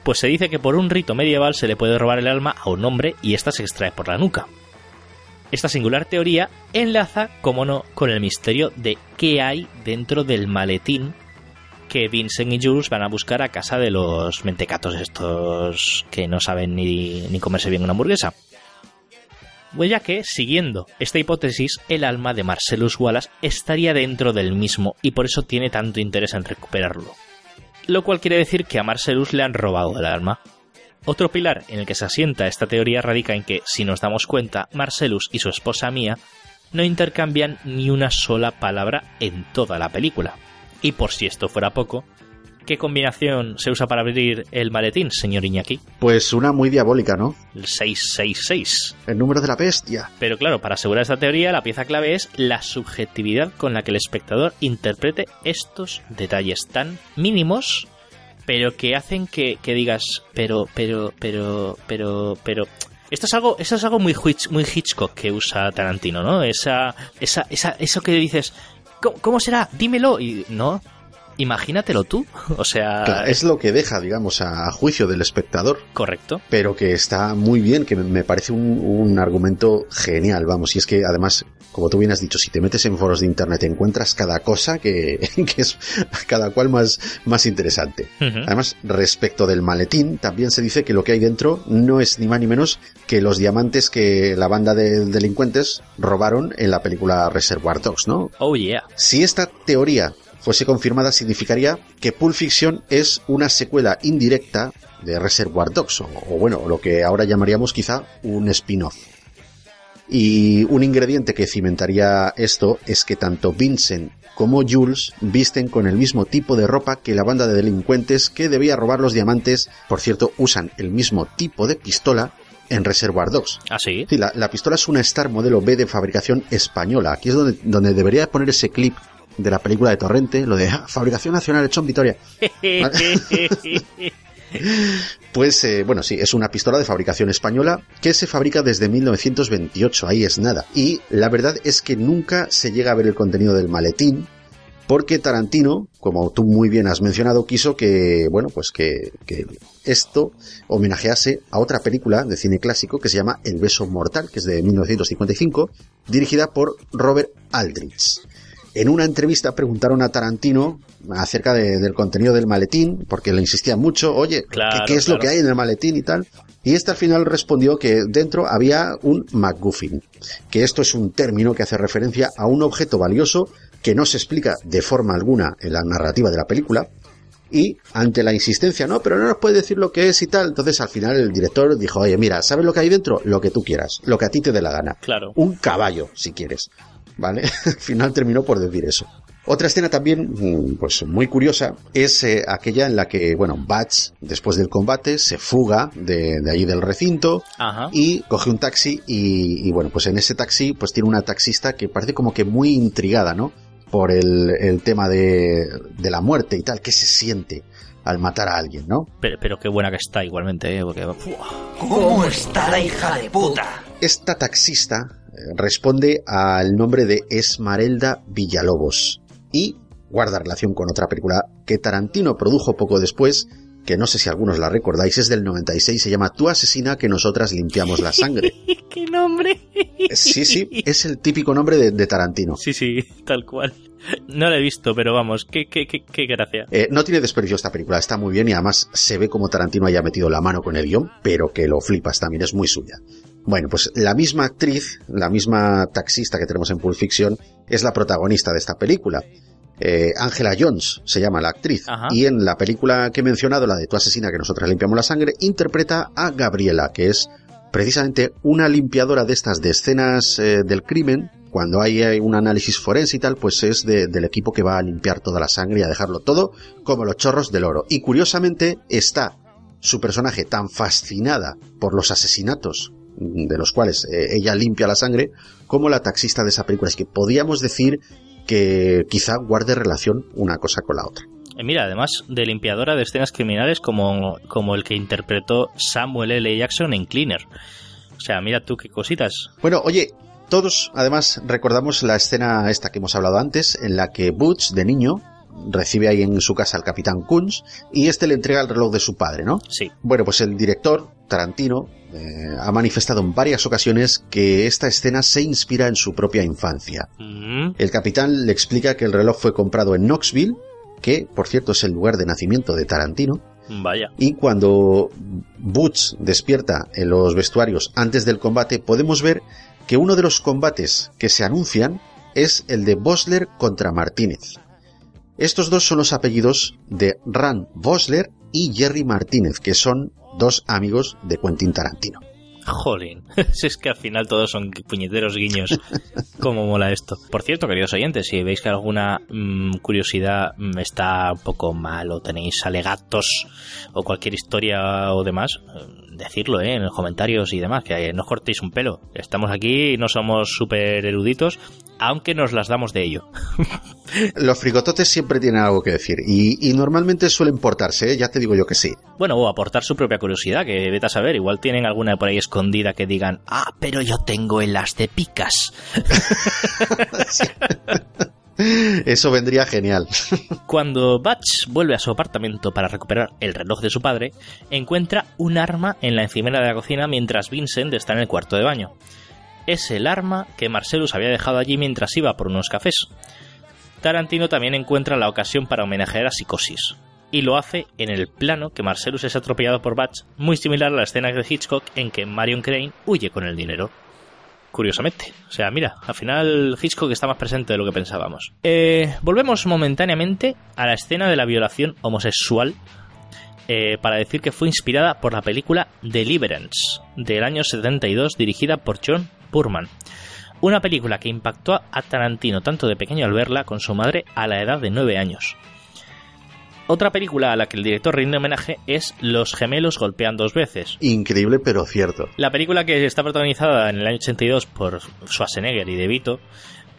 S4: pues se dice que por un rito medieval se le puede robar el alma a un hombre y ésta se extrae por la nuca. Esta singular teoría enlaza, como no, con el misterio de qué hay dentro del maletín que Vincent y Jules van a buscar a casa de los mentecatos estos que no saben ni, ni comerse bien una hamburguesa. Ya que, siguiendo esta hipótesis, el alma de Marcellus Wallace estaría dentro del mismo y por eso tiene tanto interés en recuperarlo. Lo cual quiere decir que a Marcellus le han robado el alma. Otro pilar en el que se asienta esta teoría radica en que, si nos damos cuenta, Marcellus y su esposa Mia no intercambian ni una sola palabra en toda la película. Y por si esto fuera poco, ¿qué combinación se usa para abrir el maletín, señor Iñaki?
S1: Pues una muy diabólica, ¿no?
S4: El 666.
S1: El número de la bestia.
S4: Pero claro, para asegurar esta teoría, la pieza clave es la subjetividad con la que el espectador interprete estos detalles tan mínimos, pero que hacen que, que digas, pero, pero, pero, pero, pero. Esto es algo, eso es algo muy, Hitch- muy Hitchcock que usa Tarantino, ¿no? Esa, esa, esa, eso que dices, ¿cómo, cómo será? Dímelo. Y no, imagínatelo tú. O sea,
S1: Claro, es lo que deja, digamos, a juicio del espectador.
S4: correcto.
S1: Pero que está muy bien, que me- parece un, un argumento genial, vamos. Y es que además, como tú bien has dicho, si te metes en foros de internet encuentras cada cosa que, que es cada cual más, más interesante. Además, respecto del maletín, también se dice que lo que hay dentro no es ni más ni menos que los diamantes que la banda de delincuentes robaron en la película Reservoir Dogs, ¿no?
S4: Oh yeah.
S1: Si esta teoría fuese confirmada, significaría que Pulp Fiction es una secuela indirecta de Reservoir Dogs, o, o bueno, lo que ahora llamaríamos quizá un spin-off. Y un ingrediente que cimentaría esto es que tanto Vincent como Jules visten con el mismo tipo de ropa que la banda de delincuentes que debía robar los diamantes. Por cierto, usan el mismo tipo de pistola en Reservoir Dogs.
S4: ¿Ah, sí?
S1: Sí, la, la pistola es una Star modelo B de fabricación española. Aquí es donde, donde debería poner ese clip de la película de Torrente, lo de "Ah, fabricación nacional hecho en Vitoria. Pues eh, bueno, sí, es una pistola de fabricación española que se fabrica desde 1928, ahí es nada. Y la verdad es que nunca se llega a ver el contenido del maletín, porque Tarantino, como tú muy bien has mencionado, quiso que, bueno, pues que, que esto homenajease a otra película de cine clásico que se llama El beso mortal, que es de 1955, dirigida por Robert Aldrich. En una entrevista preguntaron a Tarantino acerca de- del contenido del maletín, porque le insistía mucho, oye,
S4: Claro,
S1: ¿qué, qué es lo que hay en el maletín y tal? Y este al final respondió que dentro había un MacGuffin, que esto es un término que hace referencia a un objeto valioso que no se explica de forma alguna en la narrativa de la película, y ante la insistencia, no, pero no nos puede decir lo que es y tal, entonces al final el director dijo, oye, mira, ¿sabes lo que hay dentro? Lo que tú quieras, lo que a ti te dé la gana.
S4: Claro.
S1: Un caballo, si quieres. ¿Vale? al final terminó por decir eso. Otra escena también, mm, pues muy curiosa, es eh, aquella en la que, bueno, Batch, después del combate, se fuga de, de allí del recinto
S4: Ajá.
S1: y coge un taxi y, y, bueno, pues en ese taxi pues tiene una taxista que parece como que muy intrigada, ¿no? Por el, el tema de, de la muerte y tal, qué se siente al matar a alguien, ¿no?
S4: Pero, pero qué buena que está igualmente, ¿eh? Porque,
S7: ¿Cómo está la hija de puta?
S1: Esta taxista responde al nombre de Esmeralda Villalobos y guarda relación con otra película que Tarantino produjo poco después, que no sé si algunos la recordáis, es del 96, se llama Tu asesina que nosotras limpiamos la sangre.
S4: ¿Qué nombre?
S1: Sí, sí, es el típico nombre de, de Tarantino.
S4: Sí, sí, tal cual. No la he visto, pero vamos, qué, qué, qué, qué gracia.
S1: Eh, no tiene desperdicio esta película, está muy bien y además se ve como Tarantino haya metido la mano con el guion, pero que lo flipas también, es muy suya. Bueno, pues la misma actriz, la misma taxista que tenemos en Pulp Fiction, es la protagonista de esta película. Eh, Angela Jones se llama la actriz.
S4: Ajá.
S1: Y en la película que he mencionado, la de Tu asesina que nosotras limpiamos la sangre, interpreta a Gabriela, que es precisamente una limpiadora de estas de escenas eh, del crimen. Cuando hay eh, un análisis forense y tal, pues es de- del equipo que va a limpiar toda la sangre y a dejarlo todo como los chorros del oro. Y curiosamente está su personaje tan fascinada por los asesinatos de los cuales eh, ella limpia la sangre, como la taxista de esa película. Es que podíamos decir que quizá guarde relación una cosa con la otra.
S4: Eh, Mira, además de limpiadora de escenas criminales como, como el que interpretó Samuel L. Jackson en Cleaner. O sea, mira tú qué cositas.
S1: Bueno, oye, todos además recordamos la escena esta que hemos hablado antes, en la que Butch, de niño, recibe ahí en su casa al capitán Kunz y este le entrega el reloj de su padre, ¿no?
S4: Sí.
S1: Bueno, pues el director, Tarantino, eh, ha manifestado en varias ocasiones que esta escena se inspira en su propia infancia.
S4: Mm,
S1: El capitán le explica que el reloj fue comprado en Knoxville, que por cierto es el lugar de nacimiento de Tarantino,
S4: vaya.
S1: y cuando Butch despierta en los vestuarios antes del combate, podemos ver que uno de los combates que se anuncian es el de Bosler contra Martínez. Estos dos son los apellidos de Ran Bosler y Jerry Martínez, que son dos amigos de Quentin Tarantino.
S4: Jolín. Si es que al final todos son puñeteros guiños. Cómo mola esto. Por cierto, queridos oyentes, si veis que alguna mm, curiosidad mm, está un poco mal o tenéis alegatos o cualquier historia o demás, eh, decirlo ¿eh? en los comentarios y demás, que no os cortéis un pelo. Estamos aquí, no somos súper eruditos, aunque nos las damos de ello.
S1: Los frigototes siempre tienen algo que decir y, y normalmente suelen portarse, ¿eh? ya te digo yo que sí.
S4: Bueno, o aportar su propia curiosidad, que vete a saber, igual tienen alguna por ahí escondida que digan, ah, pero yo tengo el as de picas.
S1: Eso vendría genial.
S4: Cuando Batch vuelve a su apartamento para recuperar el reloj de su padre, encuentra un arma en la encimera de la cocina mientras Vincent está en el cuarto de baño. Es el arma que Marcellus había dejado allí mientras iba por unos cafés. Tarantino también encuentra la ocasión para homenajear a Psicosis, y lo hace en el plano que Marcellus es atropellado por Batch, muy similar a la escena de Hitchcock en que Marion Crane huye con el dinero. Curiosamente. O sea, mira, al final Hitchcock está más presente de lo que pensábamos. Eh, volvemos momentáneamente a la escena de la violación homosexual eh, para decir que fue inspirada por la película Deliverance del año 72 dirigida por John Purman. Una película que impactó a Tarantino tanto de pequeño al verla con su madre a la edad de 9 años. Otra película a la que el director rinde homenaje es Los gemelos golpean dos veces.
S1: Increíble, pero cierto.
S4: La película que está protagonizada en el año 82 por Schwarzenegger y De Vito,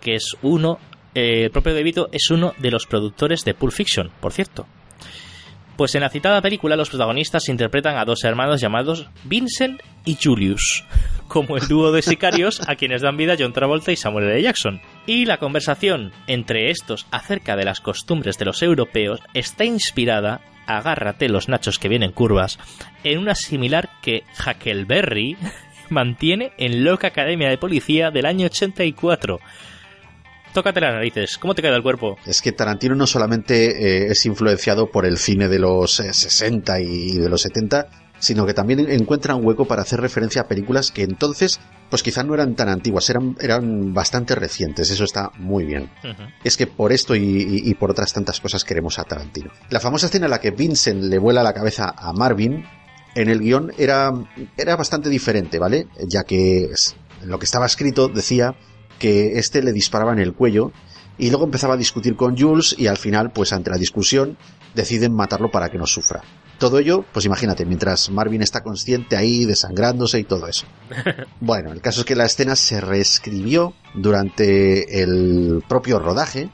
S4: que es uno, eh, el propio De Vito es uno de los productores de Pulp Fiction, por cierto. Pues en la citada película los protagonistas interpretan a dos hermanos llamados Vincent y Julius, como el dúo de sicarios a quienes dan vida John Travolta y Samuel L. Jackson. Y la conversación entre estos acerca de las costumbres de los europeos está inspirada, agárrate los nachos que vienen curvas, en una similar que Huckleberry mantiene en Loca Academia de Policía del año 84. Tócate las narices, ¿cómo te queda el cuerpo?
S1: Es que Tarantino no solamente eh, es influenciado por el cine de los eh, 60 y de los 70, sino que también encuentra un hueco para hacer referencia a películas que entonces, pues quizás no eran tan antiguas, eran, eran bastante recientes, eso está muy bien. Es que por esto y, y- y por otras tantas cosas queremos a Tarantino. La famosa escena en la que Vincent le vuela la cabeza a Marvin, en el guion era, era bastante diferente, ¿vale? Ya que lo que estaba escrito decía que este le disparaba en el cuello y luego empezaba a discutir con Jules y al final, pues ante la discusión, deciden matarlo para que no sufra. Todo ello, pues imagínate, mientras Marvin está consciente ahí, desangrándose y todo eso. Bueno, el caso es que la escena se reescribió durante el propio rodaje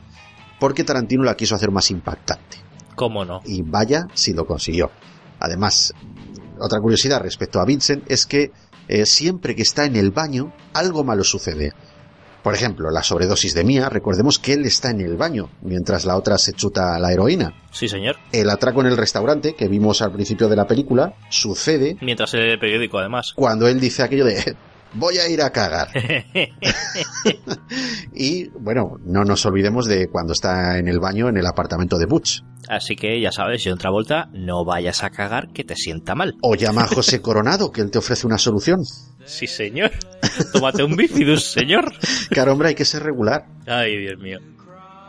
S1: porque Tarantino la quiso hacer más impactante.
S4: ¿Cómo no?
S1: Y vaya si lo consiguió. Además, otra curiosidad respecto a Vincent es que eh, siempre que está en el baño, algo malo sucede. Por ejemplo, la sobredosis de Mia, recordemos que él está en el baño, mientras la otra se chuta la heroína.
S4: Sí, señor.
S1: El atraco en el restaurante, que vimos al principio de la película, sucede
S4: Mientras el periódico, además.
S1: cuando él dice aquello de voy a ir a cagar. Y bueno, no nos olvidemos de cuando está en el baño en el apartamento de Butch.
S4: Así que ya sabes, John Travolta, no vayas a cagar que te sienta mal.
S1: O llama a José Coronado, que él te ofrece una solución.
S4: Sí, señor. Tómate un bifidus, señor.
S1: Claro, hombre, hay que ser regular.
S4: Ay, Dios mío.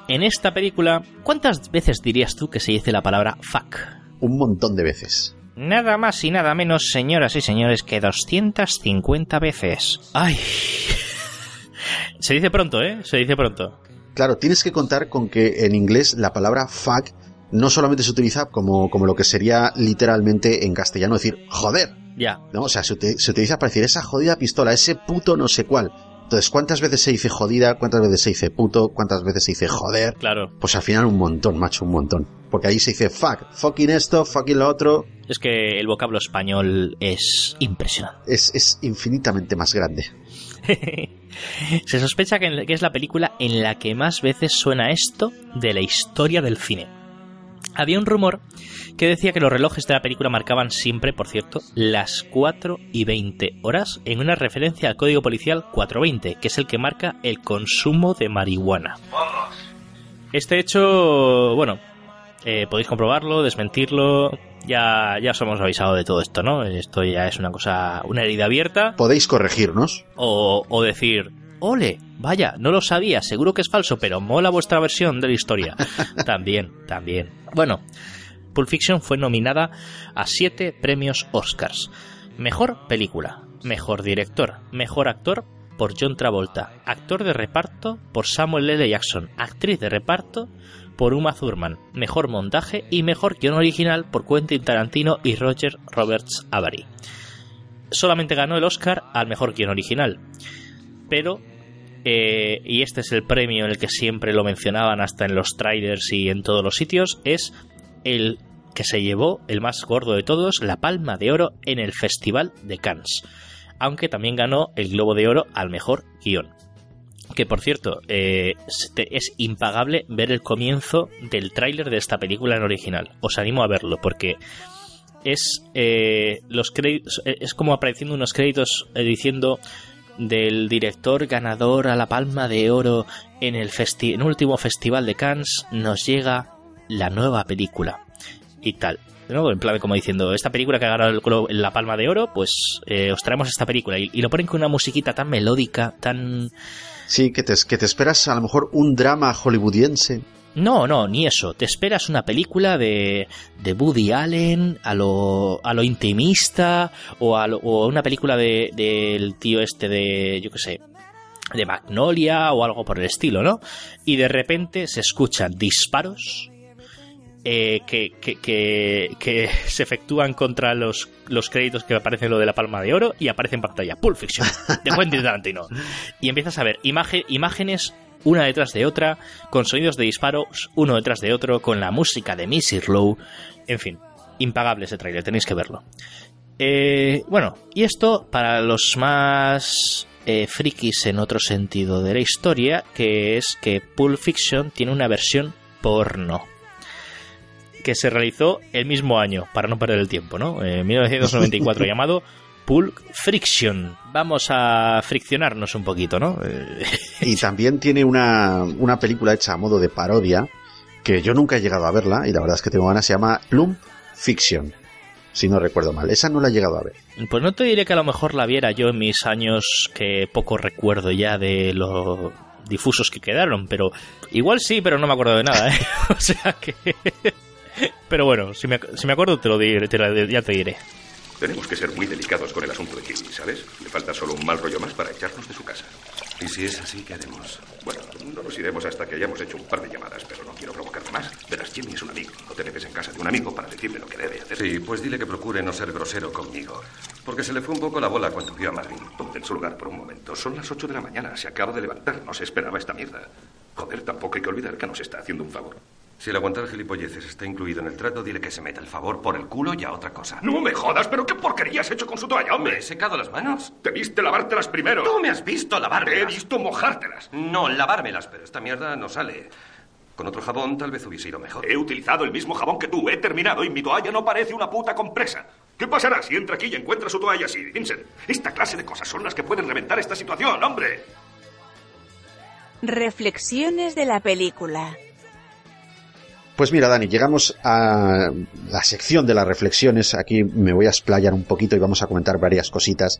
S4: En esta película, ¿cuántas veces dirías tú que se dice la palabra fuck?
S1: Un montón de veces.
S4: Nada más y nada menos, señoras y señores, que 250 veces. ¡Ay! Se dice pronto, ¿eh? Se dice pronto.
S1: Claro, tienes que contar con que en inglés la palabra fuck no solamente se utiliza como, como lo que sería literalmente en castellano decir joder.
S4: Ya.
S1: ¿no? O sea, se, uti- se utiliza para decir esa jodida pistola, ese puto no sé cuál. Entonces, ¿cuántas veces se dice jodida? ¿Cuántas veces se dice puto? ¿Cuántas veces se dice joder?
S4: Claro.
S1: Pues al final un montón, macho, un montón. Porque ahí se dice fuck, fucking esto, fucking lo otro.
S4: Es que el vocablo español es impresionante.
S1: Es, es infinitamente más grande.
S4: Se sospecha que que es la película en la que más veces suena esto de la historia del cine. Había un rumor que decía que los relojes de la película marcaban siempre, por cierto, las 4 y 20 horas en una referencia al código policial 420, que es el que marca el consumo de marihuana. Este hecho, bueno, eh, podéis comprobarlo, desmentirlo. Ya, ya os hemos avisado de todo esto, ¿no? Esto ya es una cosa, una herida abierta.
S1: Podéis corregirnos.
S4: O, o decir, ole, vaya, no lo sabía, seguro que es falso, pero mola vuestra versión de la historia. también, también. Bueno, Pulp Fiction fue nominada a siete premios Oscars. Mejor película, mejor director, mejor actor por John Travolta, actor de reparto por Samuel L. Jackson, actriz de reparto por Uma Thurman, mejor montaje y mejor guion original por Quentin Tarantino y Roger Roberts Avary. Solamente ganó el Oscar al mejor guion original, pero eh, y este es el premio en el que siempre lo mencionaban hasta en los trailers y en todos los sitios, es el que se llevó el más gordo de todos, la Palma de Oro en el Festival de Cannes, aunque también ganó el Globo de Oro al mejor guion. Que por cierto, eh, este- es impagable ver el comienzo del tráiler de esta película en original. Os animo a verlo porque es eh, los créditos, eh, es como apareciendo unos créditos eh, diciendo del director ganador a la Palma de Oro en el, festi- en último festival de Cannes nos llega la nueva película y tal. ¿no? En plan como diciendo, esta película que ha ganado el la Palma de Oro, pues eh, os traemos esta película. Y, y lo ponen con una musiquita tan melódica, tan...
S1: Sí, que te, que te esperas a lo mejor un drama hollywoodiense.
S4: No, no, ni eso. Te esperas una película de, de Woody Allen a lo, a lo intimista o, a lo- o una película de- del tío este de, yo qué sé, de Magnolia o algo por el estilo, ¿no? Y de repente se escuchan disparos eh, que, que, que- que se efectúan contra los, los créditos que aparecen lo de la palma de oro y aparece en pantalla Pulp Fiction de Quentin Tarantino. Y empiezas a ver imagen, imágenes una detrás de otra, con sonidos de disparos uno detrás de otro, con la música de Missy Low. En fin, impagable ese trailer, tenéis que verlo. Eh, bueno, y esto para los más eh, frikis en otro sentido de la historia, que es que Pulp Fiction tiene una versión porno que se realizó el mismo año, para no perder el tiempo, ¿no? En 1994, llamado Pulp Friction. Vamos a friccionarnos un poquito, ¿no?
S1: Y también tiene una, una película hecha a modo de parodia, que yo nunca he llegado a verla, y la verdad es que tengo ganas, se llama Plump Fiction, si no recuerdo mal. Esa no la he llegado a ver.
S4: Pues no te diré que a lo mejor la viera yo en mis años que poco recuerdo ya de lo difusos que quedaron, pero igual sí, pero no me acuerdo de nada, ¿eh? O sea que... Pero bueno, si me, si me acuerdo te lo diré, te la- ya te diré.
S13: Tenemos que ser muy delicados con el asunto de Jimmy, ¿sabes? Le falta solo un mal rollo más para echarnos de su casa.
S12: ¿Y si es así, qué haremos?
S13: Bueno, no nos iremos hasta que hayamos hecho un par de llamadas, pero no quiero provocar más. Verás, Jimmy es un amigo. No te metes en casa de un amigo para decirle lo que debe hacer.
S12: Sí, pues dile que procure no ser grosero conmigo. Porque se le fue un poco la bola cuando vio a Marvin.
S13: Ponte en su lugar por un momento. Son las 8 de la mañana. Se acaba de levantar. No se esperaba esta mierda. Joder, tampoco hay que olvidar que nos está haciendo un favor.
S12: Si el aguantar gilipolleces está incluido en el trato, dile que se meta el favor por el culo y a otra cosa.
S13: No me jodas, pero qué porquería has hecho con su toalla, hombre.
S12: ¿Me he secado las manos?
S13: Debiste lavártelas primero.
S12: Tú me has visto lavármelas.
S13: Te he visto mojártelas.
S12: No, lavármelas, pero esta mierda no sale. Con otro jabón tal vez hubiese ido mejor.
S13: He utilizado el mismo jabón que tú. He terminado y mi toalla no parece una puta compresa. ¿Qué pasará si entra aquí y encuentra su toalla así, Vincent? Esta clase de cosas son las que pueden reventar esta situación, hombre.
S9: Reflexiones de la película.
S1: Pues mira, Dani, llegamos a la sección de las reflexiones. Aquí me voy a explayar un poquito y vamos a comentar varias cositas.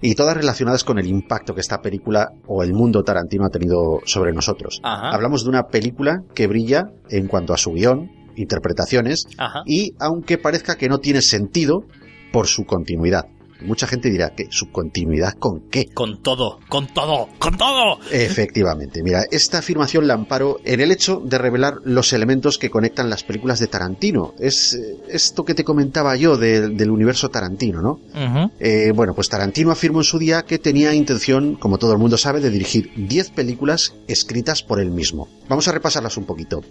S1: Y todas relacionadas con el impacto que esta película o el mundo Tarantino ha tenido sobre nosotros.
S4: Ajá.
S1: Hablamos de una película que brilla en cuanto a su guion, interpretaciones,
S4: Ajá.
S1: y aunque parezca que no tiene sentido por su continuidad. Mucha gente dirá que su continuidad con qué.
S4: Con todo, con todo, con todo.
S1: Efectivamente, mira, esta afirmación la amparo en el hecho de revelar los elementos que conectan las películas de Tarantino. Es eh, esto que te comentaba yo de- del universo Tarantino, ¿no? Eh, bueno, pues Tarantino afirmó en su día que tenía intención, como todo el mundo sabe, de dirigir 10 películas escritas por él mismo. Vamos a repasarlas un poquito.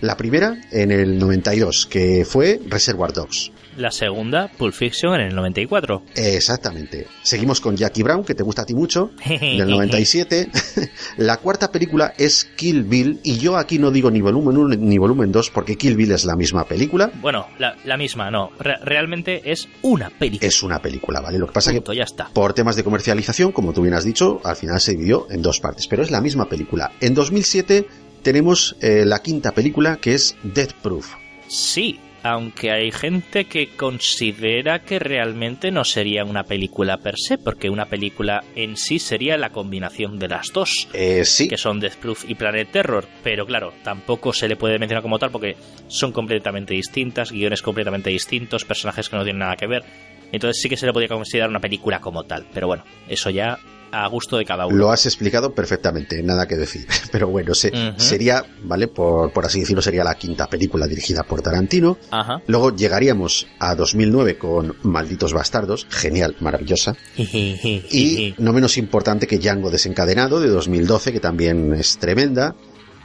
S1: La primera, en el 92, que fue Reservoir Dogs.
S4: La segunda, Pulp Fiction, en el 94.
S1: Exactamente. Seguimos con Jackie Brown, que te gusta a ti mucho, del 97. la cuarta película es Kill Bill, y yo aquí no digo ni volumen 1 ni volumen 2, porque Kill Bill es la misma película.
S4: Bueno, la, la misma, no. Re- realmente es una película.
S1: Es una película, ¿vale? Lo que pasa
S4: Punto,
S1: que
S4: ya está.
S1: por temas de comercialización, como tú bien has dicho, al final se dividió en dos partes, pero es la misma película. En 2007 tenemos eh, la quinta película, que es Death Proof.
S4: Sí, aunque hay gente que considera que realmente no sería una película per se, porque una película en sí sería la combinación de las dos.
S1: Eh, sí.
S4: Que son Death Proof y Planet Terror, pero claro, tampoco se le puede mencionar como tal porque son completamente distintas, guiones completamente distintos, personajes que no tienen nada que ver. Entonces sí que se le podría considerar una película como tal, pero bueno, eso ya a gusto de cada uno.
S1: Lo has explicado perfectamente, nada que decir. Pero bueno, se- sería, ¿vale? Por, por así decirlo, sería la quinta película dirigida por Tarantino.
S4: Ajá.
S1: Luego llegaríamos a 2009 con Malditos Bastardos, genial, maravillosa. Y no menos importante que Django desencadenado de 2012, que también es tremenda.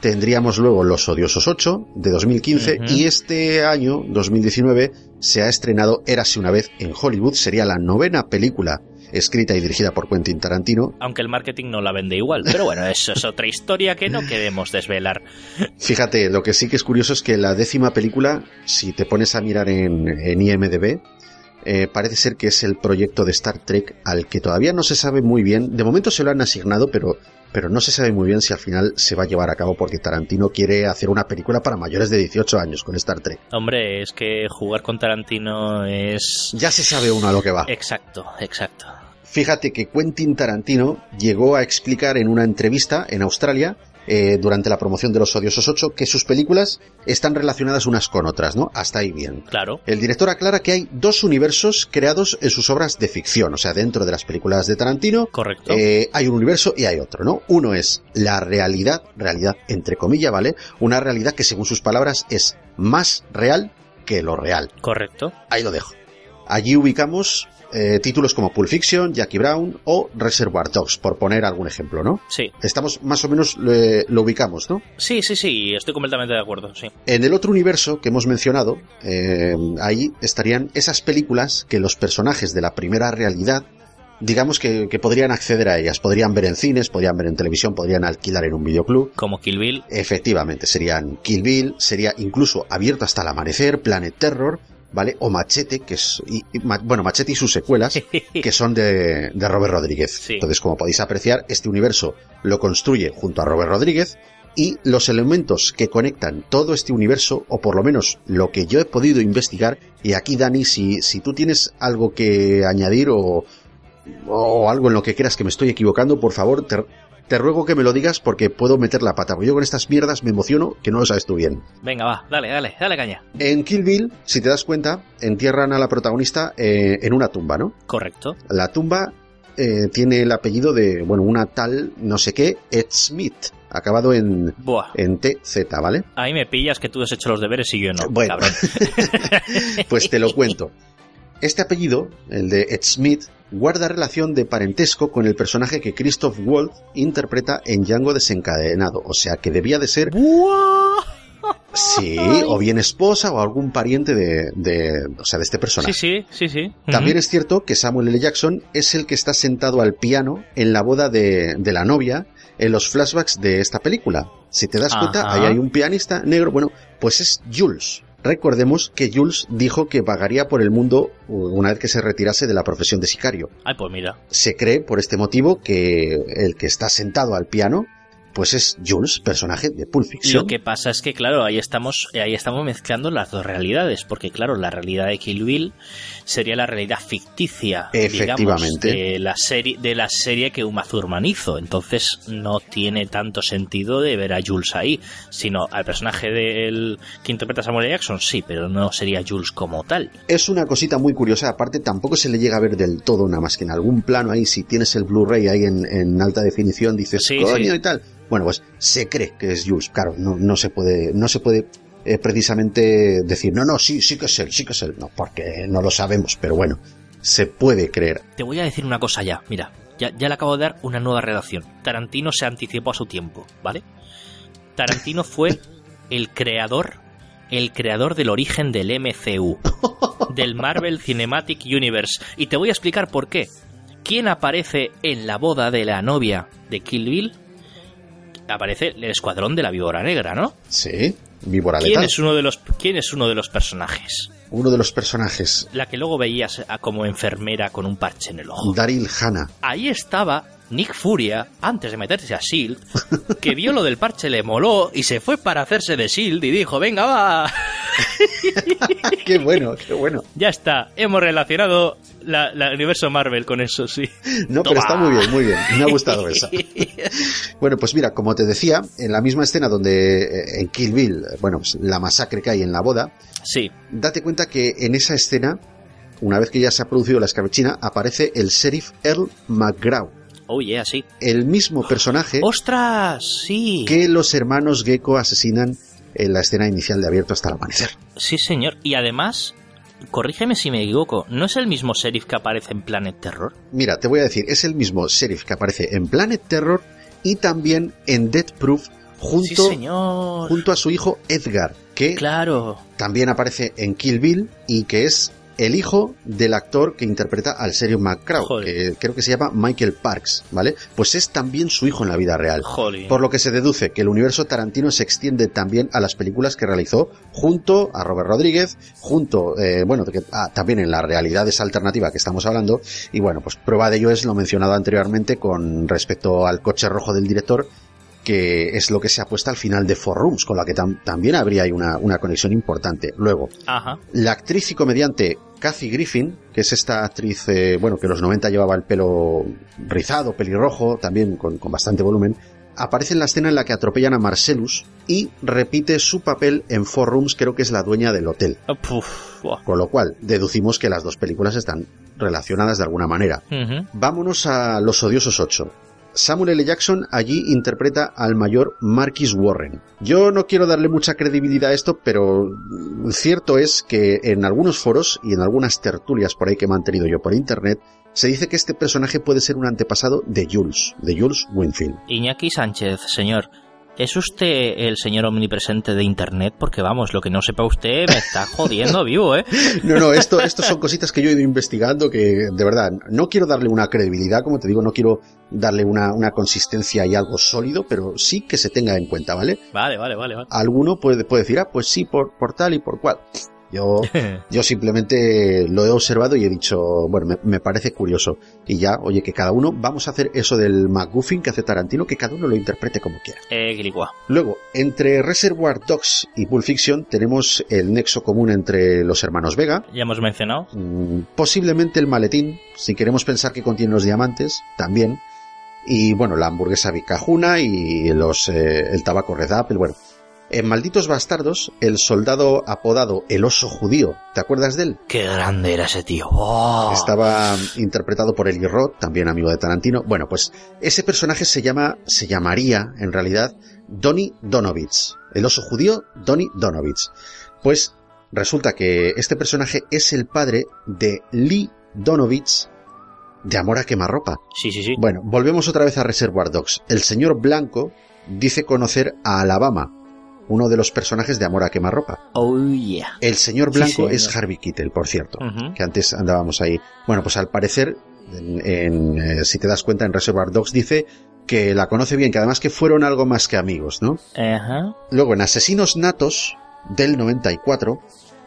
S1: Tendríamos luego Los Odiosos 8 de 2015
S4: Ujú.
S1: y este año, 2019, se ha estrenado Érase una vez en Hollywood. Sería la novena película escrita y dirigida por Quentin Tarantino.
S4: Aunque el marketing no la vende igual. Pero bueno, eso es otra historia que no queremos desvelar.
S1: Fíjate, lo que sí que es curioso es que la décima película, si te pones a mirar en, en IMDB, eh, parece ser que es el proyecto de Star Trek al que todavía no se sabe muy bien. De momento se lo han asignado, pero, pero no se sabe muy bien si al final se va a llevar a cabo porque Tarantino quiere hacer una película para mayores de 18 años con Star Trek.
S4: Hombre, es que jugar con Tarantino es...
S1: Ya se sabe uno a lo que va.
S4: Exacto, exacto.
S1: Fíjate que Quentin Tarantino llegó a explicar en una entrevista en Australia eh, durante la promoción de Los Odiosos 8 que sus películas están relacionadas unas con otras, ¿no? Hasta ahí bien.
S4: Claro.
S1: El director aclara que hay dos universos creados en sus obras de ficción, o sea, dentro de las películas de Tarantino.
S4: Correcto.
S1: eh, hay un universo y hay otro, ¿no? Uno es la realidad, realidad entre comillas, ¿vale? Una realidad que según sus palabras es más real que lo real.
S4: Correcto.
S1: Ahí lo dejo. Allí ubicamos eh, títulos como Pulp Fiction, Jackie Brown o Reservoir Dogs, por poner algún ejemplo, ¿no?
S4: Sí.
S1: Estamos más o menos eh, lo ubicamos, ¿no?
S4: Sí, sí, sí, estoy completamente de acuerdo, sí.
S1: En el otro universo que hemos mencionado, eh, ahí estarían esas películas que los personajes de la primera realidad, digamos que, que podrían acceder a ellas, podrían ver en cines, podrían ver en televisión, podrían alquilar en un videoclub.
S4: Como Kill Bill.
S1: Efectivamente, serían Kill Bill, sería incluso abierto hasta el amanecer, Planet Terror, ¿vale? O Machete, que es, y- y ma- bueno, Machete y sus secuelas, que son de, de Robert Rodríguez. Entonces, como podéis apreciar, este universo lo construye junto a Robert Rodríguez y los elementos que conectan todo este universo, o por lo menos lo que yo he podido investigar, y aquí Dani, si, si tú tienes algo que añadir o, o algo en lo que creas que me estoy equivocando, por favor, te, te ruego que me lo digas porque puedo meter la pata. Porque yo con estas mierdas me emociono que no lo sabes tú bien.
S4: Venga, va, dale, dale, dale caña.
S1: En Kill Bill, si te das cuenta, entierran a la protagonista eh, en una tumba, ¿no?
S4: Correcto.
S1: La tumba eh, tiene el apellido de, bueno, una tal, no sé qué, Ed Smith, acabado en,
S4: Buah.
S1: en TZ, ¿vale?
S4: Ahí me pillas que tú has hecho los deberes y yo no.
S1: Bueno.
S4: cabrón.
S1: Pues te lo cuento. Este apellido, el de Ed Smith, guarda relación de parentesco con el personaje que Christoph Waltz interpreta en Django desencadenado, o sea que debía de ser... Sí, o bien esposa o algún pariente de, de, o sea, de este personaje.
S4: Sí, sí, sí, sí.
S1: También es cierto que Samuel L. Jackson es el que está sentado al piano en la boda de, de la novia en los flashbacks de esta película. Si te das cuenta, ahí hay un pianista negro. Bueno, pues es Jules. Recordemos que Jules dijo que vagaría por el mundo una vez que se retirase de la profesión de sicario.
S4: Ay, pues mira.
S1: Se cree por este motivo que el que está sentado al piano pues es Jules, personaje de Pulp Fiction.
S4: Lo que pasa es que, claro, ahí estamos, ahí estamos mezclando las dos realidades, porque, claro, la realidad de Kill Bill sería la realidad ficticia,
S1: Efectivamente.
S4: digamos, de la serie, de la serie que Uma Thurman hizo. Entonces, no tiene tanto sentido de ver a Jules ahí, sino al personaje del que interpreta Samuel. Jackson, sí, pero no sería Jules como tal.
S1: Es una cosita muy curiosa, aparte tampoco se le llega a ver del todo, nada más que en algún plano ahí, si tienes el Blu-ray ahí en, en alta definición, dices,
S4: Sí,
S1: coño
S4: sí.
S1: y tal. Bueno, pues se cree que es Jules, claro, no, no se puede, no se puede eh, precisamente decir, no, no, sí, sí que es él, sí que es él, no, porque no lo sabemos, pero bueno, se puede creer.
S4: Te voy a decir una cosa ya, mira, ya, ya le acabo de dar una nueva redacción. Tarantino se anticipó a su tiempo, ¿vale? Tarantino fue el creador, el creador del origen del MCU, del Marvel Cinematic Universe. Y te voy a explicar por qué. ¿Quién aparece en la boda de la novia de Kill Bill? Aparece el escuadrón de la víbora negra, ¿no?
S1: Sí, víbora
S4: ¿Quién
S1: letal.
S4: es uno de los, quién es uno de los personajes?
S1: Uno de los personajes,
S4: La que luego veías a- como enfermera con un parche en el ojo.
S1: Daryl Hannah.
S4: ahí estaba Nick Furia, antes de meterse a Shield, que vio lo del parche, le moló y se fue para hacerse de Shield y dijo, venga, va.
S1: qué bueno, qué bueno.
S4: Ya está, hemos relacionado la, la universo Marvel con eso, sí.
S1: No, pero está muy bien, muy bien. Me ha gustado esa. Bueno, pues mira, como te decía, en la misma escena donde eh, en Kill Bill, bueno, pues la masacre que hay en la boda,
S4: Sí,
S1: date cuenta que en esa escena, una vez que ya se ha producido la escabechina, aparece el sheriff Earl McGraw,
S4: oh yeah, sí.
S1: el mismo personaje
S4: ¡Ostras! Sí.
S1: que los hermanos Gecko asesinan en la escena inicial de Abierto hasta el amanecer.
S4: Sí, señor. Y además, corrígeme si me equivoco, ¿no es el mismo sheriff que aparece en Planet Terror?
S1: Mira, te voy a decir, es el mismo sheriff que aparece en Planet Terror y también en Death Proof junto,
S4: Sí, señor.
S1: junto a su hijo Edgar, que
S4: Claro.
S1: también aparece en Kill Bill y que es el hijo del actor que interpreta al serio McCraw, que creo que se llama Michael Parks, ¿vale? Pues es también su hijo en la vida real. Por lo que se deduce que el universo Tarantino se extiende también a las películas que realizó junto a Robert Rodríguez, junto, eh, bueno, ah, también en la realidad esa alternativa que estamos hablando. Y bueno, pues prueba de ello es lo mencionado anteriormente con respecto al coche rojo del director, que es lo que se ha puesto al final de Four Rooms, con la que tam- también habría ahí una, una conexión importante. Luego,
S4: Ajá.
S1: la actriz y comediante Kathy Griffin, que es esta actriz, eh, bueno, que en los 90 llevaba el pelo rizado, pelirrojo, también con, con bastante volumen, aparece en la escena en la que atropellan a Marcellus y repite su papel en Four Rooms, creo que es la dueña del hotel.
S4: Buah.
S1: Con lo cual, deducimos que las dos películas están relacionadas de alguna manera. Vámonos a Los Odiosos 8. Samuel L. Jackson allí interpreta al mayor Marquis Warren. Yo no quiero darle mucha credibilidad a esto, pero cierto es que en algunos foros y en algunas tertulias por ahí que he mantenido yo por internet, se dice que este personaje puede ser un antepasado de Jules, de Jules Winfield.
S4: Iñaki Sánchez, señor. ¿Es usted el señor omnipresente de Internet? Porque vamos, lo que no sepa usted me está jodiendo vivo, ¿eh?
S1: No, no, esto, esto son cositas que yo he ido investigando que, de verdad, no quiero darle una credibilidad, como te digo, no quiero darle una, una consistencia y algo sólido, pero sí que se tenga en cuenta, ¿vale?
S4: Vale, vale, vale. vale.
S1: Alguno puede, puede decir, ah, pues sí, por, por tal y por cual. Yo, yo simplemente lo he observado y he dicho, bueno, me, me parece curioso. Y ya, oye, que cada uno, vamos a hacer eso del McGuffin que hace Tarantino, que cada uno lo interprete como quiera.
S4: Eh.
S1: Luego, entre Reservoir Dogs y Pulp Fiction tenemos el nexo común entre los hermanos Vega,
S4: Ya hemos mencionado.
S1: Mm, posiblemente el maletín, si queremos pensar que contiene los diamantes, también. Y bueno, la hamburguesa Vicajuna y los, eh, el tabaco Red Apple, bueno. En Malditos Bastardos, el soldado apodado el oso judío, ¿te acuerdas de él?
S4: Qué grande era ese tío. ¡Oh!
S1: Estaba interpretado por Eli Roth, también amigo de Tarantino. Bueno, pues ese personaje se llama, se llamaría, en realidad, Donny Donovitz. El oso judío, Donny Donovitz. Pues resulta que este personaje es el padre de Lee Donovitz de Amor a quemarropa.
S4: Sí, sí, sí.
S1: Bueno, volvemos otra vez a Reservoir Dogs. El señor Blanco dice conocer a Alabama, uno de los personajes de Amor a quemarropa.
S4: Oh, yeah.
S1: El señor
S4: Sí,
S1: Blanco es Harvey Keitel, por cierto, que antes andábamos ahí. Bueno, pues al parecer, en, en, eh, si te das cuenta, en Reservoir Dogs dice que la conoce bien, que además que fueron algo más que amigos, ¿no?
S4: Ajá.
S1: Luego, en Asesinos Natos, del 94,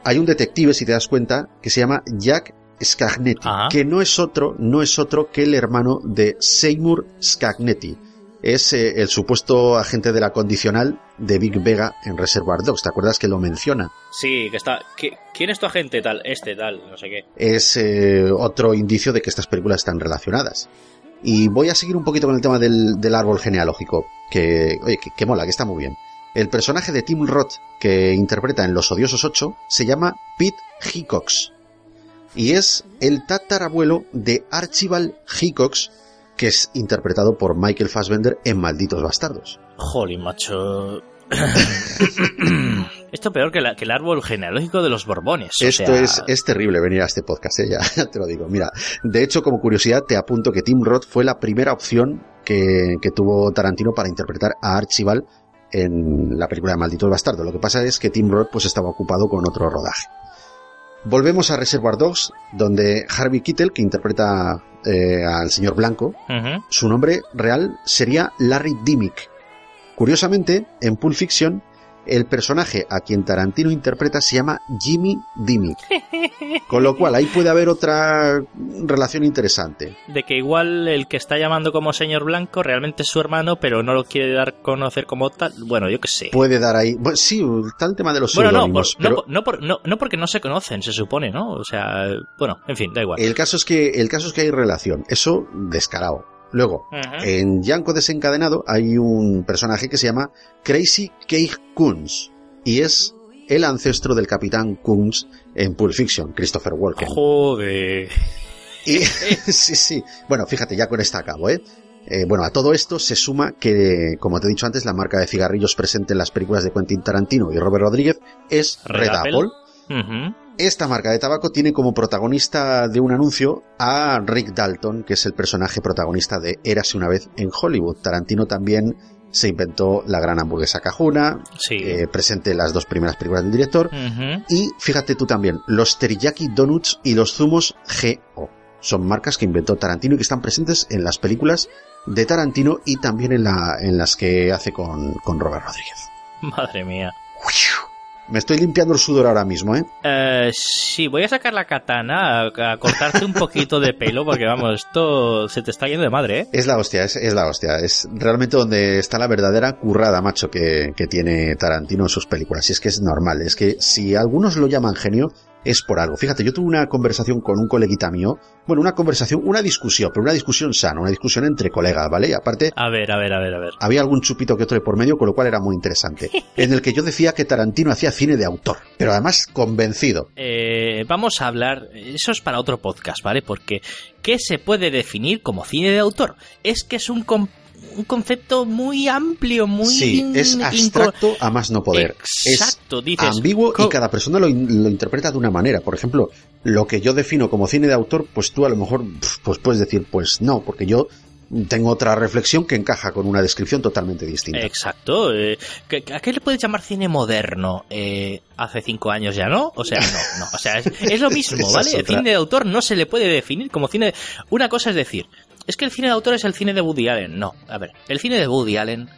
S1: hay un detective, si te das cuenta, que se llama Jack Scagnetti, que no es otro, no es otro que el hermano de Seymour Scagnetti. Es eh, el supuesto agente de la condicional de Big Vega en Reservoir Dogs. ¿Te acuerdas que lo menciona?
S4: Sí, que está. ¿qui- ¿Quién es tu agente? Tal, este, tal, no sé qué.
S1: Es eh, otro indicio de que estas películas están relacionadas. Y voy a seguir un poquito con el tema del, del árbol genealógico, que, oye, que, que mola, que está muy bien. El personaje de Tim Roth que interpreta en Los Odiosos 8 se llama Pete Hickox. Y es el tatarabuelo de Archibald Hickox, que es interpretado por Michael Fassbender en Malditos Bastardos.
S4: Jolín, macho. Esto peor que, la- que el árbol genealógico de los Borbones.
S1: Esto
S4: sea,
S1: es, es terrible venir a este podcast, ¿eh? ya, ya te lo digo. Mira, de hecho, como curiosidad, te apunto que Tim Roth fue la primera opción que, que tuvo Tarantino para interpretar a Archibald en la película de Malditos Bastardos. Lo que pasa es que Tim Roth pues estaba ocupado con otro rodaje. Volvemos a Reservoir Dogs, donde Harvey Keitel, que interpreta eh, al señor Blanco, su nombre real sería Larry Dimmick. Curiosamente, en Pulp Fiction, el personaje a quien Tarantino interpreta se llama Jimmy Dimmick. Con lo cual, ahí puede haber otra relación interesante.
S4: De que igual el que está llamando como señor Blanco realmente es su hermano, pero no lo quiere dar a conocer como tal. Bueno, yo qué sé.
S1: Puede dar ahí. Bueno, sí, está el tema de los
S4: Bueno, no, por- no,
S1: pero
S4: por- no, por- no- no porque no se conocen, se supone, ¿no? O sea, bueno, en fin, da igual.
S1: el caso es que el caso es que hay relación. Eso descarado. Luego, en Yanko desencadenado hay un personaje que se llama Crazy Cage Kunz y es el ancestro del capitán Kunz en Pulp Fiction, Christopher Walken.
S4: Joder.
S1: Y, sí, sí. Bueno, fíjate, ya con esta acabo, ¿eh? Eh, bueno, a todo esto se suma que, como te he dicho antes, la marca de cigarrillos presente en las películas de Quentin Tarantino y Robert Rodríguez es Red, Apple.
S4: Ujú.
S1: Esta marca de tabaco tiene como protagonista de un anuncio a Rick Dalton, que es el personaje protagonista de Érase una vez en Hollywood. Tarantino también se inventó la gran hamburguesa cajuna, eh, presente las dos primeras películas del director, y fíjate tú también, los teriyaki donuts y los zumos GO. Son marcas que inventó Tarantino y que están presentes en las películas de Tarantino y también en, la, en las que hace con, con Robert Rodríguez.
S4: Madre mía.
S1: Me estoy limpiando el sudor ahora mismo, ¿eh?
S4: Eh, sí, voy a sacar la katana a, a cortarte un poquito de pelo porque vamos, esto se te está yendo de madre, ¿eh?
S1: Es la hostia, es, es la hostia. Es realmente donde está la verdadera currada, macho, que, que tiene Tarantino en sus películas. Y es que es normal, es que si algunos lo llaman genio, es por algo. Fíjate, yo tuve una conversación con un coleguita mío, bueno, una conversación, una discusión, pero una discusión sana, una discusión entre colegas, ¿vale? Y aparte,
S4: A ver, a ver, a ver, a ver.
S1: había algún chupito que otro de por medio, con lo cual era muy interesante. En el que yo decía que Tarantino hacía cine de autor, pero además convencido.
S4: Eh, vamos a hablar, eso es para otro podcast, ¿vale? Porque, ¿qué se puede definir como cine de autor? Es que es un, un concepto muy amplio, muy...
S1: Sí, es abstracto a más no poder.
S4: Exacto,
S1: es
S4: dices,
S1: ambiguo y cada persona lo, in- lo interpreta de una manera. Por ejemplo, lo que yo defino como cine de autor, pues tú a lo mejor pues puedes decir, pues no, porque yo tengo otra reflexión que encaja con una descripción totalmente distinta.
S4: Exacto. eh, ¿qué- ¿A qué le puedes llamar cine moderno? Eh, hace cinco años ya no. O sea, no, no. O sea, es, es lo mismo, ¿vale? El cine de autor no se le puede definir como cine. de- Una cosa es decir, es que el cine de autor es el cine de Woody Allen. No, a ver, el cine de Woody Allen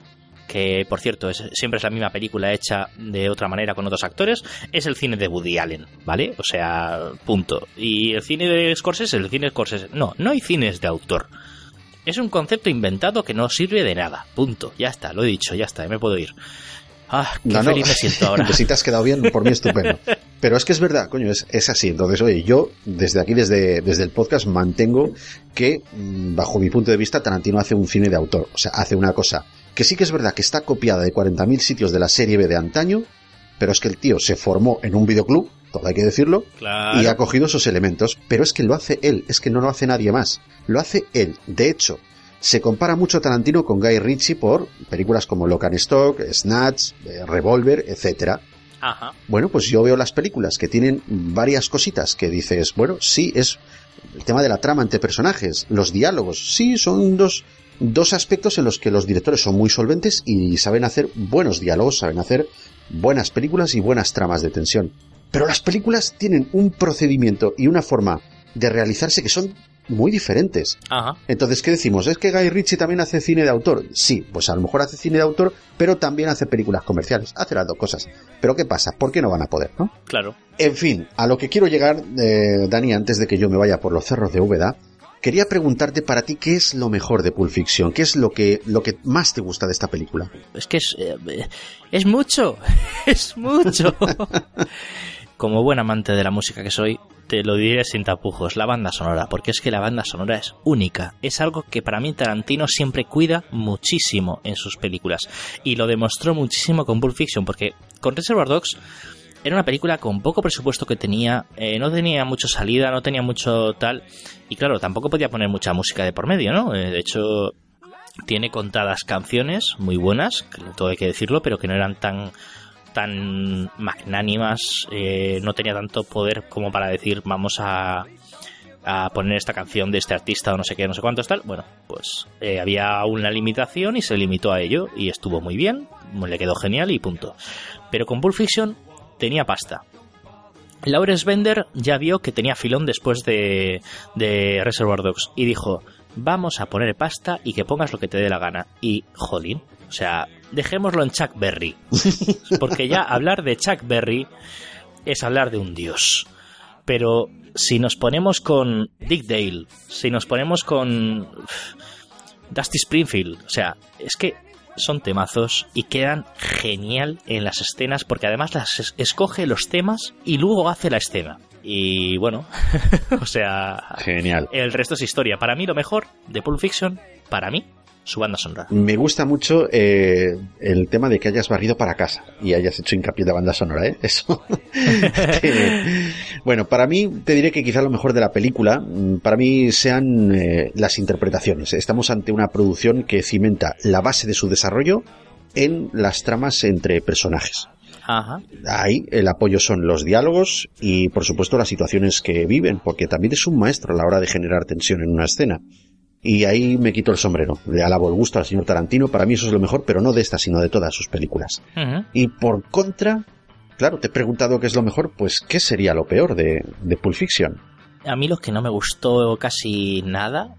S4: que por cierto es, siempre es la misma película hecha de otra manera con otros actores, es el cine de Woody Allen, ¿vale? O sea, punto. Y el cine de Scorsese, el cine de Scorsese. No, no hay cines de autor. Es un concepto inventado que no sirve de nada. Punto. Ya está, lo he dicho, ya está, me puedo ir. Ah, qué
S1: No, no.
S4: feliz me siento ahora.
S1: si te has quedado bien, por mí estupendo. Pero es que es verdad, coño, es, es así. Entonces, oye, yo desde aquí, desde, desde el podcast, mantengo que, mm, bajo mi punto de vista, Tarantino hace un cine de autor. O sea, hace una cosa que sí que es verdad que está copiada de 40.000 sitios de la serie B de antaño, pero es que el tío se formó en un videoclub, todo hay que decirlo,
S4: Claro.
S1: y ha cogido esos elementos, pero es que lo hace él, es que no lo hace nadie más. Lo hace él. De hecho, se compara mucho Tarantino con Guy Ritchie por películas como Lock and Stock, Snatch, eh, Revolver, etcétera.
S4: Ajá.
S1: Bueno, pues yo veo las películas que tienen varias cositas que dices, bueno, sí, es el tema de la trama entre personajes, los diálogos, sí, son dos, dos aspectos en los que los directores son muy solventes y saben hacer buenos diálogos, saben hacer buenas películas y buenas tramas de tensión. Pero las películas tienen un procedimiento y una forma de realizarse que son muy diferentes.
S4: Ajá.
S1: Entonces, ¿qué decimos? ¿Es que Guy Ritchie también hace cine de autor? Sí, pues a lo mejor hace cine de autor, pero también hace películas comerciales. Hace las dos cosas. Pero ¿qué pasa? ¿Por qué no van a poder, no?
S4: Claro.
S1: En fin, a lo que quiero llegar, eh, Dani, antes de que yo me vaya por los cerros de Úbeda, quería preguntarte para ti qué es lo mejor de Pulp Fiction, qué es lo que, lo que más te gusta de esta película.
S4: Es que es, eh, es mucho, es mucho. Como buen amante de la música que soy, te lo diré sin tapujos, la banda sonora, porque es que la banda sonora es única. Es algo que para mí Tarantino siempre cuida muchísimo en sus películas. Y lo demostró muchísimo con Pulp Fiction, porque con Reservoir Dogs era una película con poco presupuesto que tenía, eh, no tenía mucho salida, no tenía mucho tal, y claro, tampoco podía poner mucha música de por medio, ¿no? Eh, de hecho, tiene contadas canciones muy buenas, todo hay que decirlo, pero que no eran tan tan magnánimas, eh, no tenía tanto poder como para decir vamos a, poner esta canción de este artista o no sé qué, no sé cuántos tal. Bueno, pues eh, había una limitación y se limitó a ello y estuvo muy bien, le quedó genial y punto. Pero con Pulp Fiction tenía pasta. Lawrence Bender ya vio que tenía filón después de, de Reservoir Dogs y dijo, vamos a poner pasta y que pongas lo que te dé la gana. Y, jolín, sea, dejémoslo en Chuck Berry. Porque ya hablar de Chuck Berry es hablar de un dios. Pero si nos ponemos con Dick Dale, si nos ponemos con Dusty Springfield, o sea, es que son temazos y quedan genial en las escenas porque además las es- escoge los temas y luego hace la escena. Y bueno, o sea,
S1: Genial.
S4: el resto es historia. Para mí lo mejor de Pulp Fiction, para mí, su banda sonora.
S1: Me gusta mucho eh, el tema de que hayas barrido para casa y hayas hecho hincapié de banda sonora, ¿eh? Eso. Eh, bueno, para mí te diré que quizá lo mejor de la película, mm, para mí sean eh, las interpretaciones. Estamos ante una producción que cimenta la base de su desarrollo en las tramas entre personajes.
S4: Ajá.
S1: Ahí el apoyo son los diálogos y por supuesto las situaciones que viven, porque también es un maestro a la hora de generar tensión en una escena. Y ahí me quito el sombrero. Le alabo el gusto al señor Tarantino. Para mí eso es lo mejor, pero no de esta, sino de todas sus películas. Y por contra, claro, te he preguntado qué es lo mejor, pues ¿qué sería lo peor de, de Pulp Fiction?
S4: A mí lo que no me gustó casi nada,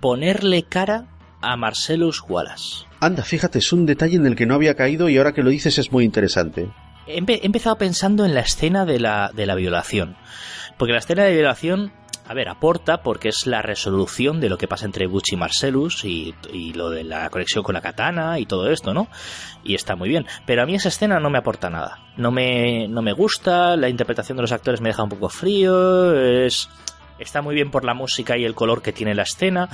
S4: ponerle cara a Marcellus Wallace.
S1: Anda, fíjate, es un detalle en el que no había caído y ahora que lo dices es muy interesante.
S4: He empezado pensando en la escena de la, de la violación. Porque la escena de violación, a ver, aporta porque es la resolución de lo que pasa entre Butch y Marcellus y, lo de la conexión con la katana y todo esto, ¿no? Y está muy bien. Pero a mí esa escena no me aporta nada. No me, no me gusta, la interpretación de los actores me deja un poco frío, es... Está muy bien por la música y el color que tiene la escena,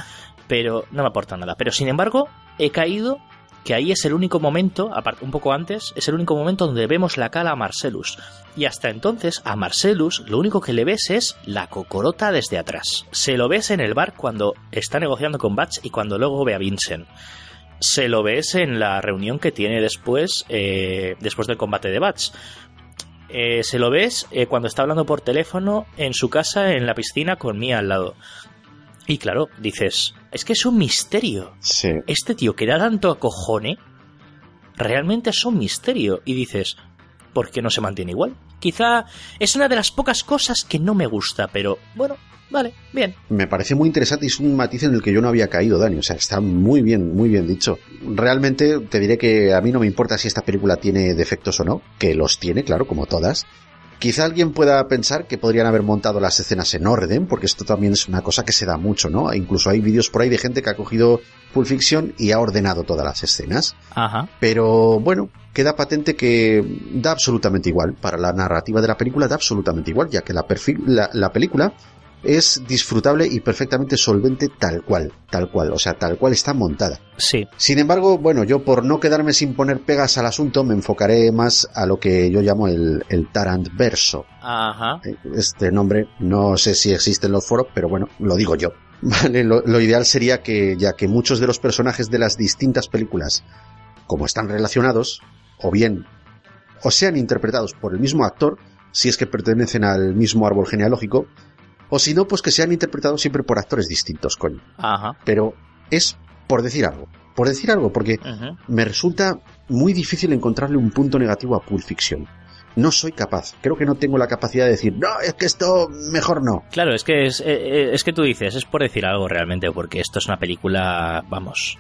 S4: pero no me aporta nada. Pero sin embargo, he caído que ahí es el único momento, un poco antes, es el único momento donde vemos la cara a Marcellus. Y hasta entonces, a Marcellus lo único que le ves es la cocorota desde atrás. Se lo ves en el bar cuando está negociando con Batch y cuando luego ve a Vincent. Se lo ves en la reunión que tiene después, eh, después del combate de Batch. Eh, se lo ves eh, cuando está hablando por teléfono en su casa en la piscina con Mia al lado. Y claro, dices, es que es un misterio.
S1: Sí.
S4: Este tío que da tanto acojone, realmente es un misterio. Y dices, ¿por qué no se mantiene igual? Quizá es una de las pocas cosas que no me gusta, pero bueno, vale, bien.
S1: Me parece muy interesante y es un matiz en el que yo no había caído, Dani. O sea, está muy bien, muy bien dicho. Realmente te diré que a mí no me importa si esta película tiene defectos o no, que los tiene, claro, como todas. Quizá alguien pueda pensar que podrían haber montado las escenas en orden, porque esto también es una cosa que se da mucho, ¿no? Incluso hay vídeos por ahí de gente que ha cogido Pulp Fiction y ha ordenado todas las escenas.
S4: Ajá.
S1: Pero bueno, queda patente que da absolutamente igual. Para la narrativa de la película da absolutamente igual, ya que la, la película es disfrutable y perfectamente solvente tal cual, tal cual, o sea, tal cual está montada.
S4: Sí.
S1: Sin embargo, bueno, yo por no quedarme sin poner pegas al asunto, me enfocaré más a lo que yo llamo el, el Tarant verso.
S4: Ajá.
S1: Este nombre no sé si existe en los foros, pero bueno, lo digo yo. Vale, lo, lo ideal sería que, ya que muchos de los personajes de las distintas películas, como están relacionados, o bien, o sean interpretados por el mismo actor, si es que pertenecen al mismo árbol genealógico, o si no, pues que sean interpretados siempre por actores distintos, coño.
S4: Ajá.
S1: Pero es por decir algo, por decir algo, porque me resulta muy difícil encontrarle un punto negativo a Pulp Fiction. No soy capaz, creo que no tengo la capacidad de decir, no, es que esto mejor no.
S4: Claro, es que es, eh, eh, es que tú dices, es por decir algo realmente, porque esto es una película, vamos,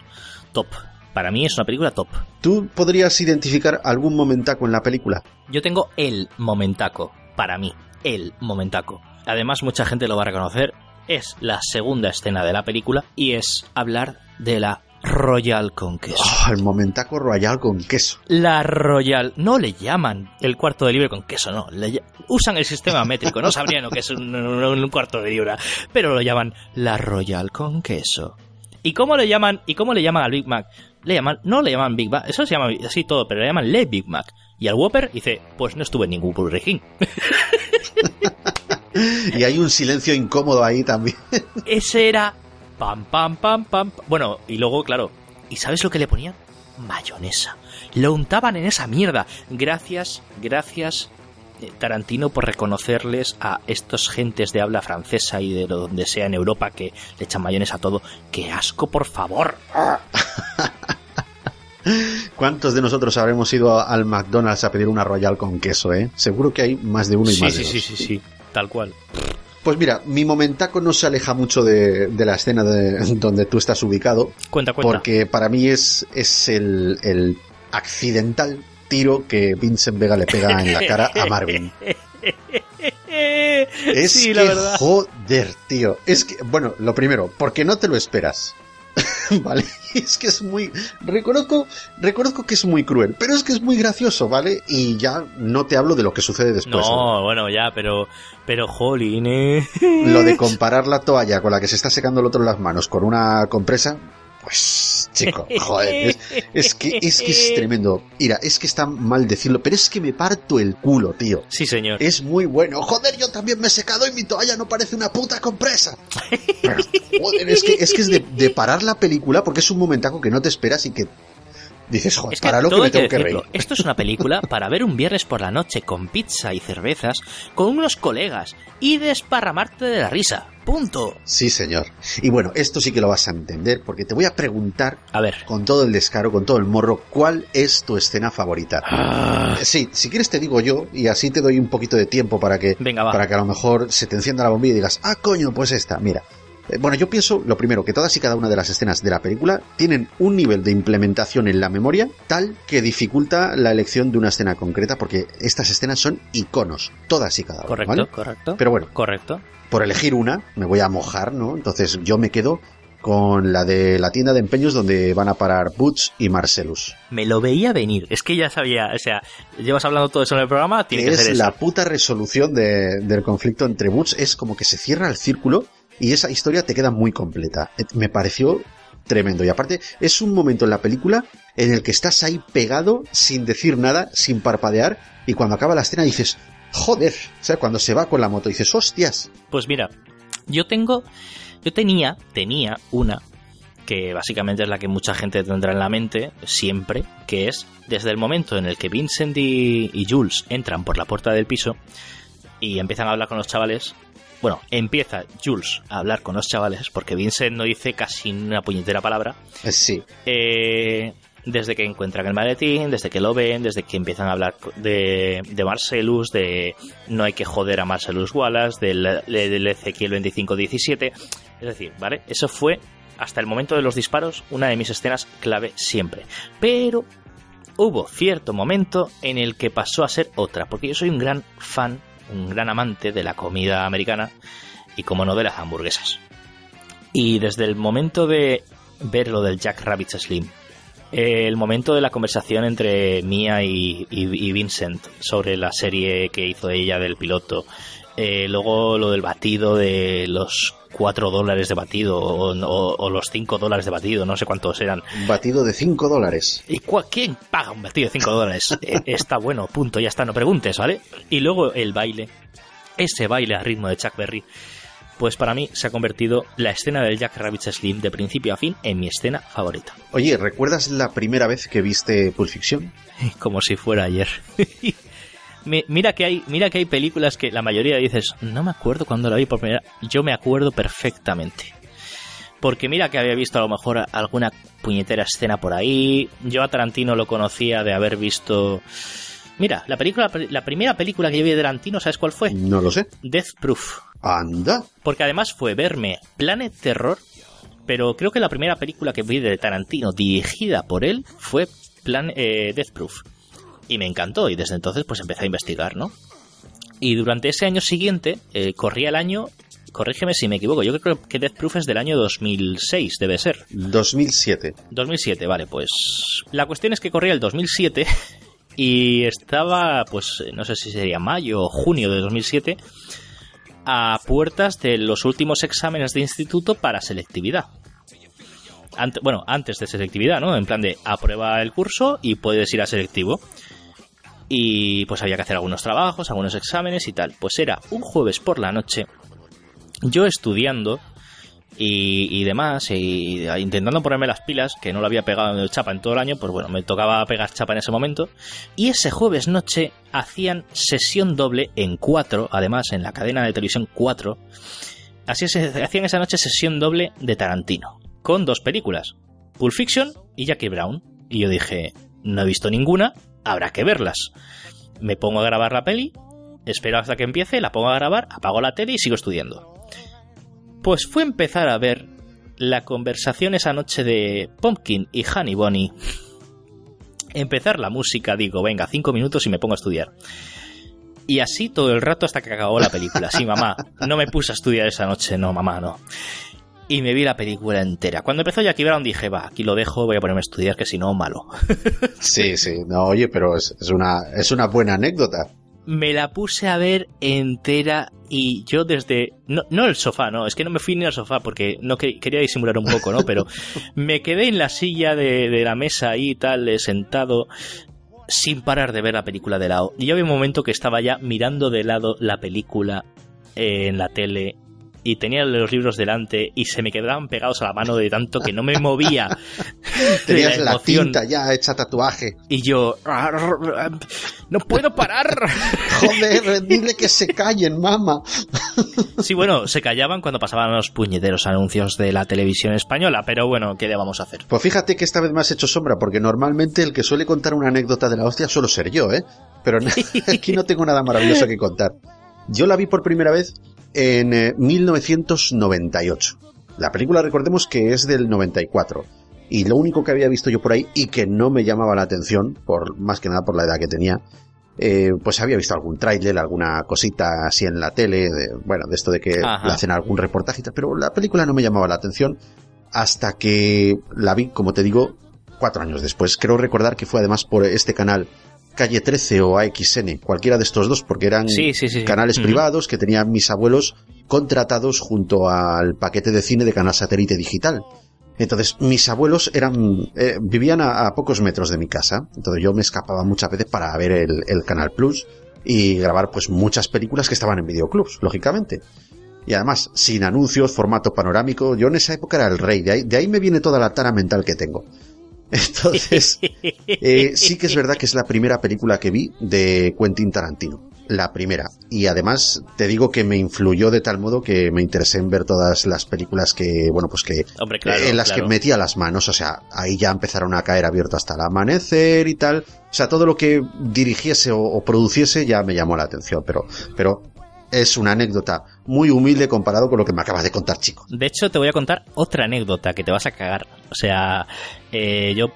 S4: top. Para mí es una película top.
S1: ¿Tú podrías identificar algún momentaco en la película?
S4: Yo tengo el momentaco, para mí, el momentaco. Además, mucha gente lo va a reconocer. Es la segunda escena de la película y es hablar de la Royal con queso.
S1: Oh, el momentaco royal con queso.
S4: La Royal, no le llaman el cuarto de libra con queso, no. le usan el sistema métrico, no sabrían lo que es un cuarto de libra, pero lo llaman la Royal con queso. ¿Y cómo le llaman? ¿Y cómo le llaman al Big Mac? Le llaman, no le llaman Big Mac, eso se llama así todo, pero le llaman Le Big Mac. Y al Whopper dice, pues no estuve en ningún Burger King.
S1: Y hay un silencio incómodo ahí también.
S4: Ese era pam pam pam pam. Bueno, y luego, claro, ¿y sabes lo que le ponían? Mayonesa. Lo untaban en esa mierda. Gracias, gracias eh, Tarantino por reconocerles a estos gentes de habla francesa y de donde sea en Europa que le echan mayonesa a todo. ¡Qué asco, por favor!
S1: ¿Cuántos de nosotros habremos ido al McDonald's a pedir una royal con queso, eh? Seguro que hay más de uno y
S4: Sí,
S1: más
S4: sí,
S1: de
S4: sí, sí, sí, tal cual.
S1: Pues mira, mi momentaco no se aleja mucho de, de la escena de- donde tú estás ubicado.
S4: Cuenta, cuenta.
S1: Porque para mí es, es el, el accidental tiro que Vincent Vega le pega en la cara a Marvin. Es
S4: sí,
S1: que,
S4: la verdad.
S1: joder, tío. Es que, bueno, lo primero, porque no te lo esperas. ¿Vale? Es que es muy. Reconozco, reconozco que es muy cruel, pero es que es muy gracioso, ¿vale? Y ya no te hablo de lo que sucede después.
S4: No, bueno, ya, pero. Pero, jolín.
S1: Lo de comparar la toalla con la que se está secando el otro en las manos con una compresa, pues, chico, joder, es, es que, es que es tremendo. Mira, es que está mal decirlo, pero es que me parto el culo, tío.
S4: Sí, señor.
S1: Es muy bueno. Joder, yo también me he secado y mi toalla no parece una puta compresa. Pero, joder, es que es, que es de, de parar la película porque es un momentaco que no te esperas y que Dices, joder,
S4: Es que
S1: para lo que me
S4: que
S1: tengo que reír.
S4: Esto es una película para ver un viernes por la noche con pizza y cervezas, con unos colegas y desparramarte de la risa. Punto.
S1: Sí, señor. Y bueno, esto sí que lo vas a entender, porque te voy a preguntar,
S4: a ver,
S1: con todo el descaro, con todo el morro, ¿cuál es tu escena favorita?
S4: Ah.
S1: Eh, Sí, si quieres te digo yo, y así te doy un poquito de tiempo para que,
S4: Venga, va.
S1: para que a lo mejor se te encienda la bombilla y digas, ah, coño, pues esta, mira. Eh, Bueno, yo pienso, lo primero, que todas y cada una de las escenas de la película tienen un nivel de implementación en la memoria tal que dificulta la elección de una escena concreta, porque estas escenas son iconos, todas y cada una.
S4: correcto,
S1: ¿vale?
S4: correcto.
S1: Pero bueno,
S4: correcto.
S1: por elegir una, me voy a mojar, ¿no? Entonces yo me quedo con la de la tienda de empeños donde van a parar Butch y Marcellus.
S4: Me lo veía venir. Es que ya sabía, o sea, llevas hablando todo eso en el programa, tiene que
S1: es
S4: ser eso.
S1: la puta resolución de- del conflicto entre Butch. Es como que se cierra el círculo y esa historia te queda muy completa. Eh, Me pareció tremendo. Y aparte, es un momento en la película en el que estás ahí pegado, sin decir nada, sin parpadear, y cuando acaba la escena dices, joder, o sea, cuando se va con la moto dices, hostias.
S4: Pues mira, yo tengo, yo tenía, tenía una que básicamente es la que mucha gente tendrá en la mente siempre, que es desde el momento en el que Vincent y, y Jules entran por la puerta del piso y empiezan a hablar con los chavales. Bueno, empieza Jules a hablar con los chavales porque Vincent no dice casi una puñetera palabra.
S1: Eh, Sí.
S4: Eh, desde que encuentran el maletín, desde que lo ven, desde que empiezan a hablar de, de Marcellus, de no hay que joder a Marcellus Wallace, del, del Ezequiel 2517. Es decir, ¿vale? Eso fue, hasta el momento de los disparos, una de mis escenas clave siempre. Pero hubo cierto momento en el que pasó a ser otra, porque yo soy un gran fan, un gran amante de la comida americana y, como no, de las hamburguesas. Y desde el momento de ver lo del Jack Rabbit Slim, eh, el momento de la conversación entre Mia y, y- y Vincent sobre la serie que hizo ella del piloto, eh, luego lo del batido de los 4 dólares de batido o, o- o los 5 dólares de batido, no sé cuántos eran.
S1: Batido de 5 dólares.
S4: ¿Y cua- quién paga un batido de 5 dólares? Eh, está bueno, punto, ya está, no preguntes, ¿vale? Y luego el baile, ese baile a ritmo de Chuck Berry, pues para mí se ha convertido la escena del Jack Rabbit Slim de principio a fin en mi escena favorita.
S1: Oye, ¿recuerdas la primera vez que viste Pulp Fiction?
S4: Como si fuera ayer. Mi- mira que hay mira que hay películas que la mayoría dices no me acuerdo cuando la vi por primera yo me acuerdo perfectamente porque mira que había visto a lo mejor alguna puñetera escena por ahí yo a Tarantino lo conocía de haber visto mira la película la primera película que yo vi de Tarantino sabes cuál fue
S1: No lo sé.
S4: Death Proof
S1: Anda.
S4: porque además fue verme Planet Terror, pero creo que la primera película que vi de Tarantino dirigida por él fue Plan eh, Death Proof. Y me encantó y desde entonces pues empecé a investigar, ¿no? Y durante ese año siguiente, eh, corría el año, corrígeme si me equivoco, yo creo que Death Proof es del año 2006, debe ser.
S1: 2007.
S4: 2007, vale, pues la cuestión es que corría el 2007 y estaba, pues no sé si sería mayo o junio de 2007, a puertas de los últimos exámenes de instituto para selectividad. Ante- bueno, antes de selectividad, ¿no? En plan de aprueba el curso y puedes ir a selectivo. Y pues había que hacer algunos trabajos, algunos exámenes y tal. Pues era un jueves por la noche, yo estudiando y, y demás, y intentando ponerme las pilas, que no lo había pegado en chapa en todo el año, pues bueno, me tocaba pegar chapa en ese momento. Y ese jueves noche hacían sesión doble en 4, además en la cadena de televisión 4. Así hacían esa noche sesión doble de Tarantino, con dos películas, Pulp Fiction y Jackie Brown. Y yo dije, no he visto ninguna, habrá que verlas. Me pongo a grabar la peli, espero hasta que empiece, la pongo a grabar, apago la tele y sigo estudiando. Pues fue empezar a ver la conversación esa noche de Pumpkin y Honey Bunny. Empezar la música, digo, venga, cinco minutos y me pongo a estudiar. Y así todo el rato hasta que acabó la película. Sí, mamá, no me puse a estudiar esa noche, no, mamá, no. Y me vi la película entera. Cuando empezó Jackie Brown dije, va, aquí lo dejo, voy a ponerme a estudiar, que si no, malo.
S1: Sí, sí. No, oye, pero es, es una, es una buena anécdota.
S4: me la puse a ver entera y yo desde no, no el sofá no es que no me fui ni al sofá porque no que- quería disimular un poco no pero me quedé en la silla de, de la mesa ahí tal eh, sentado sin parar de ver la película de lado y yo había un momento que estaba ya mirando de lado la película eh, en la tele y tenía los libros delante y se me quedaban pegados a la mano de tanto que no me movía.
S1: Tenías
S4: la
S1: la tinta ya hecha tatuaje.
S4: Y yo, no puedo parar.
S1: Joder, dile que se callen, mamá.
S4: Sí, bueno, se callaban cuando pasaban los puñeteros anuncios de la televisión española, pero bueno, ¿qué le vamos a hacer?
S1: Pues fíjate que esta vez me has hecho sombra, porque normalmente el que suele contar una anécdota de la hostia suelo ser yo, ¿eh? Pero aquí no tengo nada maravilloso que contar. Yo la vi por primera vez en eh, 1998. La película, recordemos que es del 94. Y lo único que había visto yo por ahí y que no me llamaba la atención, por más que nada por la edad que tenía, eh, pues había visto algún tráiler, alguna cosita así en la tele, de, bueno, de esto de que
S4: Ajá.
S1: le hacen algún reportaje, y tal, pero la película no me llamaba la atención hasta que la vi, como te digo, cuatro años después. Creo recordar que fue además por este canal Calle 13 o AXN, cualquiera de estos dos, porque eran
S4: Sí, sí, sí.
S1: canales privados que tenían mis abuelos contratados junto al paquete de cine de Canal Satélite Digital. Entonces, mis abuelos eran eh, vivían a, a pocos metros de mi casa. Entonces, yo me escapaba muchas veces para ver el, el Canal Plus y grabar pues muchas películas que estaban en videoclubs, lógicamente. Y además, sin anuncios, formato panorámico, yo en esa época era el rey. De ahí, de ahí me viene toda la tara mental que tengo. Entonces, eh, sí que es verdad que es la primera película que vi de Quentin Tarantino. La primera. Y además te digo que me influyó de tal modo que me interesé en ver todas las películas que, bueno, pues que
S4: Hombre, claro,
S1: en las
S4: claro.
S1: que metía las manos. O sea, ahí ya empezaron a caer abierto hasta el amanecer y tal. O sea, todo lo que dirigiese o, o produciese ya me llamó la atención. Pero, pero es una anécdota muy humilde comparado con lo que me acabas de contar, chico.
S4: De hecho, te voy a contar otra anécdota que te vas a cagar. O sea, eh, yo,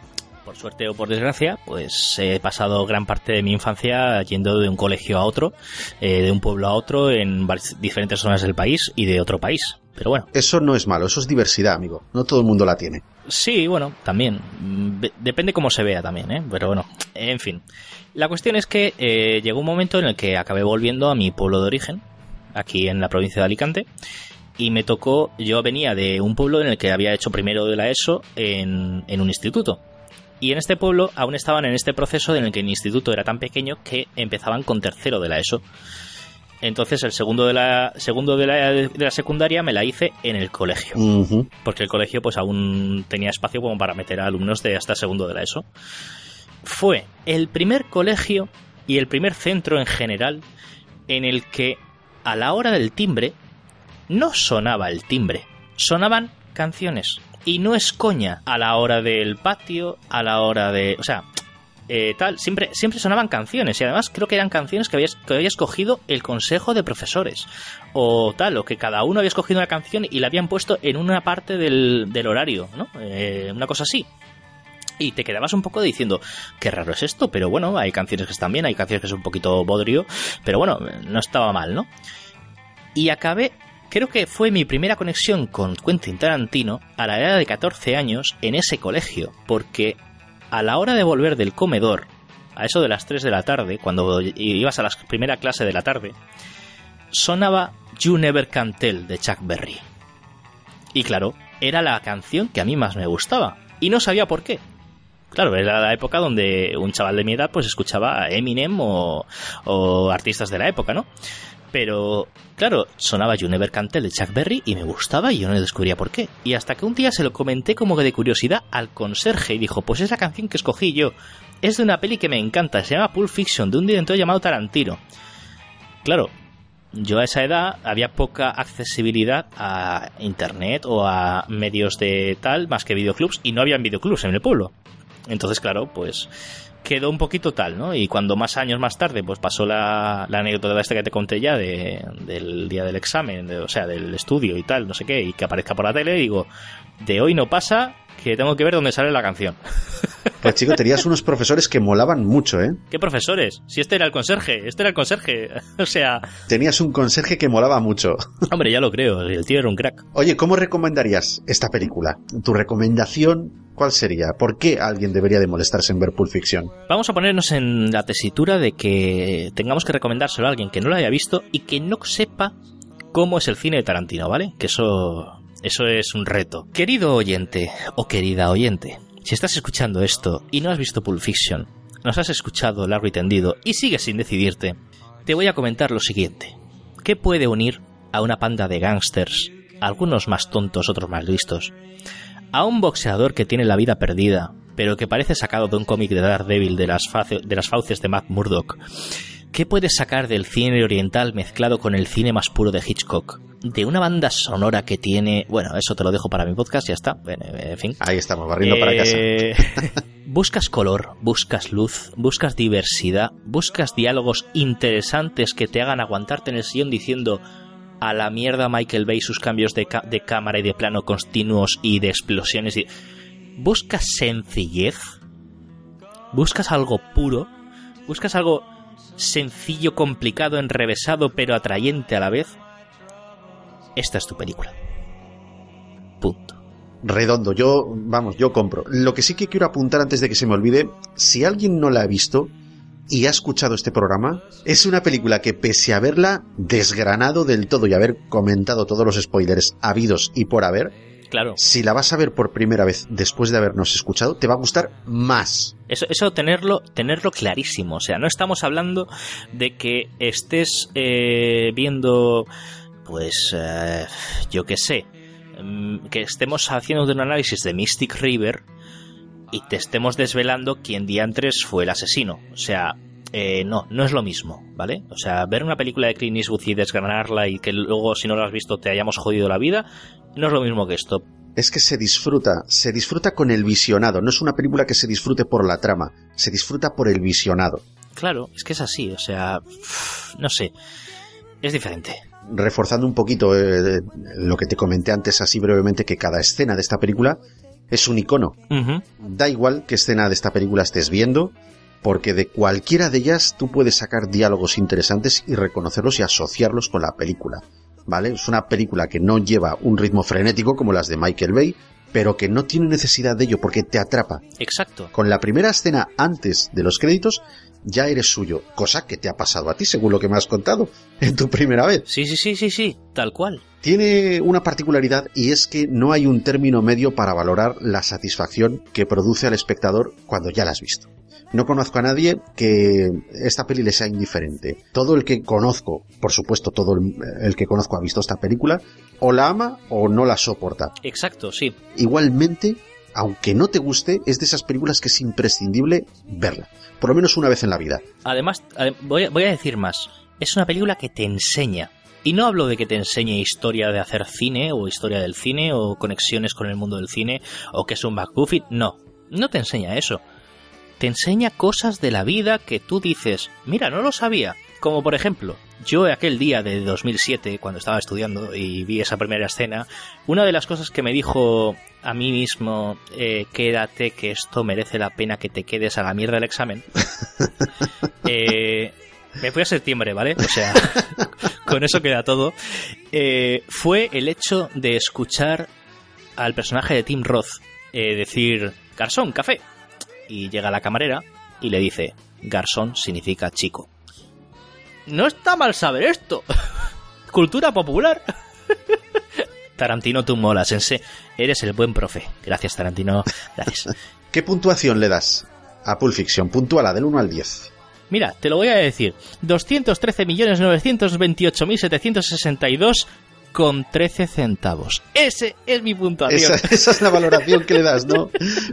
S4: por suerte o por desgracia, pues he pasado gran parte de mi infancia yendo de un colegio a otro, eh, de un pueblo a otro, en diferentes zonas del país y de otro país. Pero bueno,
S1: Eso no es malo, eso es diversidad, amigo. No todo el mundo la tiene.
S4: Sí, bueno, también. De- Depende cómo se vea también, ¿eh? Pero bueno, en fin. La cuestión es que eh, llegó un momento en el que acabé volviendo a mi pueblo de origen, aquí en la provincia de Alicante, y me tocó, yo venía de un pueblo en el que había hecho primero de la ESO en, en un instituto. Y en este pueblo aún estaban en este proceso en el que el instituto era tan pequeño que empezaban con tercero de la ESO. Entonces el segundo de la segundo de la, de la secundaria me la hice en el colegio porque el colegio pues aún tenía espacio como para meter a alumnos de hasta segundo de la ESO. Fue el primer colegio y el primer centro en general en el que a la hora del timbre no sonaba el timbre, sonaban canciones. Y no es coña, a la hora del patio, a la hora de... O sea, eh, tal, siempre, siempre sonaban canciones y además creo que eran canciones que había, que escogido el consejo de profesores o tal, o que cada uno había escogido una canción y la habían puesto en una parte del, del horario, ¿no? Eh, una cosa así. Y te quedabas un poco diciendo, qué raro es esto, pero bueno, hay canciones que están bien, hay canciones que son un poquito bodrio, pero bueno, no estaba mal, ¿no? Y acabé, creo que fue mi primera conexión con Quentin Tarantino a la edad de 14 años en ese colegio, porque a la hora de volver del comedor, a eso de las 3 de la tarde, cuando ibas a la primera clase de la tarde, sonaba You Never Can Tell de Chuck Berry. Y claro, era la canción que a mí más me gustaba, y no sabía por qué. Claro, era la época donde un chaval de mi edad pues escuchaba a Eminem o, o artistas de la época, ¿no? Pero, claro, sonaba You Never Can Tell de Chuck Berry y me gustaba y yo no descubría por qué. Y hasta que un día se lo comenté como que de curiosidad al conserje y dijo, pues es la canción que escogí yo. Es de una peli que me encanta, se llama Pulp Fiction, de un director llamado Tarantino. Claro, yo a esa edad había poca accesibilidad a internet o a medios de tal, más que videoclubs, y no habían videoclubs en el pueblo. Entonces, claro, pues quedó un poquito tal, ¿no? Y cuando más años más tarde, pues pasó la, la anécdota esta que te conté ya de, del día del examen, de- o sea, del estudio y tal, no sé qué, y que aparezca por la tele, digo, de hoy no pasa, que tengo que ver dónde sale la canción.
S1: Pues chico, tenías unos profesores que molaban mucho, ¿eh?
S4: ¿Qué profesores? Si este era el conserje, este era el conserje. o sea,
S1: Tenías un conserje que molaba mucho.
S4: hombre, ya lo creo, el tío era un crack.
S1: Oye, ¿cómo recomendarías esta película? ¿Tu recomendación cuál sería? ¿Por qué alguien debería de molestarse en ver Pulp Fiction?
S4: Vamos a ponernos en la tesitura de que tengamos que recomendárselo a alguien que no lo haya visto y que no sepa cómo es el cine de Tarantino, ¿vale? Que eso, eso es un reto. Querido oyente o querida oyente, si estás escuchando esto y no has visto Pulp Fiction, nos has escuchado largo y tendido y sigues sin decidirte, te voy a comentar lo siguiente. ¿Qué puede unir a una panda de gángsters, algunos más tontos, otros más listos, a un boxeador que tiene la vida perdida, pero que parece sacado de un cómic de Daredevil de las, de las fauces de Matt Murdock. ¿Qué puedes sacar del cine oriental mezclado con el cine más puro de Hitchcock? De una banda sonora que tiene... Bueno, eso te lo dejo para mi podcast, ya está. En fin.
S1: Ahí estamos, barriendo para casa.
S4: Eh, buscas color, buscas luz, buscas diversidad, buscas diálogos interesantes que te hagan aguantarte en el sillón diciendo a la mierda Michael Bay sus cambios de, de cámara y de plano continuos y de explosiones. Y... Buscas sencillez, buscas algo puro, buscas algo sencillo, complicado, enrevesado, pero atrayente a la vez. Esta es tu película. Punto.
S1: Redondo, yo, vamos, yo compro. Lo que sí que quiero apuntar antes de que se me olvide, si alguien no la ha visto y ha escuchado este programa, es una película que pese a haberla desgranado del todo y haber comentado todos los spoilers habidos y por haber,
S4: Claro.
S1: si la vas a ver por primera vez después de habernos escuchado, te va a gustar más.
S4: Eso, eso tenerlo, tenerlo clarísimo. O sea, no estamos hablando de que estés eh, viendo, pues, eh, yo qué sé, mm, que estemos haciendo un análisis de Mystic River y te estemos desvelando quién diantres fue el asesino. O sea, eh, no, no es lo mismo, ¿vale? O sea, ver una película de Clint Eastwood y desgranarla y que luego, si no la has visto, te hayamos jodido la vida, no es lo mismo que esto.
S1: Es que se disfruta, se disfruta con el visionado, no es una película que se disfrute por la trama, se disfruta por el visionado.
S4: Claro, es que es así, o sea, no sé, es diferente.
S1: Reforzando un poquito eh, lo que te comenté antes así brevemente, que cada escena de esta película es un icono. Da igual qué escena de esta película estés viendo, porque de cualquiera de ellas tú puedes sacar diálogos interesantes y reconocerlos y asociarlos con la película. ¿Vale? Es una película que no lleva un ritmo frenético como las de Michael Bay, pero que no tiene necesidad de ello porque te atrapa.
S4: Exacto.
S1: Con la primera escena antes de los créditos ya eres suyo, cosa que te ha pasado a ti según lo que me has contado en tu primera vez.
S4: Sí, sí, sí, sí, sí, tal cual.
S1: Tiene una particularidad y es que no hay un término medio para valorar la satisfacción que produce al espectador cuando ya la has visto. No conozco a nadie que esta peli le sea indiferente. Todo el que conozco, por supuesto todo el, el que conozco ha visto esta película, o la ama o no la soporta.
S4: Exacto, sí.
S1: Igualmente, aunque no te guste, es de esas películas que es imprescindible verla. Por lo menos una vez en la vida.
S4: Además, ade- voy a, voy a decir más. Es una película que te enseña. Y no hablo de que te enseñe historia de hacer cine o historia del cine o conexiones con el mundo del cine o que es un McGuffin. No, no te enseña eso. Te enseña cosas de la vida que tú dices, mira, no lo sabía. Como por ejemplo, yo aquel día de 2007, cuando estaba estudiando y vi esa primera escena, una de las cosas que me dijo a mí mismo, eh, quédate que esto merece la pena que te quedes a la mierda del examen. Eh, me fui a septiembre, ¿vale? O sea, con eso queda todo. Eh, fue el hecho de escuchar al personaje de Tim Roth decir, garzón, café. Y llega la camarera y le dice, garzón significa chico. No está mal saber esto. Cultura popular. Tarantino, tú molas, ense. Eres el buen profe. Gracias, Tarantino. Gracias.
S1: ¿Qué puntuación le das a Pulp Fiction? Puntúala del 1 al 10.
S4: Mira, te lo voy a decir. 213.928.762 con 13 centavos. Ese es mi puntuación.
S1: Esa, esa es la valoración que le das, ¿no?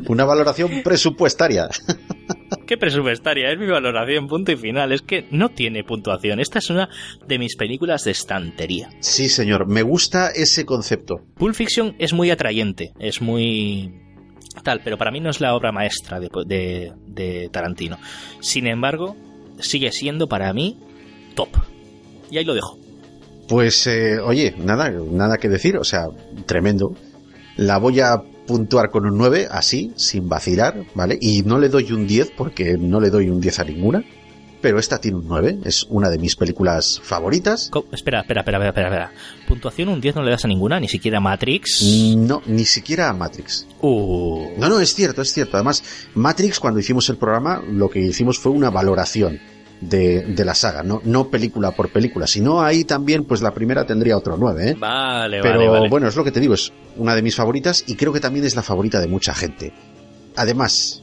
S1: Una valoración presupuestaria.
S4: Qué presupuestaria, es mi valoración, punto y final. Es que no tiene puntuación. Esta es una de mis películas de estantería.
S1: Sí, señor, me gusta ese concepto.
S4: Pulp Fiction es muy atrayente, es muy tal, pero para mí no es la obra maestra de, de- de Tarantino. Sin embargo, sigue siendo para mí top. Y ahí lo dejo.
S1: Pues, eh, oye, nada, nada que decir, o sea, tremendo. La voy a puntuar con un 9, así, sin vacilar, ¿vale? Y no le doy un 10 porque no le doy un 10 a ninguna. Pero esta tiene un 9, es una de mis películas favoritas.
S4: Co- Espera, espera, espera, espera, espera, espera. Puntuación un 10 no le das a ninguna, ni siquiera a Matrix.
S1: No, ni siquiera a Matrix.
S4: Uh.
S1: No, no, es cierto, es cierto. Además, Matrix, cuando hicimos el programa, lo que hicimos fue una valoración de, de la saga, no, no película por película. Si no, ahí también, pues la primera tendría otro 9, ¿eh?
S4: Vale,
S1: Pero
S4: vale, vale.
S1: bueno, es lo que te digo, es una de mis favoritas y creo que también es la favorita de mucha gente. Además,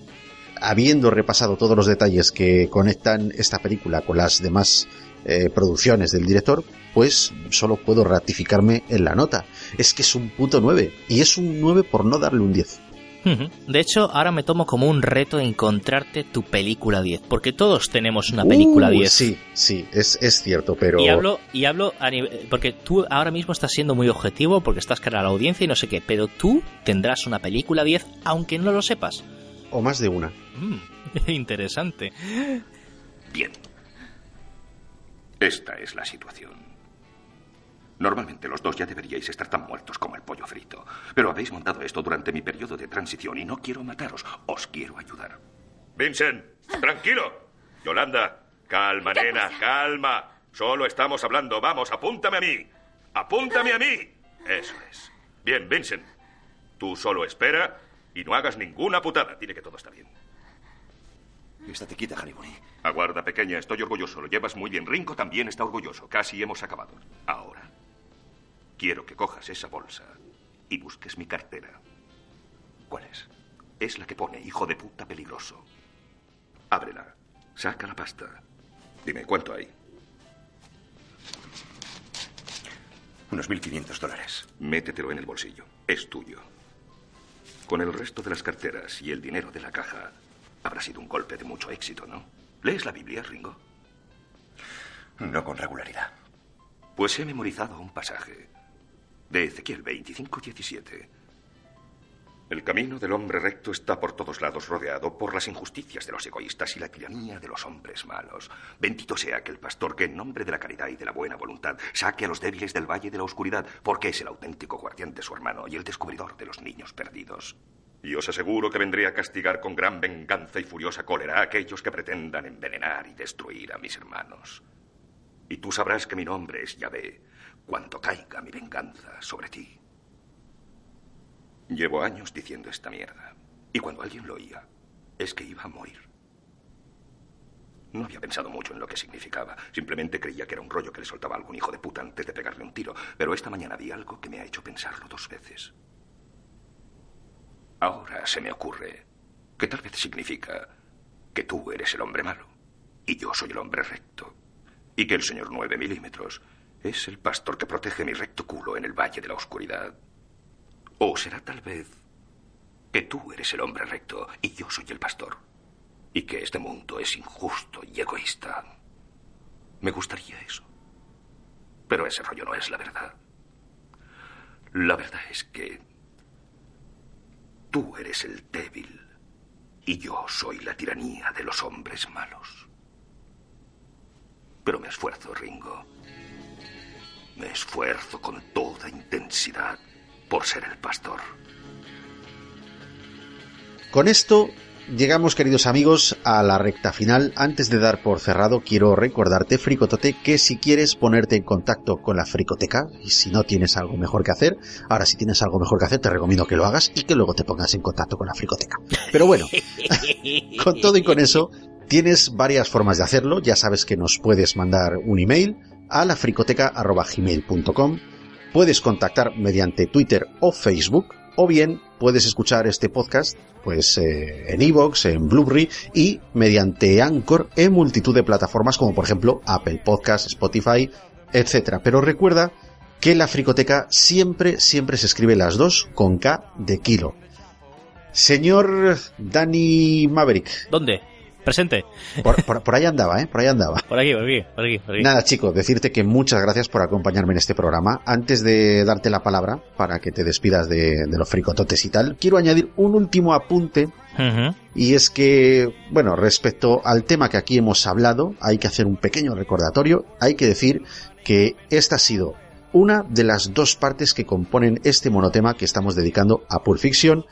S1: habiendo repasado todos los detalles que conectan esta película con las demás eh, producciones del director, pues solo puedo ratificarme en la nota. Es que es un puto 9. Y es un 9 por no darle un 10.
S4: De hecho, ahora me tomo como un reto encontrarte tu película 10, porque todos tenemos una
S1: Uh,
S4: película 10.
S1: Sí, sí, es, es cierto, pero...
S4: Y hablo, y hablo a nivel- porque tú ahora mismo estás siendo muy objetivo porque estás cara a la audiencia y no sé qué, pero tú tendrás una película 10 aunque no lo sepas.
S1: O más de una.
S4: Mm, interesante.
S13: Bien. Esta es la situación. Normalmente los dos ya deberíais estar tan muertos como el pollo frito. Pero habéis montado esto durante mi periodo de transición y no quiero mataros. Os quiero ayudar. Vincent, tranquilo. Yolanda, calma, nena, calma. Solo estamos hablando. Vamos, apúntame a mí. Apúntame a mí. Eso es. Bien, Vincent. Tú solo espera y no hagas ninguna putada. Dile que todo está bien.
S2: Estate quieta, Hariboni.
S13: Aguarda, pequeña, estoy orgulloso. Lo llevas muy bien. Rinco también está orgulloso. Casi hemos acabado. Ahora, quiero que cojas esa bolsa y busques mi cartera. ¿Cuál es? Es la que pone hijo de puta peligroso. Ábrela. Saca la pasta. Dime, ¿cuánto hay?
S2: Unos 1.500 dólares.
S13: Métetelo en el bolsillo. Es tuyo. Con el resto de las carteras y el dinero de la caja, habrá sido un golpe de mucho éxito, ¿no? ¿Lees la Biblia, Ringo?
S2: No con regularidad.
S13: Pues he memorizado un pasaje de Ezequiel 25:17. El camino del hombre recto está por todos lados rodeado por las injusticias de los egoístas y la tiranía de los hombres malos. Bendito sea aquel pastor que en nombre de la caridad y de la buena voluntad saque a los débiles del valle de la oscuridad, porque es el auténtico guardián de su hermano y el descubridor de los niños perdidos. Y os aseguro que vendré a castigar con gran venganza y furiosa cólera a aquellos que pretendan envenenar y destruir a mis hermanos. Y tú sabrás que mi nombre es Yahvé cuando caiga mi venganza sobre ti. Llevo años diciendo esta mierda. Y cuando alguien lo oía, es que iba a morir. No había pensado mucho en lo que significaba. Simplemente creía que era un rollo que le soltaba algún hijo de puta antes de pegarle un tiro. Pero esta mañana vi algo que me ha hecho pensarlo dos veces. Ahora se me ocurre que tal vez significa que tú eres el hombre malo y yo soy el hombre recto. Y que el señor nueve milímetros es el pastor que protege mi recto culo en el valle de la oscuridad. O será tal vez que tú eres el hombre recto y yo soy el pastor. Y que este mundo es injusto y egoísta. Me gustaría eso. Pero ese rollo no es la verdad. La verdad es que tú eres el débil y yo soy la tiranía de los hombres malos. Pero me esfuerzo, Ringo. Me esfuerzo con toda intensidad por ser el pastor.
S1: Con esto llegamos, queridos amigos, a la recta final. Antes de dar por cerrado, quiero recordarte, Fricotote, que si quieres ponerte en contacto con la Fricoteca, y si no tienes algo mejor que hacer, ahora si tienes algo mejor que hacer, te recomiendo que lo hagas y que luego te pongas en contacto con la Fricoteca. Pero bueno, con todo y con eso, tienes varias formas de hacerlo. Ya sabes que nos puedes mandar un email a lafricoteca.gmail.com Puedes contactar mediante Twitter o Facebook, o bien puedes escuchar este podcast pues eh, en iVoox, en Blueberry y mediante Anchor en multitud de plataformas como por ejemplo Apple Podcast, Spotify, etcétera. Pero recuerda que la fricoteca siempre, siempre se escribe las dos con K de kilo. Señor Danny Maverick.
S4: ¿Dónde? Presente.
S1: Por, por- por ahí andaba, ¿eh? Por ahí andaba.
S4: Por aquí, por aquí, por aquí. por aquí.
S1: Nada, chicos, decirte que muchas gracias por acompañarme en este programa. Antes de darte la palabra para que te despidas de, de los fricototes y tal, quiero añadir un último apunte y es que, bueno, respecto al tema que aquí hemos hablado, hay que hacer un pequeño recordatorio. Hay que decir que esta ha sido una de las dos partes que componen este monotema que estamos dedicando a Pulp Fiction.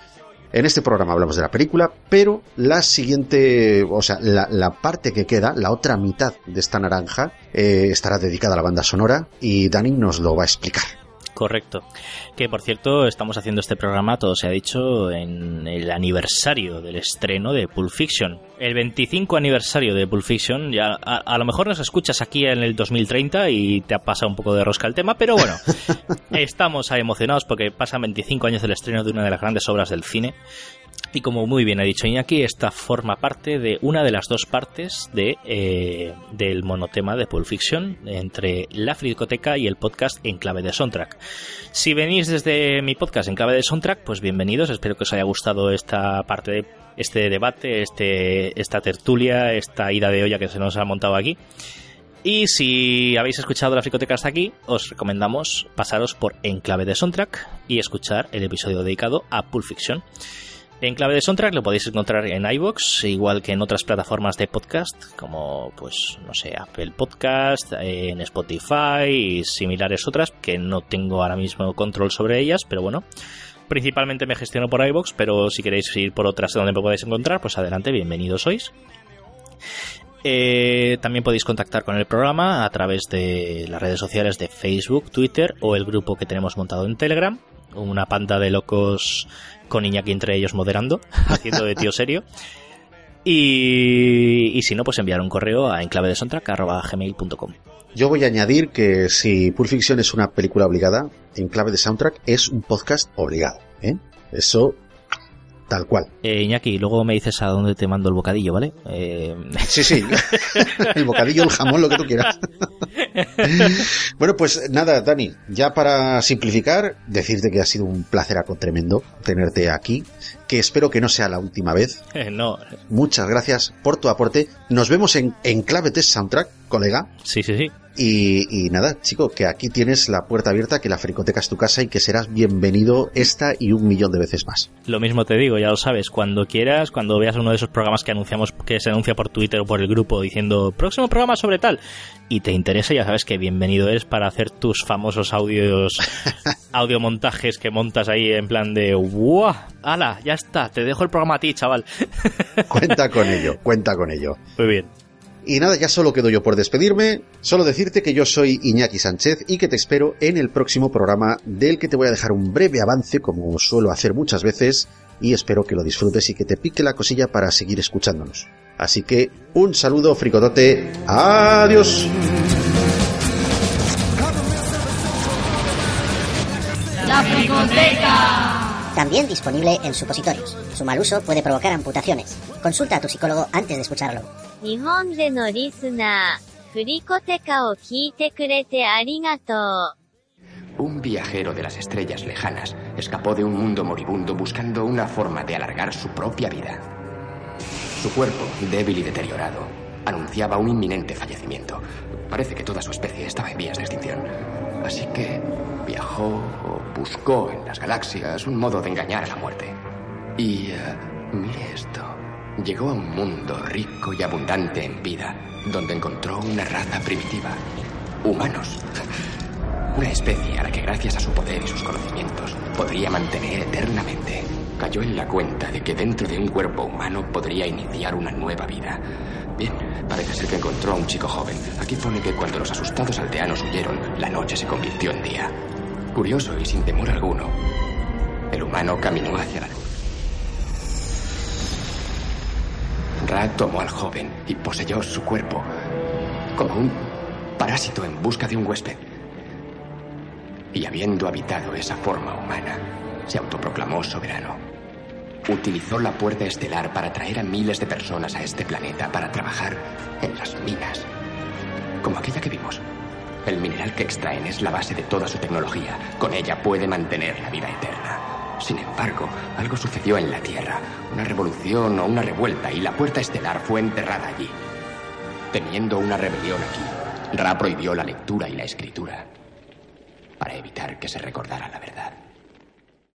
S1: En este programa hablamos de la película, pero la siguiente, o sea, la, parte que queda, la otra mitad de esta naranja, eh, estará dedicada a la banda sonora y Dani nos lo va a explicar.
S4: Correcto. Que por cierto, estamos haciendo este programa, todo se ha dicho, en el aniversario del estreno de Pulp Fiction. El 25 aniversario de Pulp Fiction, ya a, a lo mejor nos escuchas aquí en el 2030 y te ha pasado un poco de rosca el tema, pero bueno, estamos emocionados porque pasan 25 años del estreno de una de las grandes obras del cine. Y como muy bien ha dicho Iñaki, esta forma parte de una de las dos partes de, eh, del monotema de Pulp Fiction entre la fricoteca y el podcast en clave de soundtrack. Si venís desde mi podcast en clave de soundtrack, pues bienvenidos. Espero que os haya gustado esta parte de este debate, este, esta tertulia, esta ida de olla que se nos ha montado aquí. Y si habéis escuchado la fricoteca hasta aquí, os recomendamos pasaros por Enclave de Soundtrack y escuchar el episodio dedicado a Pulp Fiction. En clave de soundtrack lo podéis encontrar en iBox, igual que en otras plataformas de podcast, como pues no sé, Apple Podcast, en Spotify y similares otras que no tengo ahora mismo control sobre ellas, pero bueno, principalmente me gestiono por iBox, pero si queréis ir por otras donde me podéis encontrar, pues adelante, bienvenidos sois. Eh, también podéis contactar con el programa a través de las redes sociales de Facebook, Twitter o el grupo que tenemos montado en Telegram. Una panda de locos con Iñaki entre ellos moderando, haciendo de tío serio. Y, y si no, pues enviar un correo a enclavedesoundtrack.gmail.com.
S1: Yo voy a añadir que si Pulp Fiction es una película obligada, en clave de soundtrack es un podcast obligado. ¿eh? Eso tal cual.
S4: Eh, Iñaki, luego me dices a dónde te mando el bocadillo, ¿vale? Eh...
S1: Sí, sí. el bocadillo, el jamón, lo que tú quieras. bueno, pues nada, Dani, ya para simplificar, decirte que ha sido un placer tremendo tenerte aquí, que espero que no sea la última vez.
S4: no.
S1: Muchas gracias por tu aporte. Nos vemos en, en Clave Test Soundtrack, colega.
S4: Sí, sí, sí.
S1: Y, y, nada, chico, que aquí tienes la puerta abierta, que la fricoteca es tu casa y que serás bienvenido esta y un millón de veces más.
S4: Lo mismo te digo, ya lo sabes, cuando quieras, cuando veas uno de esos programas que anunciamos, que se anuncia por Twitter o por el grupo diciendo próximo programa sobre tal, y te interesa, ya sabes que bienvenido es para hacer tus famosos audios, audiomontajes que montas ahí en plan de ¡Wow! ¡Hala! Ya está, te dejo el programa a ti, chaval.
S1: cuenta con ello, cuenta con ello.
S4: Muy bien.
S1: Y nada, ya solo quedo yo por despedirme, solo decirte que yo soy Iñaki Sánchez y que te espero en el próximo programa del que te voy a dejar un breve avance como suelo hacer muchas veces y espero que lo disfrutes y que te pique la cosilla para seguir escuchándonos. Así que un saludo fricotote, adiós.
S16: La fricoteca.
S17: También disponible en supositorios. Su mal uso puede provocar amputaciones. Consulta a tu psicólogo antes de escucharlo.
S18: Un viajero de las estrellas lejanas escapó de un mundo moribundo buscando una forma de alargar su propia vida. Su cuerpo, débil y deteriorado, anunciaba un inminente fallecimiento. Parece que toda su especie estaba en vías de extinción. Así que viajó o buscó en las galaxias un modo de engañar a la muerte. Y uh, mire esto. Llegó a un mundo rico y abundante en vida, donde encontró una raza primitiva. Humanos. Una especie a la que gracias a su poder y sus conocimientos podría mantener eternamente. Cayó en la cuenta de que dentro de un cuerpo humano podría iniciar una nueva vida. Bien, parece ser que encontró a un chico joven. Aquí pone que cuando los asustados aldeanos huyeron, la noche se convirtió en día. Curioso y sin temor alguno, el humano caminó hacia la luz. Ra tomó al joven y poseyó su cuerpo como un parásito en busca de un huésped. Y habiendo habitado esa forma humana, se autoproclamó soberano. Utilizó la puerta estelar para traer a miles de personas a este planeta para trabajar en las minas, como aquella que vimos. El mineral que extraen es la base de toda su tecnología. Con ella puede mantener la vida eterna. Sin embargo, algo sucedió en la Tierra, una revolución o una revuelta, y la puerta estelar fue enterrada allí. Temiendo una rebelión aquí, Ra prohibió la lectura y la escritura para evitar que se recordara la verdad.